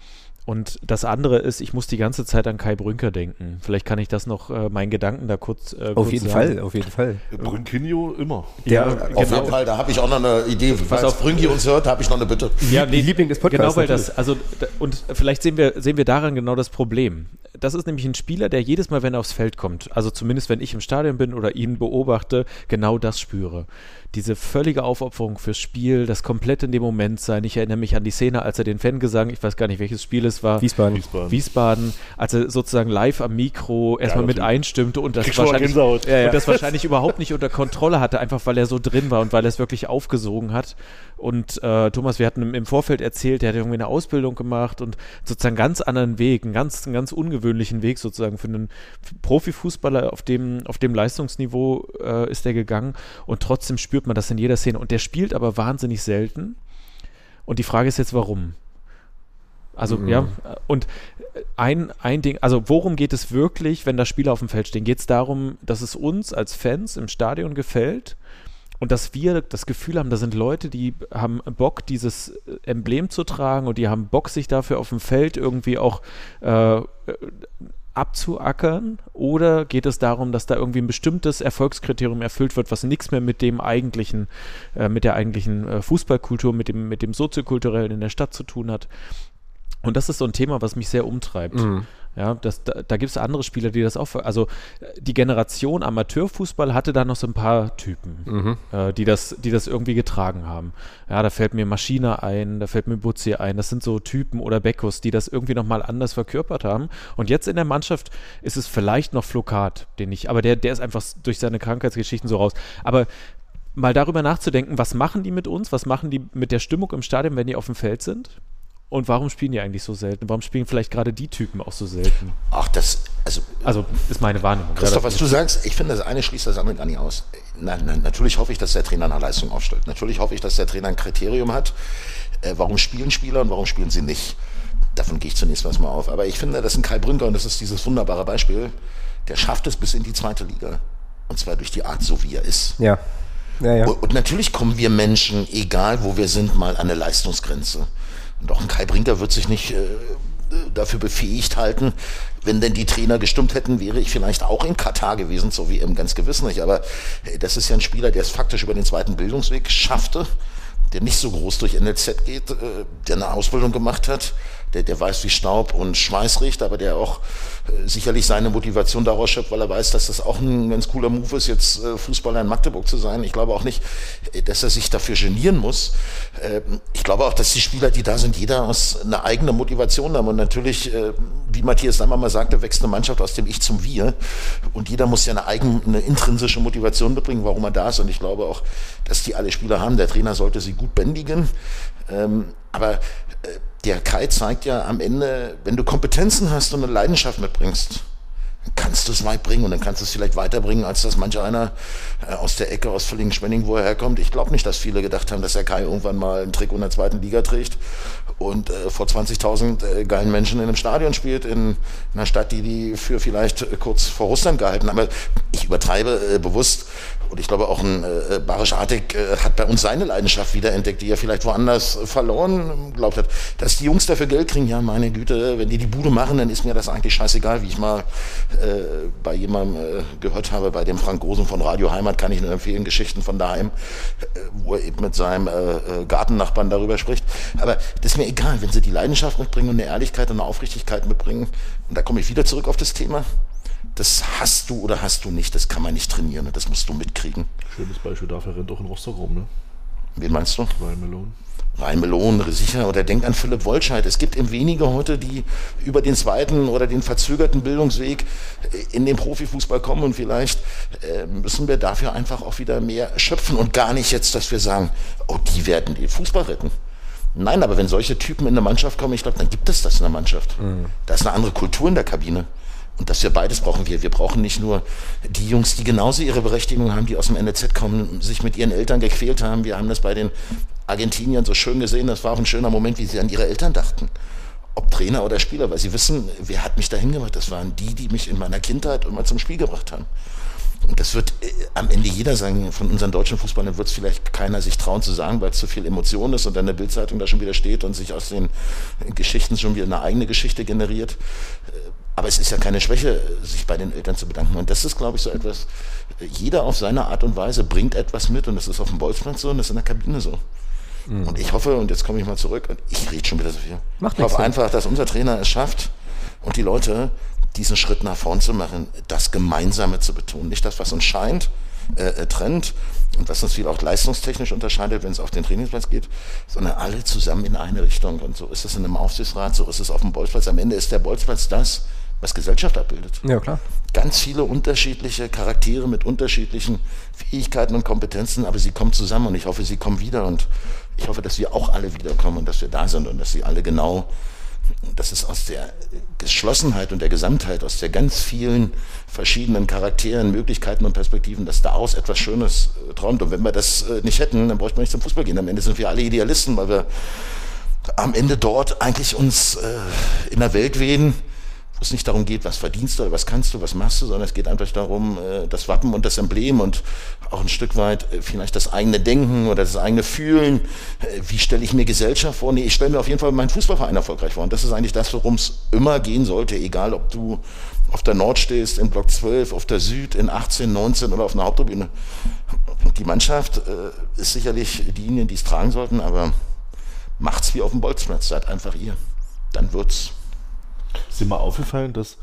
und das andere ist, ich muss die ganze Zeit an Kai Brünker denken. Vielleicht kann ich das noch, äh, meinen Gedanken da kurz. Äh, auf kurz jeden sagen. Fall, auf jeden Fall. Brünkinho immer. Ja, ja auf genau. jeden Fall, da habe ich auch noch eine Idee. Was auf Brünki uns hört, habe ich noch eine Bitte. Ja, die Liebling des Podcasts. Genau, weil das, also, und vielleicht sehen wir, sehen wir daran genau das Problem. Das ist nämlich ein Spieler, der jedes Mal, wenn er aufs Feld kommt, also zumindest wenn ich im Stadion bin oder ihn beobachte, genau das spüre diese völlige Aufopferung fürs Spiel, das komplett in dem Moment sein. Ich erinnere mich an die Szene, als er den Fangesang, ich weiß gar nicht, welches Spiel es war. Wiesbaden. Wiesbaden, Wiesbaden als er sozusagen live am Mikro erstmal ja, mit einstimmte und das, wahrscheinlich, ja, ja. und das wahrscheinlich überhaupt nicht unter Kontrolle hatte, einfach weil er so drin war und weil er es wirklich aufgesogen hat. Und äh, Thomas, wir hatten im Vorfeld erzählt, der hat irgendwie eine Ausbildung gemacht und sozusagen einen ganz anderen Weg, einen ganz, einen ganz ungewöhnlichen Weg sozusagen für einen Profifußballer auf dem, auf dem Leistungsniveau äh, ist er gegangen und trotzdem spürt man das in jeder Szene. Und der spielt aber wahnsinnig selten. Und die Frage ist jetzt, warum? Also, mhm. ja, und ein, ein Ding, also worum geht es wirklich, wenn da Spieler auf dem Feld stehen? Geht es darum, dass es uns als Fans im Stadion gefällt? Und dass wir das Gefühl haben, da sind Leute, die haben Bock, dieses Emblem zu tragen und die haben Bock, sich dafür auf dem Feld irgendwie auch äh, abzuackern? Oder geht es darum, dass da irgendwie ein bestimmtes Erfolgskriterium erfüllt wird, was nichts mehr mit dem eigentlichen, äh, mit der eigentlichen äh, Fußballkultur, mit dem, mit dem soziokulturellen in der Stadt zu tun hat? Und das ist so ein Thema, was mich sehr umtreibt. Mhm. Ja, das, da, da gibt es andere Spieler, die das auch. Also die Generation Amateurfußball hatte da noch so ein paar Typen, mhm. äh, die, das, die das irgendwie getragen haben. Ja, da fällt mir Maschine ein, da fällt mir Butzi ein. Das sind so Typen oder Beckus, die das irgendwie nochmal anders verkörpert haben. Und jetzt in der Mannschaft ist es vielleicht noch Flokat, den ich, aber der, der ist einfach durch seine Krankheitsgeschichten so raus. Aber mal darüber nachzudenken, was machen die mit uns, was machen die mit der Stimmung im Stadion, wenn die auf dem Feld sind? Und warum spielen die eigentlich so selten? Warum spielen vielleicht gerade die Typen auch so selten? Ach, das, also. Also, ist meine Wahrnehmung. Christoph, was du sagst, ich finde, das eine schließt das andere gar nicht aus. Na, na, natürlich hoffe ich, dass der Trainer eine Leistung aufstellt. Natürlich hoffe ich, dass der Trainer ein Kriterium hat. Äh, warum spielen Spieler und warum spielen sie nicht? Davon gehe ich zunächst mal auf. Aber ich finde, das ist ein Kai Brünker und das ist dieses wunderbare Beispiel. Der schafft es bis in die zweite Liga. Und zwar durch die Art, so wie er ist. Ja. ja, ja. Und, und natürlich kommen wir Menschen, egal wo wir sind, mal an eine Leistungsgrenze. Auch ein Kai Brinker wird sich nicht äh, dafür befähigt halten. Wenn denn die Trainer gestimmt hätten, wäre ich vielleicht auch in Katar gewesen, so wie im ganz gewiss nicht. Aber äh, das ist ja ein Spieler, der es faktisch über den zweiten Bildungsweg schaffte, der nicht so groß durch NLZ geht, äh, der eine Ausbildung gemacht hat, der, der weiß, wie Staub und Schweiß riecht, aber der auch äh, sicherlich seine Motivation daraus schöpft, weil er weiß, dass das auch ein ganz cooler Move ist, jetzt äh, Fußballer in Magdeburg zu sein. Ich glaube auch nicht, äh, dass er sich dafür genieren muss. Äh, ich glaube auch, dass die Spieler, die da sind, jeder aus einer eigenen Motivation haben. Und natürlich, äh, wie Matthias Sammer mal sagte, wächst eine Mannschaft aus dem Ich zum Wir. Und jeder muss ja eine eigene, eine intrinsische Motivation mitbringen, warum er da ist. Und ich glaube auch, dass die alle Spieler haben. Der Trainer sollte sie gut bändigen. Ähm, aber der Kai zeigt ja am Ende, wenn du Kompetenzen hast und eine Leidenschaft mitbringst, dann kannst du es weit bringen und dann kannst du es vielleicht weiterbringen, als dass manch einer äh, aus der Ecke aus Villingen-Schwenning, wo er herkommt. Ich glaube nicht, dass viele gedacht haben, dass der Kai irgendwann mal ein Trick in der zweiten Liga trägt und äh, vor 20.000 äh, geilen Menschen in einem Stadion spielt, in einer Stadt, die die für vielleicht kurz vor Russland gehalten haben. Aber ich übertreibe äh, bewusst und ich glaube auch ein äh, Barisch Artig äh, hat bei uns seine Leidenschaft wiederentdeckt, die er vielleicht woanders verloren glaubt hat. Dass die Jungs dafür Geld kriegen, ja meine Güte, wenn die die Bude machen, dann ist mir das eigentlich scheißegal, wie ich mal äh, bei jemandem äh, gehört habe, bei dem Frank Gosen von Radio Heimat, kann ich nur empfehlen, Geschichten von daheim, äh, wo er eben mit seinem äh, äh, Gartennachbarn darüber spricht. Aber das ist mir egal, wenn sie die Leidenschaft mitbringen und eine Ehrlichkeit und eine Aufrichtigkeit mitbringen. Und da komme ich wieder zurück auf das Thema das hast du oder hast du nicht, das kann man nicht trainieren, ne? das musst du mitkriegen. Schönes Beispiel dafür rennt auch in Rostock rum, ne? Wen meinst du? Ryan Malone. Ryan Malone, sicher, oder denk an Philipp Wolscheid. Es gibt eben wenige heute, die über den zweiten oder den verzögerten Bildungsweg in den Profifußball kommen und vielleicht äh, müssen wir dafür einfach auch wieder mehr schöpfen und gar nicht jetzt, dass wir sagen, oh, die werden den Fußball retten. Nein, aber wenn solche Typen in eine Mannschaft kommen, ich glaube, dann gibt es das in der Mannschaft. Mhm. Da ist eine andere Kultur in der Kabine. Und dass wir beides brauchen wir. Wir brauchen nicht nur die Jungs, die genauso ihre Berechtigung haben, die aus dem NLZ kommen, sich mit ihren Eltern gequält haben. Wir haben das bei den Argentiniern so schön gesehen. Das war auch ein schöner Moment, wie sie an ihre Eltern dachten. Ob Trainer oder Spieler, weil sie wissen, wer hat mich dahin gebracht. Das waren die, die mich in meiner Kindheit immer zum Spiel gebracht haben. Und das wird äh, am Ende jeder sagen, von unseren deutschen Fußballern wird es vielleicht keiner sich trauen zu sagen, weil es zu viel Emotion ist und dann der Bildzeitung da schon wieder steht und sich aus den Geschichten schon wieder eine eigene Geschichte generiert. Aber es ist ja keine Schwäche, sich bei den Eltern zu bedanken. Und das ist, glaube ich, so etwas, jeder auf seine Art und Weise bringt etwas mit und das ist auf dem Bolzplatz so und das ist in der Kabine so. Mhm. Und ich hoffe, und jetzt komme ich mal zurück, und ich rede schon wieder so viel. Macht ich hoffe einfach, dass unser Trainer es schafft und die Leute diesen Schritt nach vorn zu machen, das Gemeinsame zu betonen. Nicht das, was uns scheint, äh, äh trennt und was uns viel auch leistungstechnisch unterscheidet, wenn es auf den Trainingsplatz geht, sondern alle zusammen in eine Richtung. Und so ist es in einem Aufsichtsrat, so ist es auf dem Bolzplatz. Am Ende ist der Bolzplatz das, was Gesellschaft abbildet. Ja, klar. Ganz viele unterschiedliche Charaktere mit unterschiedlichen Fähigkeiten und Kompetenzen, aber sie kommen zusammen und ich hoffe, sie kommen wieder und ich hoffe, dass wir auch alle wiederkommen und dass wir da sind und dass sie alle genau, dass es aus der Geschlossenheit und der Gesamtheit, aus der ganz vielen verschiedenen Charakteren, Möglichkeiten und Perspektiven, dass daraus etwas Schönes äh, träumt. Und wenn wir das äh, nicht hätten, dann bräuchte man nicht zum Fußball gehen. Am Ende sind wir alle Idealisten, weil wir am Ende dort eigentlich uns äh, in der Welt wehen, wo es nicht darum geht, was verdienst du oder was kannst du, was machst du, sondern es geht einfach darum, äh, das Wappen und das Emblem und auch ein Stück weit äh, vielleicht das eigene Denken oder das eigene Fühlen. Äh, wie stelle ich mir Gesellschaft vor? Nee, ich stelle mir auf jeden Fall meinen Fußballverein erfolgreich vor. Und das ist eigentlich das, worum es immer gehen sollte, egal ob du auf der Nord stehst, in Block 12, auf der Süd, in 18, 19 oder auf einer Haupttribüne. Die Mannschaft ist sicherlich diejenigen, die es tragen sollten, aber macht's wie auf dem Bolzplatz, seid einfach ihr. Dann wird's Ist dir mal aufgefallen, dass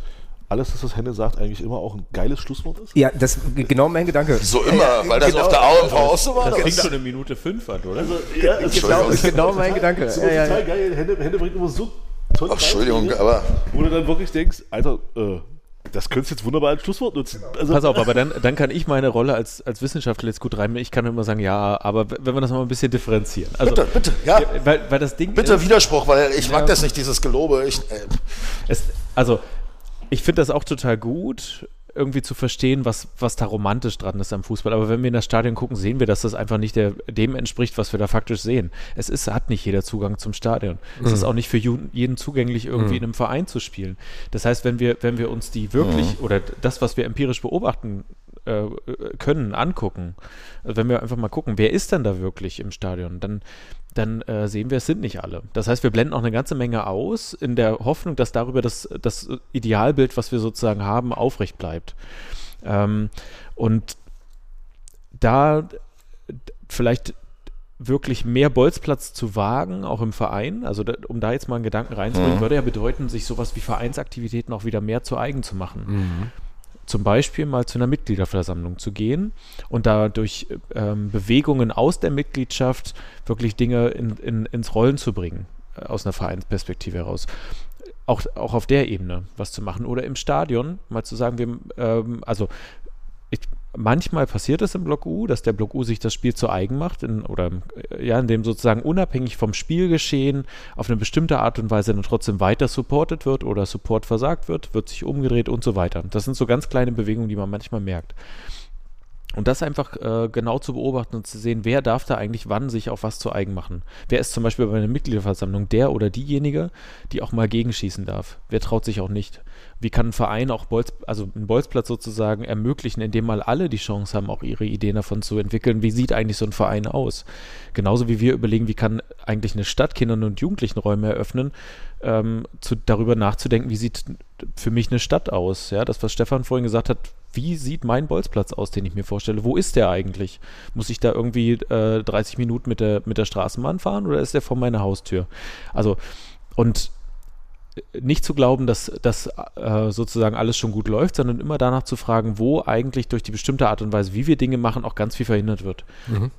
alles, was das Henne sagt, eigentlich immer auch ein geiles Schlusswort ist? Ja, das genau mein Gedanke. So immer, weil das genau. auf der AOMV auch so war. Das klingt schon eine Minute fünf an, oder? Also, ja, ist Genau, Entschuldigung. genau mein Gedanke. ist Ja, ja, total ja. geil. Hände, Hände bringt immer so tolle Ach, Entschuldigung, Beispiele, aber Wo du dann wirklich denkst, Alter, äh, das könntest du jetzt wunderbar als Schlusswort nutzen. Also, Pass auf, aber dann, dann kann ich meine Rolle als, als Wissenschaftler jetzt gut rein. Ich kann immer sagen, ja, aber wenn wir das mal ein bisschen differenzieren. Also, bitte, bitte, ja. Weil, weil das Ding Bitte ist, Widerspruch, weil ich Ja. mag das nicht, dieses Gelobe. Ich, äh, es, also ich finde das auch total gut, irgendwie zu verstehen, was, was da romantisch dran ist am Fußball. Aber wenn wir in das Stadion gucken, sehen wir, dass das einfach nicht der, dem entspricht, was wir da faktisch sehen. Es ist, hat nicht jeder Zugang zum Stadion. Es ist auch nicht für jeden zugänglich, irgendwie in einem Verein zu spielen. Das heißt, wenn wir, wenn wir uns die wirklich oder das, was wir empirisch beobachten äh, können, angucken, also wenn wir einfach mal gucken, wer ist denn da wirklich im Stadion, dann dann äh, sehen wir, es sind nicht alle. Das heißt, wir blenden auch eine ganze Menge aus, in der Hoffnung, dass darüber das, das Idealbild, was wir sozusagen haben, aufrecht bleibt. Ähm, und da vielleicht wirklich mehr Bolzplatz zu wagen, auch im Verein, also da, um da jetzt mal einen Gedanken reinzubringen, würde ja bedeuten, sich sowas wie Vereinsaktivitäten auch wieder mehr zu eigen zu machen zum Beispiel mal zu einer Mitgliederversammlung zu gehen und da durch ähm, Bewegungen aus der Mitgliedschaft wirklich Dinge in, in, ins Rollen zu bringen, äh, aus einer Vereinsperspektive heraus. Auch, auch auf der Ebene was zu machen. Oder im Stadion mal zu sagen, wir, ähm, also ich, manchmal passiert es im Block U, dass der Block U sich das Spiel zu eigen macht, in, oder äh, ja, in dem sozusagen unabhängig vom Spielgeschehen auf eine bestimmte Art und Weise dann trotzdem weiter supportet wird oder Support versagt wird, wird sich umgedreht und so weiter. Das sind so ganz kleine Bewegungen, die man manchmal merkt. Und das einfach äh, genau zu beobachten und zu sehen, wer darf da eigentlich wann sich auf was zu eigen machen. Wer ist zum Beispiel bei einer Mitgliederversammlung der oder diejenige, die auch mal gegenschießen darf? Wer traut sich auch nicht? Wie kann ein Verein auch Bolz, also einen Bolzplatz sozusagen ermöglichen, indem mal alle die Chance haben, auch ihre Ideen davon zu entwickeln? Wie sieht eigentlich so ein Verein aus? Genauso wie wir überlegen, wie kann eigentlich eine Stadt Kindern und Jugendlichen Räume eröffnen, ähm, zu, darüber nachzudenken, wie sieht für mich eine Stadt aus? Ja, das, was Stefan vorhin gesagt hat, wie sieht mein Bolzplatz aus, den ich mir vorstelle? Wo ist der eigentlich? Muss ich da irgendwie äh, 30 Minuten mit der, mit der Straßenbahn fahren oder ist der vor meiner Haustür? Also, und nicht zu glauben, dass das äh, sozusagen alles schon gut läuft, sondern immer danach zu fragen, wo eigentlich durch die bestimmte Art und Weise, wie wir Dinge machen, auch ganz viel verhindert wird.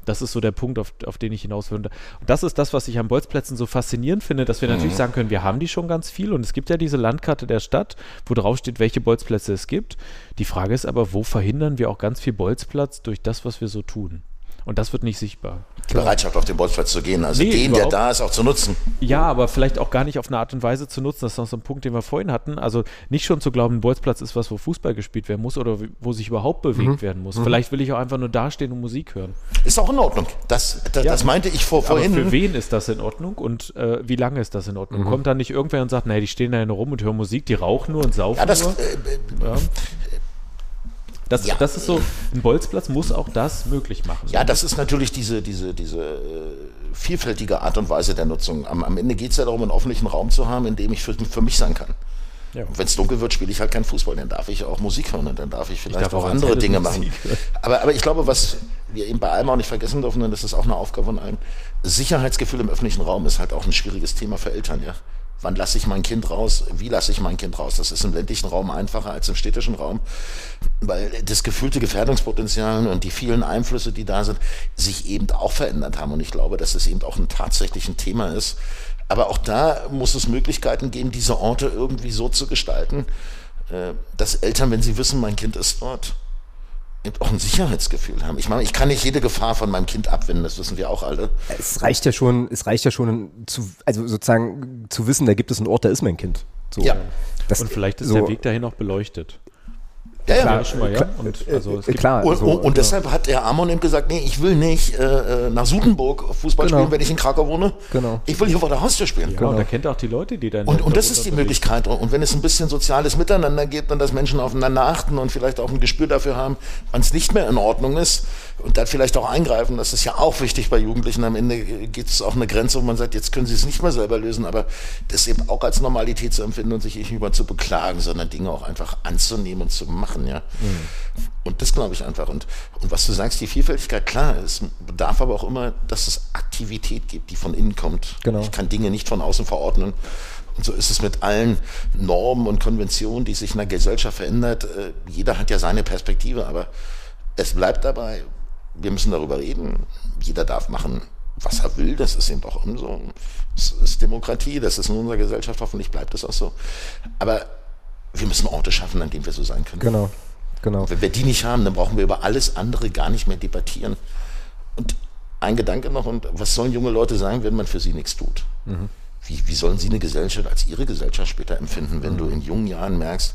Das ist so der Punkt, auf, auf den ich hinaus will. Und das ist das, was ich an Bolzplätzen so faszinierend finde, dass wir natürlich sagen können, wir haben die schon ganz viel und es gibt ja diese Landkarte der Stadt, wo drauf steht, welche Bolzplätze es gibt. Die Frage ist aber, wo verhindern wir auch ganz viel Bolzplatz durch das, was wir so tun? Und das wird nicht sichtbar. Die Bereitschaft, auf den Bolzplatz zu gehen, also Nee, den, der überhaupt da ist, auch zu nutzen. Ja, aber vielleicht auch gar nicht auf eine Art und Weise zu nutzen. Das ist noch so ein Punkt, den wir vorhin hatten. Also nicht schon zu glauben, ein Bolzplatz ist was, wo Fußball gespielt werden muss oder wo sich überhaupt bewegt werden muss. Vielleicht will ich auch einfach nur dastehen und Musik hören. Ist auch in Ordnung. Das, das, Ja. das meinte ich vor, Aber für vorhin. wen ist das in Ordnung und äh, wie lange ist das in Ordnung? Kommt da nicht irgendwer und sagt, nee, die stehen da nur rum und hören Musik, die rauchen nur und saufen Ja, das, nur? äh, Ja. Das, Ja. das ist so, ein Bolzplatz muss auch das möglich machen. Ja, das ist natürlich diese, diese, diese äh, vielfältige Art und Weise der Nutzung. Am, am Ende geht es ja darum, einen öffentlichen Raum zu haben, in dem ich für, für mich sein kann. Ja. Und wenn es dunkel wird, spiele ich halt keinen Fußball. Dann darf ich auch Musik hören und dann darf ich vielleicht darf auch auch andere Dinge Musik machen. Aber, aber ich glaube, was wir eben bei allem auch nicht vergessen dürfen, und das ist auch eine Aufgabe von allen, Sicherheitsgefühl im öffentlichen Raum ist halt auch ein schwieriges Thema für Eltern, ja. Wann lasse ich mein Kind raus? Wie lasse ich mein Kind raus? Das ist im ländlichen Raum einfacher als im städtischen Raum, weil das gefühlte Gefährdungspotenzial und die vielen Einflüsse, die da sind, sich eben auch verändert haben. Und ich glaube, dass es eben auch ein tatsächlich Thema ist. Aber auch da muss es Möglichkeiten geben, diese Orte irgendwie so zu gestalten, äh, dass Eltern, wenn sie wissen, mein Kind ist dort, eben auch ein Sicherheitsgefühl haben. Ich meine, ich kann nicht jede Gefahr von meinem Kind abwenden, das wissen wir auch alle. Es reicht ja schon, es reicht ja schon zu, also sozusagen zu wissen, da gibt es einen Ort, da ist mein Kind. So. Ja. Das, Und vielleicht ist so, der Weg dahin auch beleuchtet. Ja, Ja, ja. schon mal, ja. Und also es äh, gibt, klar. Und, so, und, und deshalb hat der Amon eben gesagt, nee, ich will nicht äh, äh, nach Sudenburg Fußball Genau. spielen, wenn ich in Krakau wohne. Genau. Ich will hier vor der Haustür spielen. ja, und er kennt auch die Leute, die dann. Und, und das ist die Möglichkeit. Und wenn es ein bisschen soziales Miteinander gibt und dass Menschen aufeinander achten und vielleicht auch ein Gespür dafür haben, wann es nicht mehr in Ordnung ist und dann vielleicht auch eingreifen, das ist ja auch wichtig bei Jugendlichen. Am Ende gibt es auch eine Grenze, wo man sagt, jetzt können sie es nicht mehr selber lösen, aber das eben auch als Normalität zu empfinden und sich nicht über zu beklagen, sondern Dinge auch einfach anzunehmen und zu machen. Machen, ja. Mhm. Und das glaube ich einfach. Und, und was du sagst, die Vielfältigkeit, klar, es bedarf aber auch immer, dass es Aktivität gibt, die von innen kommt. Genau. Ich kann Dinge nicht von außen verordnen. Und so ist es mit allen Normen und Konventionen, die sich in der Gesellschaft verändert. Äh, jeder hat ja seine Perspektive, aber es bleibt dabei, wir müssen darüber reden. Jeder darf machen, was er will. Das ist eben auch so. Es ist Demokratie, das ist in unserer Gesellschaft, hoffentlich bleibt es auch so. Aber wir müssen Orte schaffen, an denen wir so sein können. Genau, genau. Wenn wir die nicht haben, dann brauchen wir über alles andere gar nicht mehr debattieren. Und ein Gedanke noch, und was sollen junge Leute sagen, wenn man für sie nichts tut? Mhm. Wie, wie sollen sie eine Gesellschaft als ihre Gesellschaft später empfinden, wenn mhm. du in jungen Jahren merkst,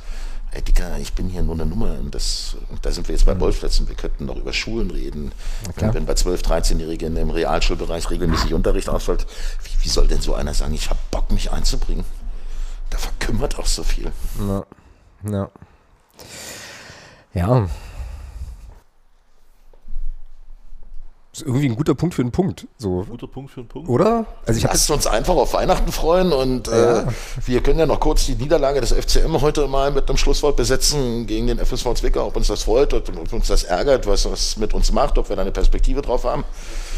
ey Dicker, ich bin hier nur eine Nummer. Und, das, und da sind wir jetzt bei. Mhm. Wir könnten noch über Schulen reden. Wenn, wenn bei 12-, 13-Jährigen im Realschulbereich regelmäßig Unterricht ausfällt, wie, wie soll denn so einer sagen, ich habe Bock, mich einzubringen? Da verkümmert auch so viel. Ja. Ja. Ja, ist irgendwie ein guter Punkt für einen Punkt. So. Guter Punkt für einen Punkt. Oder? Also ich Lasst uns einfach auf Weihnachten freuen und ja. äh, wir können ja noch kurz die Niederlage des FCM heute mal mit einem Schlusswort besetzen gegen den FSV Zwickau, ob uns das freut, ob uns das ärgert, was das mit uns macht, ob wir da eine Perspektive drauf haben.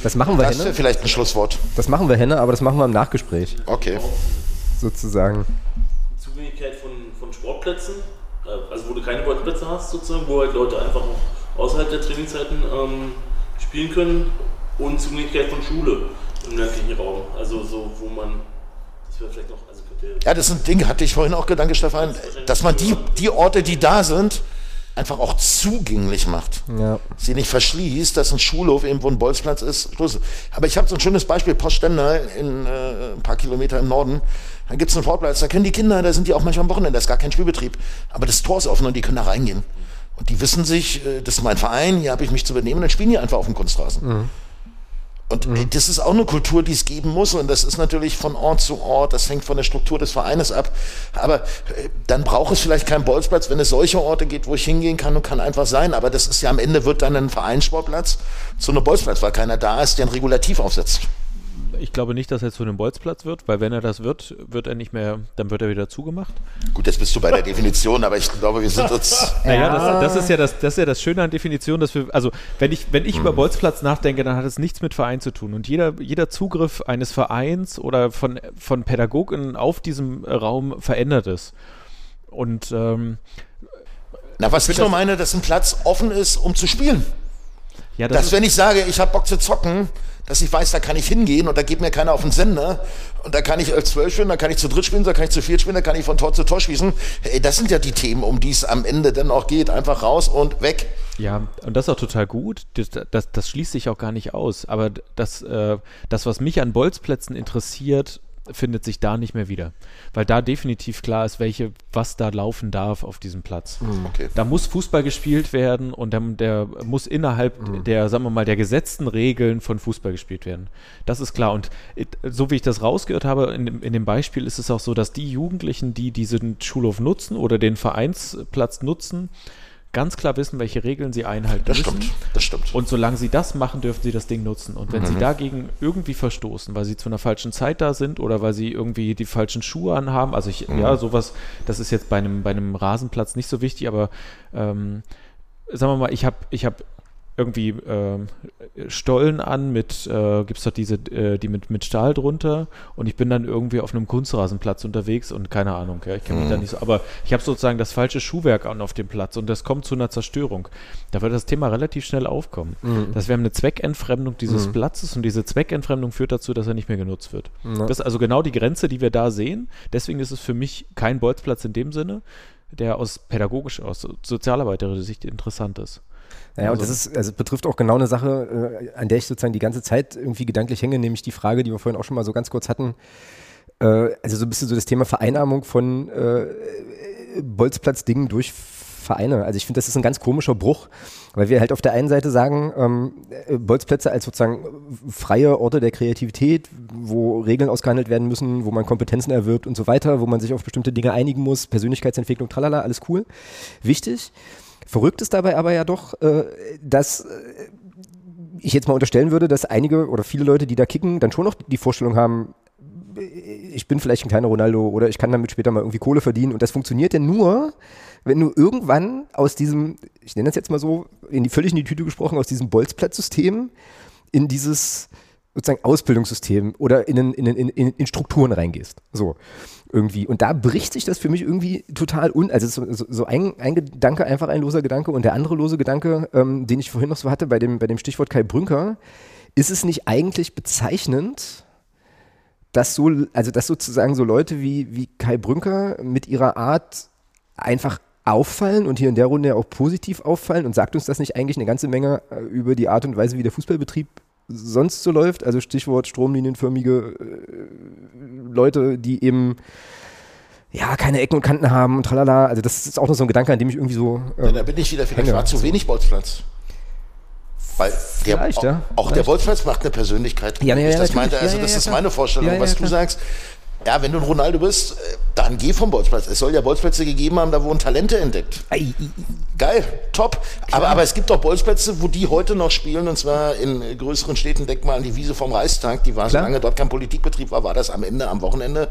Das machen wir, Das wäre vielleicht ein Schlusswort. Das machen wir, Henne, aber das machen wir im Nachgespräch. Okay. Sozusagen. Die Zugänglichkeit von, von Sportplätzen, äh, also wo du keine Sportplätze hast, sozusagen, wo halt Leute einfach außerhalb der Trainingszeiten ähm, spielen können und Zugänglichkeit von Schule im ländlichen Raum. Also so, wo man, das wäre vielleicht noch, also Ja, das ist ein Ding, hatte ich vorhin auch Gedanke, Stefan, dass man die, die Orte, die da sind, einfach auch zugänglich macht. Ja. Sie nicht verschließt, dass ein Schulhof irgendwo ein Bolzplatz ist. Aber ich habe so ein schönes Beispiel, Postständer in äh, ein paar Kilometer im Norden. Da gibt es einen Sportplatz, da können die Kinder, da sind die auch manchmal am Wochenende, da ist gar kein Spielbetrieb. Aber das Tor ist offen und die können da reingehen. Und die wissen sich, äh, das ist mein Verein, hier habe ich mich zu benehmen, dann spielen die einfach auf dem Kunstrasen. Mhm. Und mhm. das ist auch eine Kultur, die es geben muss. Und das ist natürlich von Ort zu Ort, das hängt von der Struktur des Vereines ab. Aber äh, dann braucht es vielleicht keinen Bolzplatz, wenn es solche Orte gibt, wo ich hingehen kann und kann einfach sein. Aber das ist ja am Ende wird dann ein Vereinssportplatz zu einem Bolzplatz, weil keiner da ist, der ein Regulativ aufsetzt ich glaube nicht, dass er zu einem Bolzplatz wird, weil wenn er das wird, wird er nicht mehr, dann wird er wieder zugemacht. Gut, jetzt bist du bei der Definition, aber ich glaube, wir sind uns. naja, das, das, ist ja das, das ist ja das Schöne an Definition, dass wir, also wenn ich, wenn ich hm. über Bolzplatz nachdenke, dann hat es nichts mit Verein zu tun. Und jeder, jeder Zugriff eines Vereins oder von, von Pädagogen auf diesem Raum verändert es. Und ähm, na, was ich nur meine, dass ein Platz offen ist, um zu spielen. Ja, das dass, wenn ich sage, ich habe Bock zu zocken, dass ich weiß, da kann ich hingehen und da geht mir keiner auf den Sender und da kann ich als zwölf spielen, da kann ich zu dritt spielen, da kann ich zu viert spielen, da kann ich von Tor zu Tor schießen. Hey, das sind ja die Themen, um die es am Ende dann auch geht. Einfach raus und weg. Ja, und das ist auch total gut. Das, das, das schließt sich auch gar nicht aus. Aber das, äh, das, was mich an Bolzplätzen interessiert, findet sich da nicht mehr wieder. Weil da definitiv klar ist, welche, was da laufen darf auf diesem Platz. Mhm. Okay. Da muss Fußball gespielt werden und der, der muss innerhalb mhm. der, sagen wir mal, der gesetzten Regeln von Fußball gespielt werden. Das ist klar. Und so wie ich das rausgehört habe, in, in dem Beispiel ist es auch so, dass die Jugendlichen, die diesen Schulhof nutzen oder den Vereinsplatz nutzen, ganz klar wissen, welche Regeln sie einhalten das müssen. Das stimmt, das stimmt. Und solange sie das machen, dürfen sie das Ding nutzen. Und wenn mhm. sie dagegen irgendwie verstoßen, weil sie zu einer falschen Zeit da sind oder weil sie irgendwie die falschen Schuhe anhaben, also ich, mhm. ja, sowas, das ist jetzt bei einem, bei einem Rasenplatz nicht so wichtig, aber ähm, sagen wir mal, ich habe ich hab irgendwie äh, Stollen an mit, äh, gibt es doch diese, äh, die mit, mit Stahl drunter und ich bin dann irgendwie auf einem Kunstrasenplatz unterwegs und keine Ahnung, ja, ich kenne mich mhm. da nicht so, aber ich habe sozusagen das falsche Schuhwerk an auf dem Platz und das kommt zu einer Zerstörung. Da wird das Thema relativ schnell aufkommen. Mhm. Dass wir haben eine Zweckentfremdung dieses mhm. Platzes und diese Zweckentfremdung führt dazu, dass er nicht mehr genutzt wird. Das ist also genau die Grenze, die wir da sehen. Deswegen ist es für mich kein Bolzplatz in dem Sinne, der aus pädagogischer, aus sozialarbeiterischer Sicht interessant ist. Naja, also. und das ist, also betrifft auch genau eine Sache, äh, an der ich sozusagen die ganze Zeit irgendwie gedanklich hänge, nämlich die Frage, die wir vorhin auch schon mal so ganz kurz hatten. Äh, also so ein bisschen so das Thema Vereinnahmung von äh, Bolzplatz-Dingen durch Vereine. Also ich finde, das ist ein ganz komischer Bruch, weil wir halt auf der einen Seite sagen, ähm, Bolzplätze als sozusagen freie Orte der Kreativität, wo Regeln ausgehandelt werden müssen, wo man Kompetenzen erwirbt und so weiter, wo man sich auf bestimmte Dinge einigen muss, Persönlichkeitsentwicklung, tralala, alles cool, wichtig. Verrückt ist dabei aber ja doch, äh, dass äh, ich jetzt mal unterstellen würde, dass einige oder viele Leute, die da kicken, dann schon noch die Vorstellung haben, äh, ich bin vielleicht ein kleiner Ronaldo oder ich kann damit später mal irgendwie Kohle verdienen. Und das funktioniert ja nur, wenn du irgendwann aus diesem, ich nenne das jetzt mal so, in die, völlig in die Tüte gesprochen, aus diesem Bolzplatzsystem in dieses sozusagen Ausbildungssystem oder in, in, in, in, Strukturen reingehst. So irgendwie. Und da bricht sich das für mich irgendwie total un. Also so, so, ein, ein, Gedanke, einfach ein loser Gedanke. Und der andere lose Gedanke, ähm, den ich vorhin noch so hatte bei dem, bei dem Stichwort Kai Brünker, ist es nicht eigentlich bezeichnend, dass so, also dass sozusagen so Leute wie, wie Kai Brünker mit ihrer Art einfach auffallen und hier in der Runde auch positiv auffallen und sagt uns das nicht eigentlich eine ganze Menge äh, über die Art und Weise, wie der Fußballbetrieb sonst so läuft? Also Stichwort stromlinienförmige äh, Leute, die eben ja, keine Ecken und Kanten haben und tralala. Also das ist auch noch so ein Gedanke, an dem ich irgendwie so. Ähm, ja, da bin ich wieder, vielleicht war zu wenig Bolzplatz. Weil der, auch, ja. auch der Bolzplatz macht eine Persönlichkeit. Ja, ja, ja, das meinte, also das ist meine Vorstellung. Was du sagst, ja, wenn du ein Ronaldo bist, äh, dann geh vom Bolzplatz. Es soll ja Bolzplätze gegeben haben, da wurden Talente entdeckt. Geil, top. Aber, aber es gibt auch Bolzplätze, wo die heute noch spielen, und zwar in größeren Städten. Denk mal an die Wiese vom Reichstag. Die war, Klar. solange dort kein Politikbetrieb war, war das am Ende, am Wochenende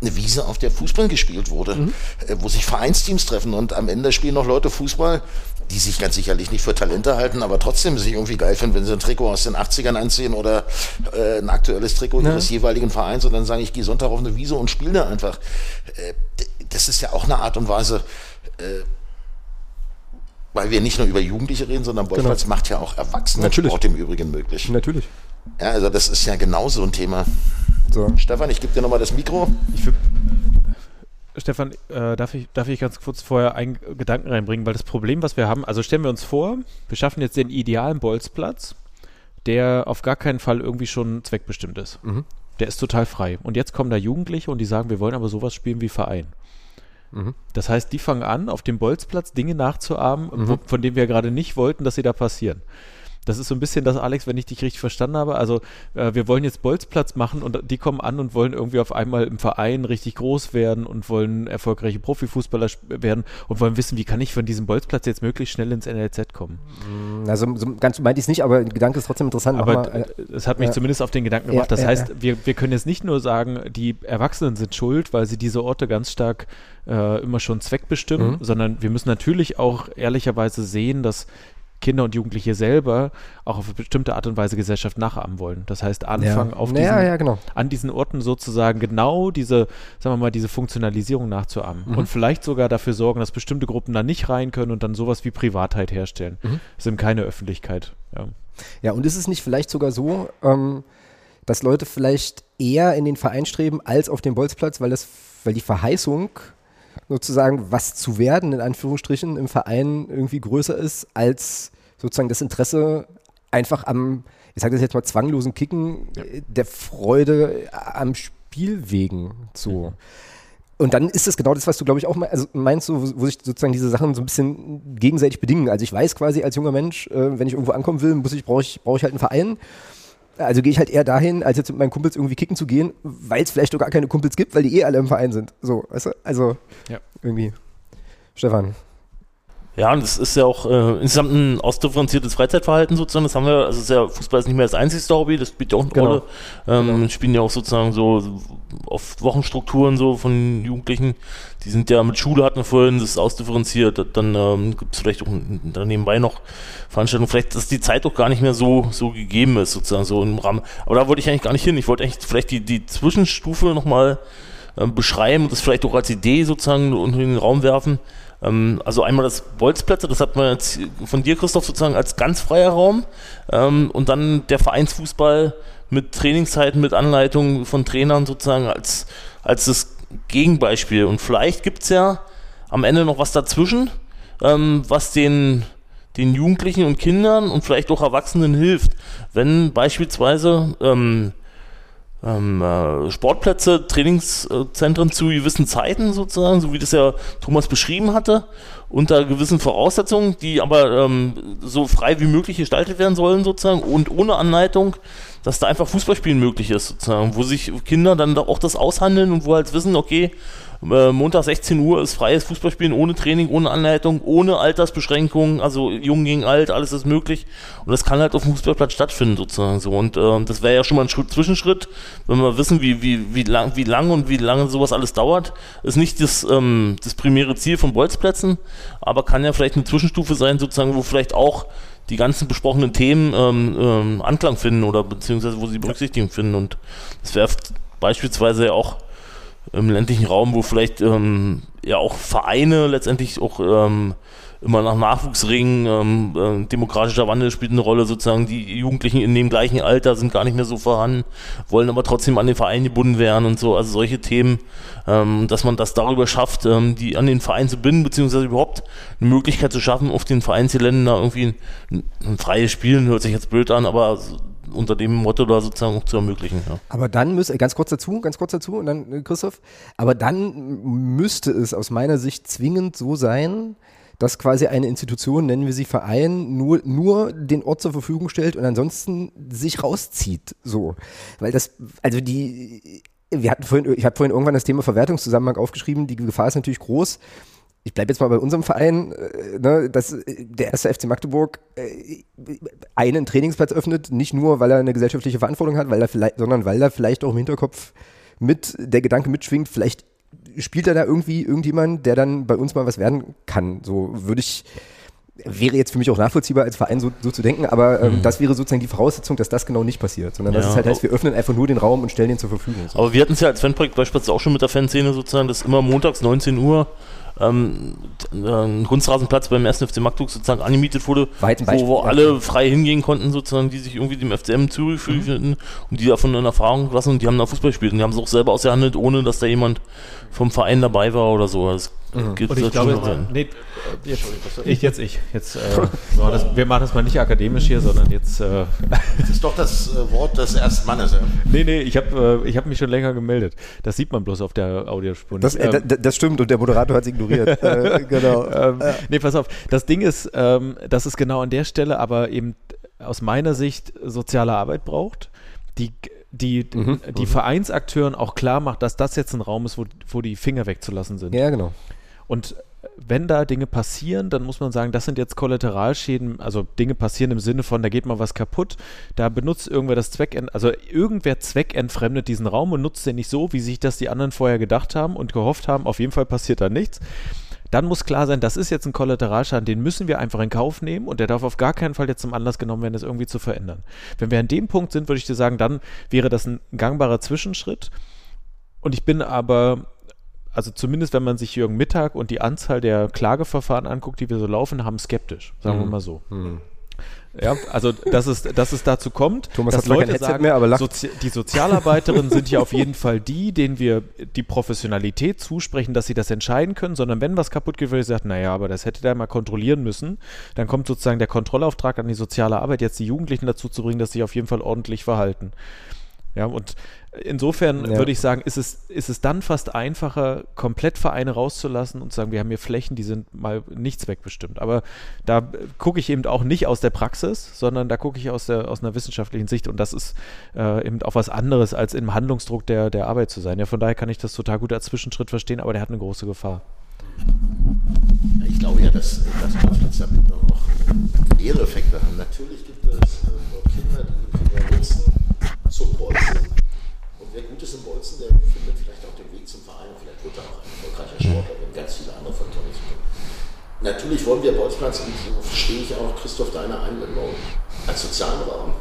eine Wiese, auf der Fußball gespielt wurde, mhm. Äh, wo sich Vereinsteams treffen und am Ende spielen noch Leute Fußball, die sich ganz sicherlich nicht für Talente halten, aber trotzdem sich irgendwie geil finden, wenn sie ein Trikot aus den 80ern anziehen oder äh, ein aktuelles Trikot ja. ihres jeweiligen Vereins und dann sagen, ich gehe Sonntag auf eine Wiese und spiele da einfach. Äh, das ist ja auch eine Art und Weise, äh, weil wir nicht nur über Jugendliche reden, sondern Bolzplatz genau. macht ja auch Erwachsene Natürlich. Sport im Übrigen möglich. Natürlich. Ja, also das ist ja genauso ein Thema. So. Stefan, ich gebe dir nochmal das Mikro. Ich Stefan, äh, darf, ich, darf ich ganz kurz vorher einen Gedanken reinbringen, weil das Problem, was wir haben, also stellen wir uns vor, wir schaffen jetzt den idealen Bolzplatz, der auf gar keinen Fall irgendwie schon zweckbestimmt ist. Mhm. Der ist total frei. Und jetzt kommen da Jugendliche und die sagen, wir wollen aber sowas spielen wie Verein. Mhm. Das heißt, die fangen an, auf dem Bolzplatz Dinge nachzuahmen, mhm. wo, von denen wir gerade nicht wollten, dass sie da passieren. Das ist so ein bisschen das, Alex, wenn ich dich richtig verstanden habe. Also äh, wir wollen jetzt Bolzplatz machen und die kommen an und wollen irgendwie auf einmal im Verein richtig groß werden und wollen erfolgreiche Profifußballer werden und wollen wissen, wie kann ich von diesem Bolzplatz jetzt möglichst schnell ins NLZ kommen. Mm, also so ganz meinte ich es nicht, aber der Gedanke ist trotzdem interessant. Aber es hat mich ja. zumindest auf den Gedanken gebracht. Das ja, heißt, ja. Wir, wir können jetzt nicht nur sagen, die Erwachsenen sind schuld, weil sie diese Orte ganz stark äh, immer schon zweckbestimmen, mhm. sondern wir müssen natürlich auch ehrlicherweise sehen, dass Kinder und Jugendliche selber auch auf eine bestimmte Art und Weise Gesellschaft nachahmen wollen. Das heißt, anfangen ja. auf diesen, ja, ja, genau. an diesen Orten sozusagen genau diese, sagen wir mal, diese Funktionalisierung nachzuahmen. Mhm. Und vielleicht sogar dafür sorgen, dass bestimmte Gruppen da nicht rein können und dann sowas wie Privatheit herstellen. Mhm. Das ist eben keine Öffentlichkeit. Ja. ja, und ist es nicht vielleicht sogar so, ähm, dass Leute vielleicht eher in den Verein streben als auf den Bolzplatz, weil das, weil die Verheißung sozusagen was zu werden, in Anführungsstrichen, im Verein irgendwie größer ist als sozusagen das Interesse einfach am, ich sage das jetzt mal, zwanglosen Kicken ja. der Freude am Spiel wegen so. Mhm. Und dann ist es genau das, was du, glaube ich, auch also meinst, so, wo sich sozusagen diese Sachen so ein bisschen gegenseitig bedingen. Also ich weiß quasi als junger Mensch, äh, wenn ich irgendwo ankommen will, muss ich, brauche ich, brauche ich halt einen Verein. Also gehe ich halt eher dahin, als jetzt mit meinen Kumpels irgendwie kicken zu gehen, weil es vielleicht doch gar keine Kumpels gibt, weil die eh alle im Verein sind. So, weißt du? Also ja. irgendwie. Stefan. Ja, und das ist ja auch äh, insgesamt ein ausdifferenziertes Freizeitverhalten sozusagen. Das haben wir, also ist ja, Fußball ist nicht mehr das einzigste Hobby, das spielt ja auch eine genau. Rolle. Ähm, genau. Spielen ja auch sozusagen so oft Wochenstrukturen so von Jugendlichen. Die sind ja mit Schule hatten wir vorhin, das ist ausdifferenziert. Dann ähm, gibt es vielleicht auch da nebenbei noch Veranstaltungen. Vielleicht, dass die Zeit auch gar nicht mehr so, so gegeben ist, sozusagen so im Rahmen. Aber da wollte ich eigentlich gar nicht hin. Ich wollte eigentlich vielleicht die, die Zwischenstufe nochmal äh, beschreiben und das vielleicht auch als Idee sozusagen unter den Raum werfen ähm, also einmal das Bolzplätze, das hat man jetzt von dir, Christoph, sozusagen als ganz freier Raum. Ähm, und dann der Vereinsfußball mit Trainingszeiten, mit Anleitung von Trainern sozusagen als, als das Gegenbeispiel. Und vielleicht gibt es ja am Ende noch was dazwischen, ähm, was den, den Jugendlichen und Kindern und vielleicht auch Erwachsenen hilft. Wenn beispielsweise ähm, ähm, äh, Sportplätze, Trainingszentren zu gewissen Zeiten sozusagen, so wie das ja Thomas beschrieben hatte, unter gewissen Voraussetzungen, die aber ähm, so frei wie möglich gestaltet werden sollen sozusagen und ohne Anleitung, dass da einfach Fußballspielen möglich ist sozusagen, wo sich Kinder dann auch das aushandeln und wo halt wissen, okay, äh, Montag 16 Uhr ist freies Fußballspielen ohne Training, ohne Anleitung, ohne Altersbeschränkungen, also jung gegen alt, alles ist möglich. Und das kann halt auf dem Fußballplatz stattfinden sozusagen so. Und äh, das wäre ja schon mal ein Schritt, Zwischenschritt, wenn wir wissen, wie, wie, wie, lang, wie lang und wie lange sowas alles dauert. Ist nicht das, ähm, das primäre Ziel von Bolzplätzen, aber kann ja vielleicht eine Zwischenstufe sein, sozusagen, wo vielleicht auch die ganzen besprochenen Themen ähm, ähm, Anklang finden oder beziehungsweise wo sie Berücksichtigung finden. Und das wäre beispielsweise auch im ländlichen Raum, wo vielleicht ähm, ja auch Vereine letztendlich auch ähm, immer nach Nachwuchs ringen. Ähm, äh, demokratischer Wandel spielt eine Rolle sozusagen. Die Jugendlichen in dem gleichen Alter sind gar nicht mehr so vorhanden, wollen aber trotzdem an den Verein gebunden werden und so. Also solche Themen, ähm, dass man das darüber schafft, ähm, die an den Verein zu binden, beziehungsweise überhaupt eine Möglichkeit zu schaffen, auf den Vereinsgeländen da irgendwie ein, ein freies Spielen, hört sich jetzt blöd an, aber unter dem Motto da sozusagen auch zu ermöglichen. Ja. Aber dann müsste, ganz kurz dazu, ganz kurz dazu und dann äh, Christoph, aber dann müsste es aus meiner Sicht zwingend so sein, dass quasi eine Institution, nennen wir sie Verein, nur, nur den Ort zur Verfügung stellt und ansonsten sich rauszieht. So. Weil das, also die, wir hatten vorhin, ich habe vorhin irgendwann das Thema Verwertungszusammenhang aufgeschrieben, die Gefahr ist natürlich groß. Ich bleibe jetzt mal bei unserem Verein, äh, ne, dass äh, der erste FC Magdeburg äh, einen Trainingsplatz öffnet, nicht nur, weil er eine gesellschaftliche Verantwortung hat, weil er vielleicht, sondern weil er vielleicht auch im Hinterkopf mit der Gedanke mitschwingt, vielleicht spielt er da irgendwie irgendjemand, der dann bei uns mal was werden kann. So würde ich, wäre jetzt für mich auch nachvollziehbar als Verein so, so zu denken, aber ähm, mhm. das wäre sozusagen die Voraussetzung, dass das genau nicht passiert, sondern ja. dass es halt heißt, wir öffnen einfach nur den Raum und stellen den zur Verfügung. So. Aber wir hatten es ja als Fanprojekt beispielsweise auch schon mit der Fanszene sozusagen, dass immer montags 19 Uhr ähm, ein Kunstrasenplatz beim 1. FC Magdeburg sozusagen angemietet wurde, wo, wo alle frei hingehen konnten, sozusagen, die sich irgendwie dem FCM zugefügt mhm. und die davon in Erfahrung lassen und die haben da Fußball gespielt und die haben es auch selber ausgehandelt, ohne dass da jemand vom Verein dabei war oder so. Das mhm. Und ich glaube, nee, jetzt, ich jetzt ich. Jetzt, äh, so, das, wir machen das mal nicht akademisch hier, sondern jetzt. Äh, das ist doch das äh, Wort des ersten Mannes. Ja? Nee, nee, ich habe äh, hab mich schon länger gemeldet. Das sieht man bloß auf der Audiospur. Das, äh, ähm, das stimmt und der Moderator hat es ignoriert. Äh, genau. Ähm, nee, pass auf. Das Ding ist, ähm, dass es genau an der Stelle aber eben aus meiner Sicht soziale Arbeit braucht, die die, mhm, die mhm. Vereinsakteuren auch klar macht, dass das jetzt ein Raum ist, wo, wo die Finger wegzulassen sind. Ja, genau. Und wenn da Dinge passieren, dann muss man sagen, das sind jetzt Kollateralschäden, also Dinge passieren im Sinne von, da geht mal was kaputt, da benutzt irgendwer das Zweckend, also irgendwer zweckentfremdet diesen Raum und nutzt den nicht so, wie sich das die anderen vorher gedacht haben und gehofft haben, auf jeden Fall passiert da nichts dann muss klar sein, das ist jetzt ein Kollateralschaden, den müssen wir einfach in Kauf nehmen und der darf auf gar keinen Fall jetzt zum Anlass genommen werden, das irgendwie zu verändern. Wenn wir an dem Punkt sind, würde ich dir sagen, dann wäre das ein gangbarer Zwischenschritt. Und ich bin aber, also zumindest wenn man sich Jürgen Mittag und die Anzahl der Klageverfahren anguckt, die wir so laufen haben, skeptisch, sagen mhm. wir mal so. Mhm. Ja, also dass es, dass es dazu kommt, Thomas dass Leute sagen, mehr, Sozi die Sozialarbeiterinnen sind ja auf jeden Fall die, denen wir die Professionalität zusprechen, dass sie das entscheiden können, sondern wenn was kaputt geht, würde ich sagen, naja, aber das hätte der mal kontrollieren müssen, dann kommt sozusagen der Kontrollauftrag an die soziale Arbeit, jetzt die Jugendlichen dazu zu bringen, dass sie sich auf jeden Fall ordentlich verhalten. Ja, und insofern ja. würde ich sagen, ist es, ist es dann fast einfacher, komplett Vereine rauszulassen und zu sagen, wir haben hier Flächen, die sind mal nicht zweckbestimmt. Aber da gucke ich eben auch nicht aus der Praxis, sondern da gucke ich aus, der, aus einer wissenschaftlichen Sicht und das ist äh, eben auch was anderes, als im Handlungsdruck der, der Arbeit zu sein. Ja, von daher kann ich das total gut als Zwischenschritt verstehen, aber der hat eine große Gefahr. Ich glaube ja, dass, dass Konflikte damit noch mehrere Effekte haben. Natürlich gibt es äh, Kinder, die Kinder nutzen zum Bolzen. Gut ist im Bolzen, der findet vielleicht auch den Weg zum Verein und vielleicht wird er auch ein erfolgreicher Sportler, wenn ganz viele andere Faktoren zu tun. Natürlich wollen wir Bolzplatz, und so verstehe ich auch, Christoph, deine Einwendung, als sozialen Raum,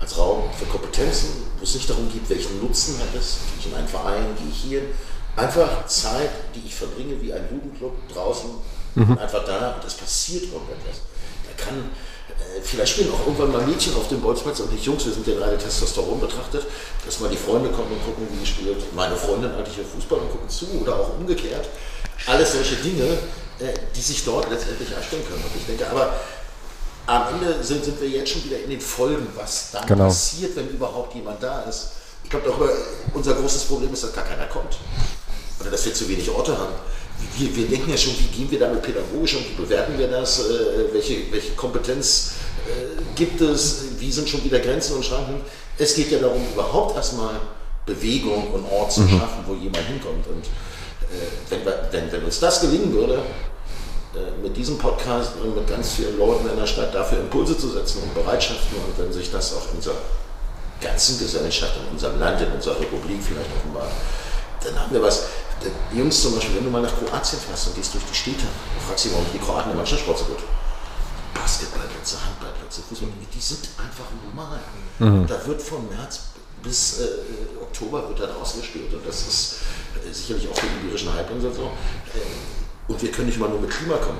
als Raum für Kompetenzen, wo es nicht darum geht, welchen Nutzen hat es, gehe ich in einen Verein, gehe ich hier, einfach Zeit, die ich verbringe wie ein Jugendclub draußen, mhm. einfach da und es passiert irgendetwas. Da kann vielleicht spielen auch irgendwann mal Mädchen auf dem Bolzplatz und nicht Jungs, wir sind ja gerade Testosteron betrachtet, dass mal die Freunde kommen und gucken, wie spielt meine Freundin eigentlich hier Fußball und gucken zu oder auch umgekehrt. Alles solche Dinge, äh, die sich dort letztendlich erstellen können. Und ich denke, aber am Ende sind, sind wir jetzt schon wieder in den Folgen, was dann genau. passiert, wenn überhaupt jemand da ist. Ich glaube, unser großes Problem ist, dass gar keiner kommt. Oder dass wir zu wenig Orte haben wir, wir, denken ja schon, wie gehen wir damit pädagogisch und wie bewerten wir das, äh, welche, welche Kompetenz äh, gibt es, wie sind schon wieder Grenzen und Schranken. Es geht ja darum, überhaupt erstmal Bewegung und Ort zu mhm. schaffen, wo jemand hinkommt. Und äh, wenn, wir, wenn, wenn uns das gelingen würde, äh, mit diesem Podcast und mit ganz vielen Leuten in der Stadt dafür Impulse zu setzen und Bereitschaften und wenn sich das auch in unserer ganzen Gesellschaft, in unserem Land, in unserer Republik vielleicht offenbart, dann haben wir was. Die Jungs zum Beispiel, wenn du mal nach Kroatien fährst und gehst durch die Städte und fragst sie, warum die Kroaten im Mannschaftssport so gut? Basketballplätze, Handballplätze, Fußball, die sind einfach normal. Mhm. Da wird von März bis äh, Oktober wird dann ausgespielt und das ist äh, sicherlich auch für den empirischen Halbinsel so. Äh, und wir können nicht mal nur mit Klima kommen.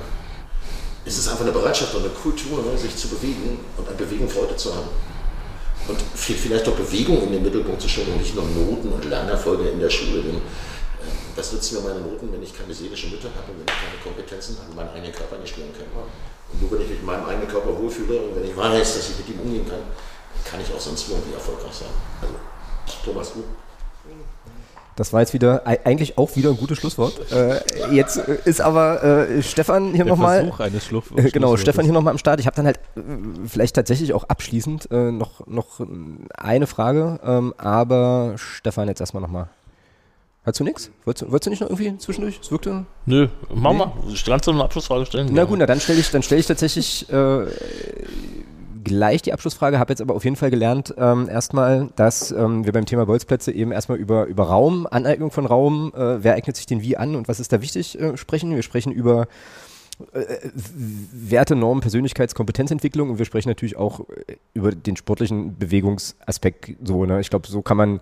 Es ist einfach eine Bereitschaft und eine Kultur, ne, sich zu bewegen und an Bewegung Freude zu haben. Und vielleicht auch Bewegung in den Mittelpunkt zu stellen und nicht nur Noten und Lernerfolge in der Schule. Denn das nützen mir meine Noten, wenn ich keine seelische Mütter habe und wenn ich keine Kompetenzen habe, meinen eigenen Körper nicht spüren kann. Und nur wenn ich mich mit meinem eigenen Körper wohlfühle und wenn ich weiß, dass ich mit ihm umgehen kann, kann ich auch sonst irgendwie erfolgreich sein. Also, Thomas, gut. Das war jetzt wieder eigentlich auch wieder ein gutes Schlusswort. Äh, jetzt ist aber äh, Stefan hier nochmal. Versuch eines Schluss, äh, Genau, Stefan hier nochmal am Start. Ich habe dann halt äh, vielleicht tatsächlich auch abschließend äh, noch, noch eine Frage, ähm, aber Stefan jetzt erstmal nochmal. Hast du nichts? Wolltest, wolltest, du nicht noch irgendwie zwischendurch? Es wirkte. Nö, mach nee. mal. Kannst du eine Abschlussfrage stellen? Na gut, na, dann stelle ich, stell ich tatsächlich äh, gleich die Abschlussfrage, habe jetzt aber auf jeden Fall gelernt, ähm, erstmal, dass ähm, wir beim Thema Bolzplätze eben erstmal über, über Raum, Aneignung von Raum, äh, wer eignet sich den wie an und was ist da wichtig, äh, sprechen. Wir sprechen über äh, Werte, Normen, Persönlichkeitskompetenzentwicklung und wir sprechen natürlich auch äh, über den sportlichen Bewegungsaspekt. So, ne? Ich glaube, so kann man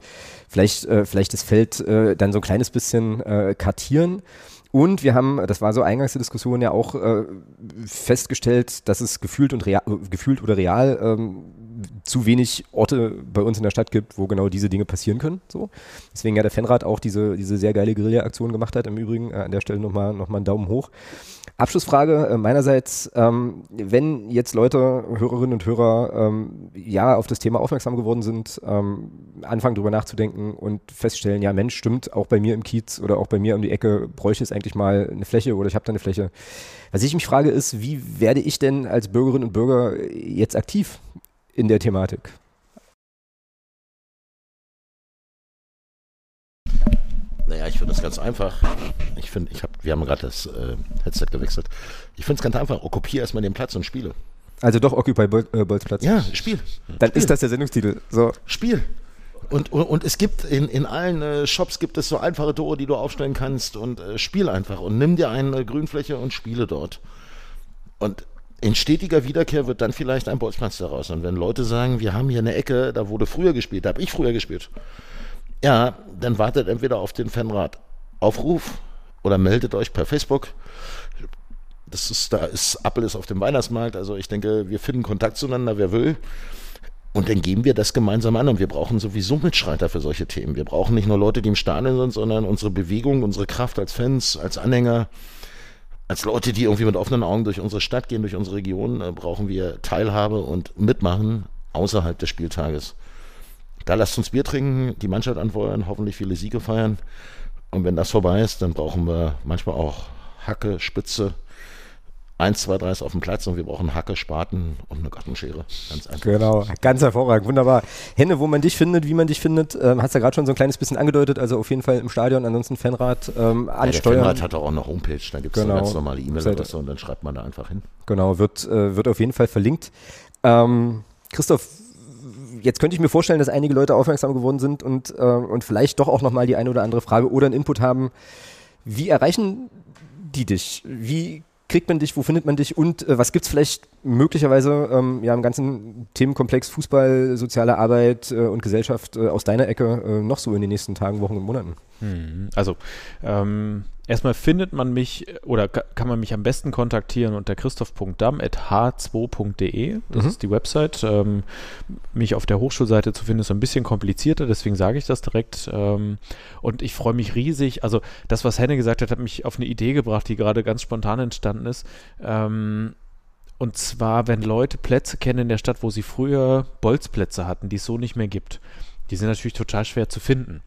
vielleicht, äh, vielleicht das Feld äh, dann so ein kleines bisschen äh, kartieren. Und wir haben, das war so eingangs der Diskussion ja auch äh, festgestellt, dass es gefühlt und real, gefühlt oder real ähm, zu wenig Orte bei uns in der Stadt gibt, wo genau diese Dinge passieren können. So. Deswegen ja der Fanrat auch diese, diese sehr geile Guerilla-Aktion gemacht hat. Im Übrigen äh, an der Stelle nochmal noch mal einen Daumen hoch. Abschlussfrage äh, meinerseits, ähm, wenn jetzt Leute, Hörerinnen und Hörer, ähm, ja auf das Thema aufmerksam geworden sind, ähm, anfangen drüber nachzudenken und feststellen, ja Mensch, stimmt, auch bei mir im Kiez oder auch bei mir um die Ecke bräuchte es eigentlich mal eine Fläche oder ich habe da eine Fläche. Was ich mich frage ist, wie werde ich denn als Bürgerin und Bürger jetzt aktiv in der Thematik? Naja, ich finde das ganz einfach. Ich finde, ich habe, wir haben gerade das äh, Headset gewechselt. Ich finde es ganz einfach. Okkupiere erstmal den Platz und spiele. Also doch Occupy Bol äh, Platz. Ja, Spiel. Dann Spiel. ist das der Sendungstitel. So. Spiel. Und, und, und, es gibt in, in allen äh, Shops gibt es so einfache Tore, die du aufstellen kannst und äh, spiel einfach und nimm dir eine Grünfläche und spiele dort. Und in stetiger Wiederkehr wird dann vielleicht ein Bolzplatz daraus. Und wenn Leute sagen, wir haben hier eine Ecke, da wurde früher gespielt, da habe ich früher gespielt. Ja, dann wartet entweder auf den Fanrat Aufruf oder meldet euch per Facebook. Das ist, da ist Apple ist auf dem Weihnachtsmarkt, also ich denke, wir finden Kontakt zueinander, wer will. Und dann gehen wir das gemeinsam an und wir brauchen sowieso Mitschreiter für solche Themen. Wir brauchen nicht nur Leute, die im Stadion sind, sondern unsere Bewegung, unsere Kraft als Fans, als Anhänger, als Leute, die irgendwie mit offenen Augen durch unsere Stadt gehen, durch unsere Region, äh, brauchen wir Teilhabe und Mitmachen außerhalb des Spieltages. Da lasst uns Bier trinken, die Mannschaft anfeuern, hoffentlich viele Siege feiern. Und wenn das vorbei ist, dann brauchen wir manchmal auch Hacke, Spitze, 1, 2, 3 ist auf dem Platz und wir brauchen Hacke, Spaten und eine Gartenschere. Ganz einfach. Genau, ganz hervorragend, wunderbar. Henne, wo man dich findet, wie man dich findet, ähm, hast du ja gerade schon so ein kleines bisschen angedeutet, also auf jeden Fall im Stadion, ansonsten Fanrad ähm, ansteuern. Ja, der Fanrad hat auch eine Homepage, da gibt es genau. eine ganz normale E-Mail-Adresse und dann schreibt man da einfach hin. Genau, wird, äh, wird auf jeden Fall verlinkt. Ähm, Christoph, jetzt könnte ich mir vorstellen, dass einige Leute aufmerksam geworden sind und, äh, und vielleicht doch auch nochmal die eine oder andere Frage oder einen Input haben. Wie erreichen die dich? Wie kriegt man dich, wo findet man dich und äh, was gibt es vielleicht möglicherweise ähm, ja, im ganzen Themenkomplex Fußball, soziale Arbeit äh, und Gesellschaft äh, aus deiner Ecke äh, noch so in den nächsten Tagen, Wochen und Monaten? Hm, also ähm, erstmal findet man mich oder kann man mich am besten kontaktieren unter christoph.damm.h2.de. Das mhm. ist die Website. Ähm, mich auf der Hochschulseite zu finden ist ein bisschen komplizierter, deswegen sage ich das direkt. Ähm, und ich freue mich riesig. Also das, was Henne gesagt hat, hat mich auf eine Idee gebracht, die gerade ganz spontan entstanden ist. Ähm, und zwar, wenn Leute Plätze kennen in der Stadt, wo sie früher Bolzplätze hatten, die es so nicht mehr gibt. Die sind natürlich total schwer zu finden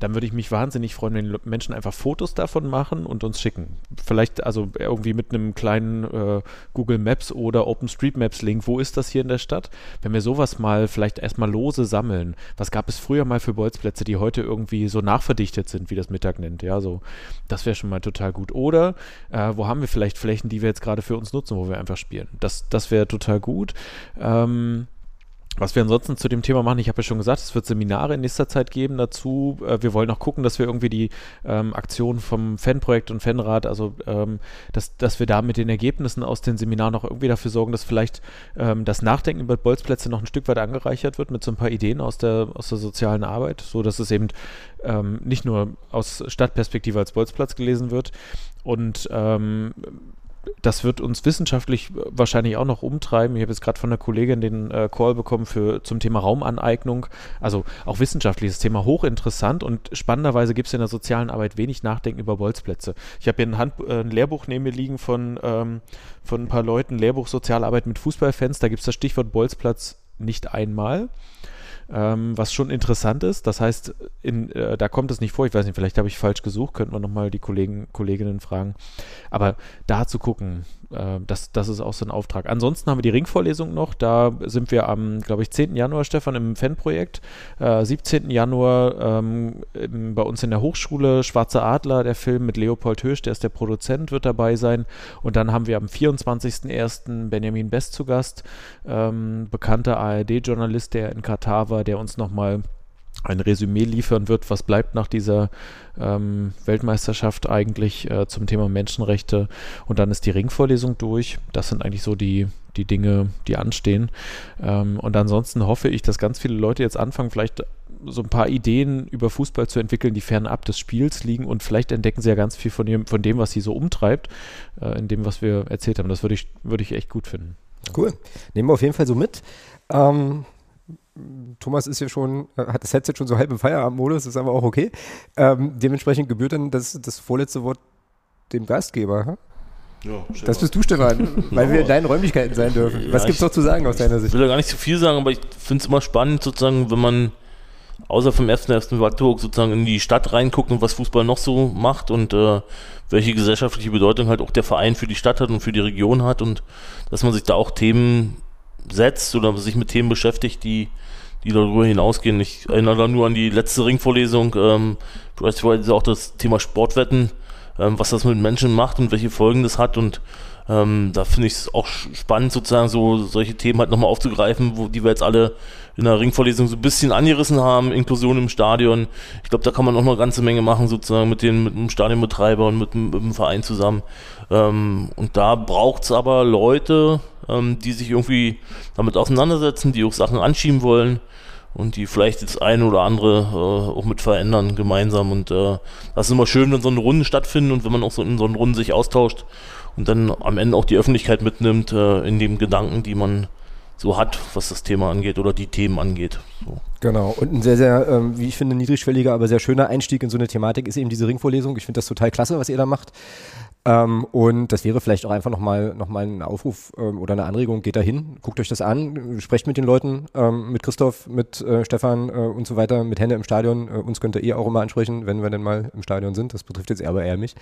dann würde ich mich wahnsinnig freuen, wenn Menschen einfach Fotos davon machen und uns schicken. Vielleicht also irgendwie mit einem kleinen äh, Google Maps oder OpenStreetMaps Link. Wo ist das hier in der Stadt? Wenn wir sowas mal vielleicht erstmal lose sammeln. Was gab es früher mal für Bolzplätze, die heute irgendwie so nachverdichtet sind, wie das Mittag nennt? Ja, so. Das wäre schon mal total gut. Oder äh, wo haben wir vielleicht Flächen, die wir jetzt gerade für uns nutzen, wo wir einfach spielen? Das, das wäre total gut. Ähm, was wir ansonsten zu dem Thema machen, ich habe ja schon gesagt, es wird Seminare in nächster Zeit geben dazu. Äh, wir wollen auch gucken, dass wir irgendwie die ähm, Aktion vom Fanprojekt und Fanrat, also ähm, dass, dass wir da mit den Ergebnissen aus den Seminaren noch irgendwie dafür sorgen, dass vielleicht ähm, das Nachdenken über Bolzplätze noch ein Stück weit angereichert wird mit so ein paar Ideen aus der, aus der sozialen Arbeit, so dass es eben ähm, nicht nur aus Stadtperspektive als Bolzplatz gelesen wird. Und ähm, das wird uns wissenschaftlich wahrscheinlich auch noch umtreiben. Ich habe jetzt gerade von einer Kollegin den äh, Call bekommen für zum Thema Raumaneignung. Also auch wissenschaftliches Thema hochinteressant und spannenderweise gibt es in der sozialen Arbeit wenig Nachdenken über Bolzplätze. Ich habe hier ein, Hand, äh, ein, Lehrbuch neben mir liegen von, ähm, von ein paar Leuten, Lehrbuch Sozialarbeit mit Fußballfans. Da gibt es das Stichwort Bolzplatz nicht einmal ähm, was schon interessant ist. Das heißt, in, äh, da kommt es nicht vor. Ich weiß nicht, vielleicht habe ich falsch gesucht, könnten wir nochmal die Kollegen, Kolleginnen fragen. Aber da zu gucken, äh, das, das ist auch so ein Auftrag. Ansonsten haben wir die Ringvorlesung noch. Da sind wir am, glaube ich, 10. Januar, Stefan, im Fanprojekt. Äh, 17. Januar ähm, im, bei uns in der Hochschule Schwarze Adler, der Film mit Leopold Hösch, der ist der Produzent, wird dabei sein. Und dann haben wir am 24.01. Benjamin Best zu Gast, ähm, bekannter ARD-Journalist, der in Katar war, der uns nochmal ein Resümee liefern wird, was bleibt nach dieser ähm, Weltmeisterschaft eigentlich äh, zum Thema Menschenrechte. Und dann ist die Ringvorlesung durch. Das sind eigentlich so die, die Dinge, die anstehen. Ähm, und ansonsten hoffe ich, dass ganz viele Leute jetzt anfangen, vielleicht so ein paar Ideen über Fußball zu entwickeln, die fernab des Spiels liegen und vielleicht entdecken sie ja ganz viel von dem, von dem was sie so umtreibt, äh, in dem, was wir erzählt haben. Das würde ich, würde ich echt gut finden. Cool. Nehmen wir auf jeden Fall so mit. Ähm, Thomas ist ja schon, äh, hat das Headset schon so halb im Feierabendmodus, ist aber auch okay. Ähm, dementsprechend gebührt dann das, das vorletzte Wort dem Gastgeber. Ja, das bist du, Stefan, weil wir in deinen Räumlichkeiten sein dürfen. Was ja, gibt es noch zu sagen aus deiner Sicht? Ich will da gar nicht zu viel sagen, aber ich finde es immer spannend, sozusagen, wenn man außer vom ersten ersten Wartburg sozusagen in die Stadt reinguckt und was Fußball noch so macht und äh, welche gesellschaftliche Bedeutung halt auch der Verein für die Stadt hat und für die Region hat und dass man sich da auch Themen setzt oder sich mit Themen beschäftigt, die, die darüber hinausgehen. Ich erinnere da nur an die letzte Ringvorlesung, ähm, beispielsweise auch das Thema Sportwetten, ähm, was das mit Menschen macht und welche Folgen das hat und ähm, da finde ich es auch spannend, sozusagen so solche Themen halt nochmal aufzugreifen, wo die wir jetzt alle in der Ringvorlesung so ein bisschen angerissen haben, Inklusion im Stadion. Ich glaube, da kann man auch noch eine ganze Menge machen, sozusagen mit, den, mit dem Stadionbetreiber und mit, mit dem Verein zusammen. Ähm, und da braucht es aber Leute, ähm, die sich irgendwie damit auseinandersetzen, die auch Sachen anschieben wollen und die vielleicht das eine oder andere äh, auch mit verändern gemeinsam. Und äh, das ist immer schön, wenn so eine Runde stattfinden und wenn man auch so in so einer Runde sich austauscht und dann am Ende auch die Öffentlichkeit mitnimmt äh, in dem Gedanken, die man so hat, was das Thema angeht oder die Themen angeht. So. Genau, und ein sehr, sehr, ähm, wie ich finde, niedrigschwelliger, aber sehr schöner Einstieg in so eine Thematik ist eben diese Ringvorlesung. Ich finde das total klasse, was ihr da macht. Ähm, und das wäre vielleicht auch einfach nochmal noch mal ein Aufruf ähm, oder eine Anregung, geht da hin, guckt euch das an, sprecht mit den Leuten, ähm, mit Christoph, mit äh, Stefan äh, und so weiter, mit Henne im Stadion. Äh, uns könnt ihr eh auch immer ansprechen, wenn wir denn mal im Stadion sind. Das betrifft jetzt eher aber eher mich.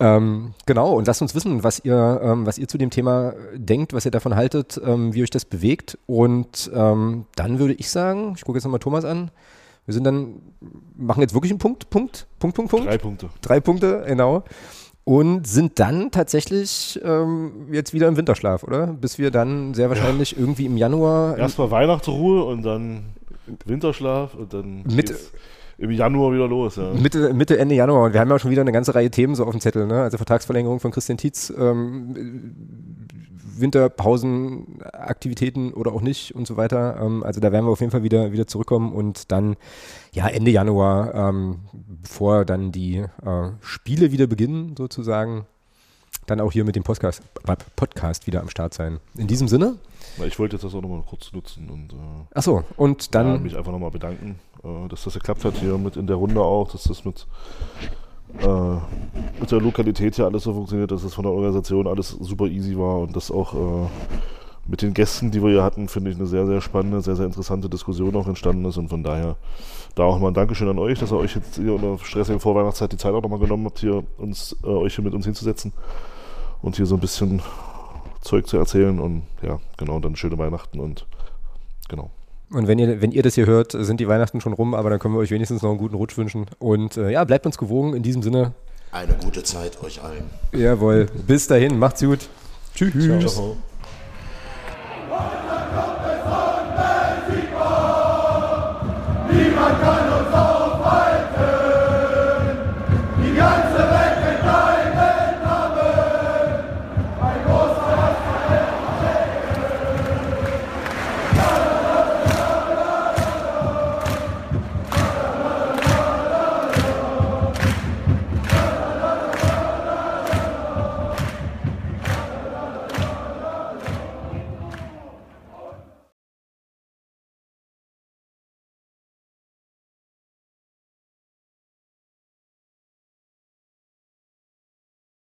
Ähm, genau, und lasst uns wissen, was ihr, ähm, was ihr zu dem Thema denkt, was ihr davon haltet, ähm, wie euch das bewegt. Und dann würde ich sagen, ich gucke jetzt nochmal Thomas an. Wir sind dann, machen jetzt wirklich einen Punkt, Punkt, Punkt, Punkt, Punkt. Drei Punkte. Drei Punkte, genau und sind dann tatsächlich ähm, jetzt wieder im Winterschlaf, oder? Bis wir dann sehr wahrscheinlich ja. irgendwie im Januar. Erstmal Weihnachtsruhe und dann Winterschlaf und dann Mitte, im Januar wieder los. Ja. Mitte, Mitte, Ende Januar. Und wir haben ja schon wieder eine ganze Reihe Themen so auf dem Zettel. Ne? Also Vertragsverlängerung von Christian Tietz, ähm, Winterpausenaktivitäten oder auch nicht und so weiter. Ähm, also da werden wir auf jeden Fall wieder, wieder zurückkommen und dann ja, Ende Januar, ähm, bevor dann die äh, Spiele wieder beginnen, sozusagen, dann auch hier mit dem Podcast, Podcast wieder am Start sein. In diesem Sinne. Ich wollte jetzt das auch nochmal kurz nutzen und. Äh, Ach so, und dann. Ja, mich einfach nochmal bedanken, äh, dass das geklappt hat hier mit in der Runde auch, dass das mit. Äh, mit der Lokalität hier alles so funktioniert, dass es von der Organisation alles super easy war und dass auch äh, mit den Gästen, die wir hier hatten, finde ich eine sehr, sehr spannende, sehr, sehr interessante Diskussion auch entstanden ist. Und von daher da auch mal ein Dankeschön an euch, dass ihr euch jetzt hier in der stressigen Vorweihnachtszeit die Zeit auch nochmal genommen habt, hier uns, äh, euch hier mit uns hinzusetzen und hier so ein bisschen Zeug zu erzählen. Und ja, genau, dann schöne Weihnachten und genau. Und wenn ihr, wenn ihr das hier hört, sind die Weihnachten schon rum, aber dann können wir euch wenigstens noch einen guten Rutsch wünschen. Und äh, ja, bleibt uns gewogen in diesem Sinne. Eine gute Zeit euch allen. Jawohl. Bis dahin, macht's gut. Tschüss. Ciao. Ciao. Niemand kann